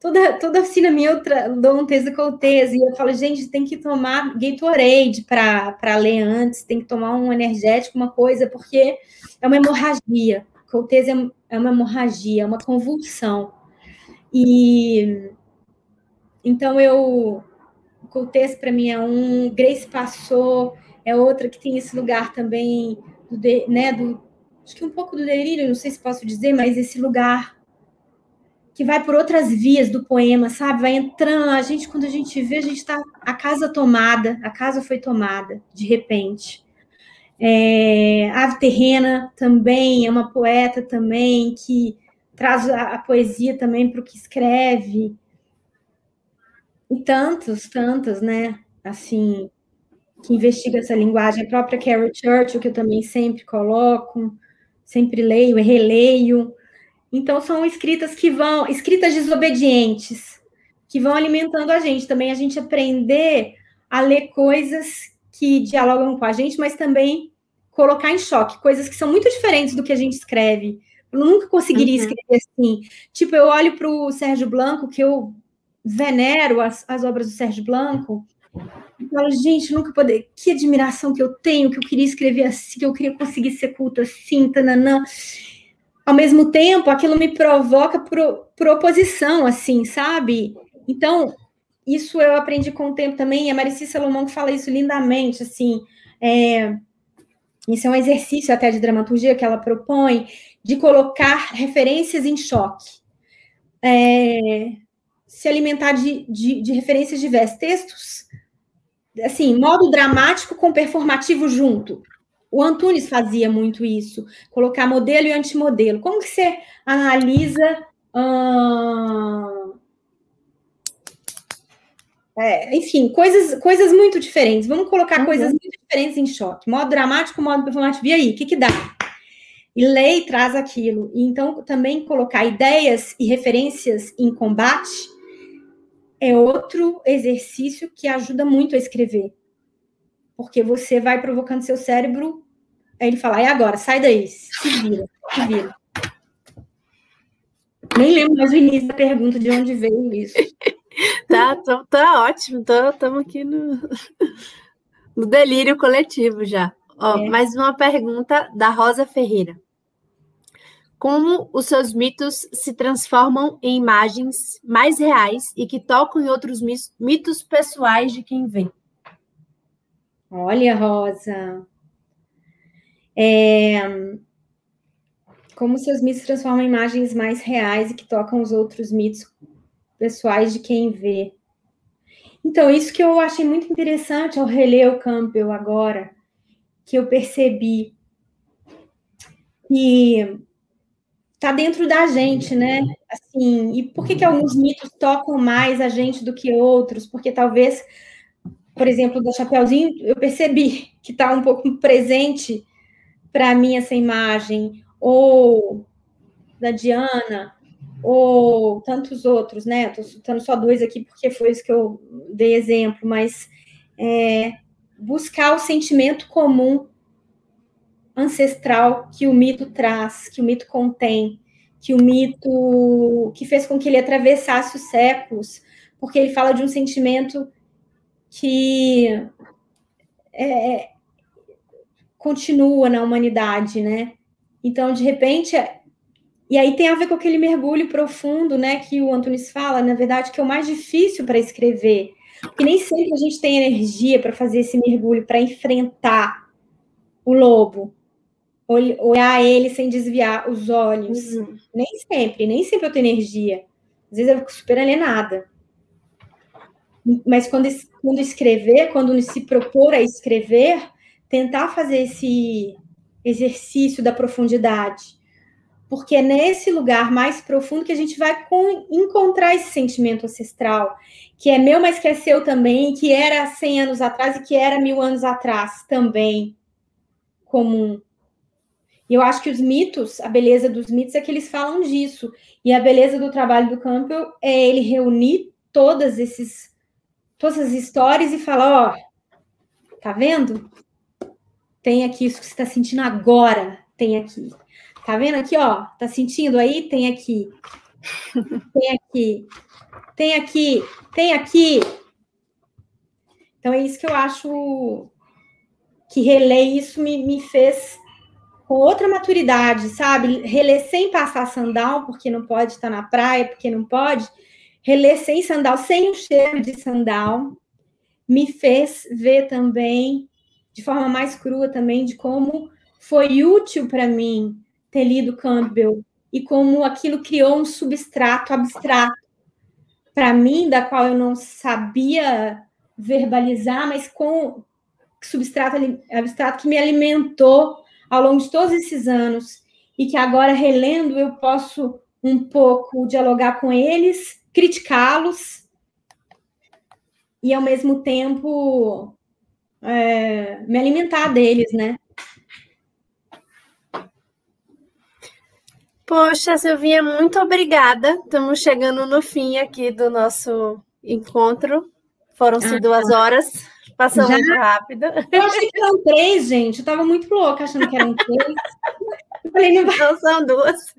Speaker 2: Toda, toda oficina minha eu dou um texto Coltese, e eu falo, gente, tem que tomar Gatorade para ler antes, tem que tomar um energético, uma coisa, porque é uma hemorragia. Coltese é, é uma hemorragia, é uma convulsão. E então eu Coltese para mim é um, Grace passou é outra que tem esse lugar também do, né, do acho que um pouco do delírio, não sei se posso dizer, mas esse lugar que vai por outras vias do poema, sabe? Vai entrando, a gente quando a gente vê, a gente está a casa tomada, a casa foi tomada de repente. É, Ave Terrena também é uma poeta também que traz a, a poesia também para o que escreve. E tantos, tantas, né? Assim, que investiga essa linguagem. A própria Carol Churchill, que eu também sempre coloco, sempre leio e releio. Então, são escritas que vão, escritas desobedientes, que vão alimentando a gente. Também a gente aprender a ler coisas que dialogam com a gente, mas também colocar em choque, coisas que são muito diferentes do que a gente escreve. Eu nunca conseguiria uhum. escrever assim. Tipo, eu olho para o Sérgio Blanco, que eu venero as, as obras do Sérgio Blanco, e falo, gente, nunca poder. Que admiração que eu tenho, que eu queria escrever assim, que eu queria conseguir ser culto assim, tananã. Ao mesmo tempo, aquilo me provoca por, por oposição, assim, sabe? Então, isso eu aprendi com o tempo também, e a Marici Salomão fala isso lindamente, assim, é, isso é um exercício até de dramaturgia que ela propõe, de colocar referências em choque. É, se alimentar de, de, de referências diversas. Textos, assim, modo dramático com performativo junto. O Antunes fazia muito isso, colocar modelo e antimodelo. Como que você analisa... Hum, é, enfim, coisas, coisas muito diferentes. Vamos colocar uhum. coisas muito diferentes em choque. Modo dramático, modo performativo. E aí, o que, que dá? E lei traz aquilo. E então, também colocar ideias e referências em combate é outro exercício que ajuda muito a escrever. Porque você vai provocando seu cérebro, aí ele fala, e agora? Sai daí, se vira, se vira. Nem lembro mais o início da pergunta de onde veio isso.
Speaker 1: tá, tá, tá ótimo, estamos aqui no, no delírio coletivo já. Ó, é. Mais uma pergunta da Rosa Ferreira. Como os seus mitos se transformam em imagens mais reais e que tocam em outros mitos pessoais de quem vê?
Speaker 2: Olha, Rosa. É... Como seus mitos transformam imagens mais reais e que tocam os outros mitos pessoais de quem vê. Então, isso que eu achei muito interessante ao reler o Campbell agora, que eu percebi que tá dentro da gente, né? Assim, e por que, que alguns mitos tocam mais a gente do que outros? Porque talvez, por exemplo, do Chapeuzinho, eu percebi que está um pouco presente para mim essa imagem, ou da Diana, ou tantos outros, né? Estou citando só dois aqui porque foi isso que eu dei exemplo, mas é, buscar o sentimento comum ancestral que o mito traz, que o mito contém, que o mito que fez com que ele atravessasse os séculos, porque ele fala de um sentimento que é, continua na humanidade, né? Então, de repente, e aí tem a ver com aquele mergulho profundo, né, que o Antunes fala, na verdade, que é o mais difícil para escrever, porque nem sempre a gente tem energia para fazer esse mergulho, para enfrentar o lobo, olhar ele sem desviar os olhos. Uhum. Nem sempre, nem sempre eu tenho energia. Às vezes eu fico super alienada. Mas quando, quando escrever, quando se propor a escrever, tentar fazer esse exercício da profundidade. Porque é nesse lugar mais profundo que a gente vai com, encontrar esse sentimento ancestral, que é meu, mas que é seu também, que era 100 anos atrás e que era mil anos atrás também comum. E eu acho que os mitos, a beleza dos mitos é que eles falam disso. E a beleza do trabalho do Campbell é ele reunir todas esses todas as histórias e falar, ó, tá vendo? Tem aqui isso que você está sentindo agora, tem aqui. Tá vendo aqui, ó? Tá sentindo aí? Tem aqui. Tem aqui. Tem aqui. Tem aqui. Então é isso que eu acho que reler isso me, me fez com outra maturidade, sabe? Reler sem passar sandal, porque não pode estar na praia, porque não pode. Reler sem sandal, sem o cheiro de sandal, me fez ver também, de forma mais crua também, de como foi útil para mim ter lido Campbell e como aquilo criou um substrato abstrato para mim, da qual eu não sabia verbalizar, mas com substrato abstrato que me alimentou ao longo de todos esses anos e que agora relendo eu posso um pouco dialogar com eles, criticá-los e ao mesmo tempo é, me alimentar deles, né?
Speaker 1: Poxa, Silvinha, muito obrigada. Estamos chegando no fim aqui do nosso encontro. Foram-se ah, duas horas, passou já? muito rápido.
Speaker 2: Eu achei que eram três, gente. Eu estava muito louca achando que eram três.
Speaker 1: Eu falei, não, vai... não são duas.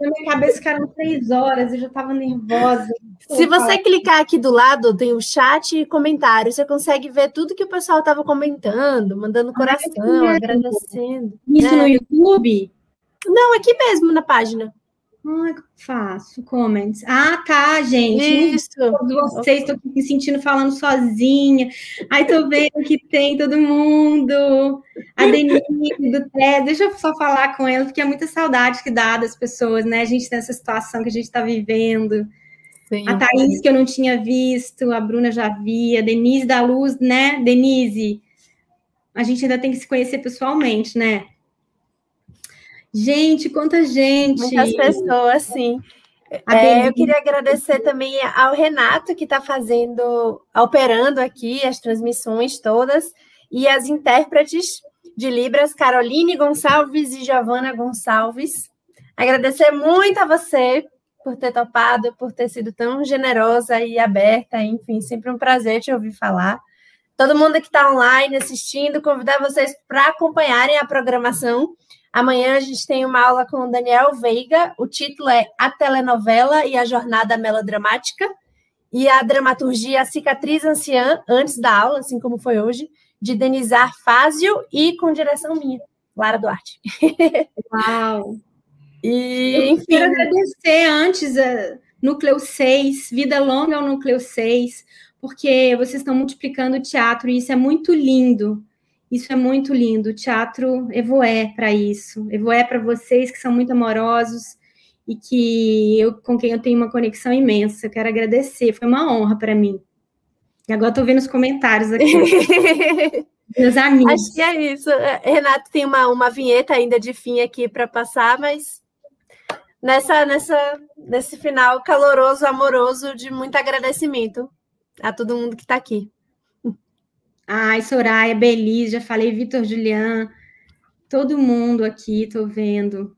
Speaker 2: Na minha cabeça ficaram três horas, eu já estava nervosa.
Speaker 1: Se você clicar aqui do lado, tem o chat e comentário. Você consegue ver tudo que o pessoal estava comentando, mandando coração, agradecendo.
Speaker 2: Isso né? no YouTube?
Speaker 1: Não, aqui mesmo na página.
Speaker 2: Ai, faço comments. Ah, tá, gente.
Speaker 1: Isso.
Speaker 2: Todos vocês estão me sentindo falando sozinha. Ai, tô vendo que tem todo mundo. A Denise do Té. Deixa eu só falar com ela, porque é muita saudade que dá das pessoas, né? A gente tem essa situação que a gente está vivendo. Sim. A Thaís, que eu não tinha visto, a Bruna já via, Denise da Luz, né? Denise, a gente ainda tem que se conhecer pessoalmente, né? Gente, quanta gente!
Speaker 1: Muitas pessoas, sim. É, eu queria agradecer também ao Renato, que está fazendo, operando aqui as transmissões todas, e as intérpretes de Libras, Caroline Gonçalves e Giovana Gonçalves. Agradecer muito a você por ter topado, por ter sido tão generosa e aberta, enfim, sempre um prazer te ouvir falar. Todo mundo que está online assistindo, convidar vocês para acompanharem a programação Amanhã a gente tem uma aula com o Daniel Veiga. O título é A Telenovela e a Jornada Melodramática. E a dramaturgia Cicatriz Anciã, antes da aula, assim como foi hoje, de Denizar Fázio e com direção minha, Lara Duarte.
Speaker 2: Uau! E, Eu enfim. Quero agradecer antes a Núcleo 6, Vida Longa ao Núcleo 6, porque vocês estão multiplicando o teatro e isso é muito lindo. Isso é muito lindo. O teatro evoé para isso. Evoé para vocês que são muito amorosos e que eu com quem eu tenho uma conexão imensa. Eu quero agradecer. Foi uma honra para mim. E agora estou vendo os comentários aqui. Meus amigos.
Speaker 1: Acho que é isso. Renato tem uma, uma vinheta ainda de fim aqui para passar, mas nessa, nessa, nesse final caloroso, amoroso, de muito agradecimento a todo mundo que está aqui.
Speaker 2: Ai, Soraya, Belize, já falei, Vitor Julian, todo mundo aqui, tô vendo.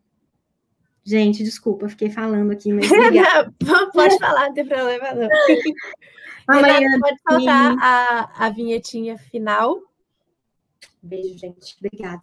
Speaker 2: Gente, desculpa, fiquei falando aqui, mas
Speaker 1: não, pode falar, não tem problema não. Amanhã pode faltar a, a vinhetinha final.
Speaker 2: Beijo, gente. Obrigada.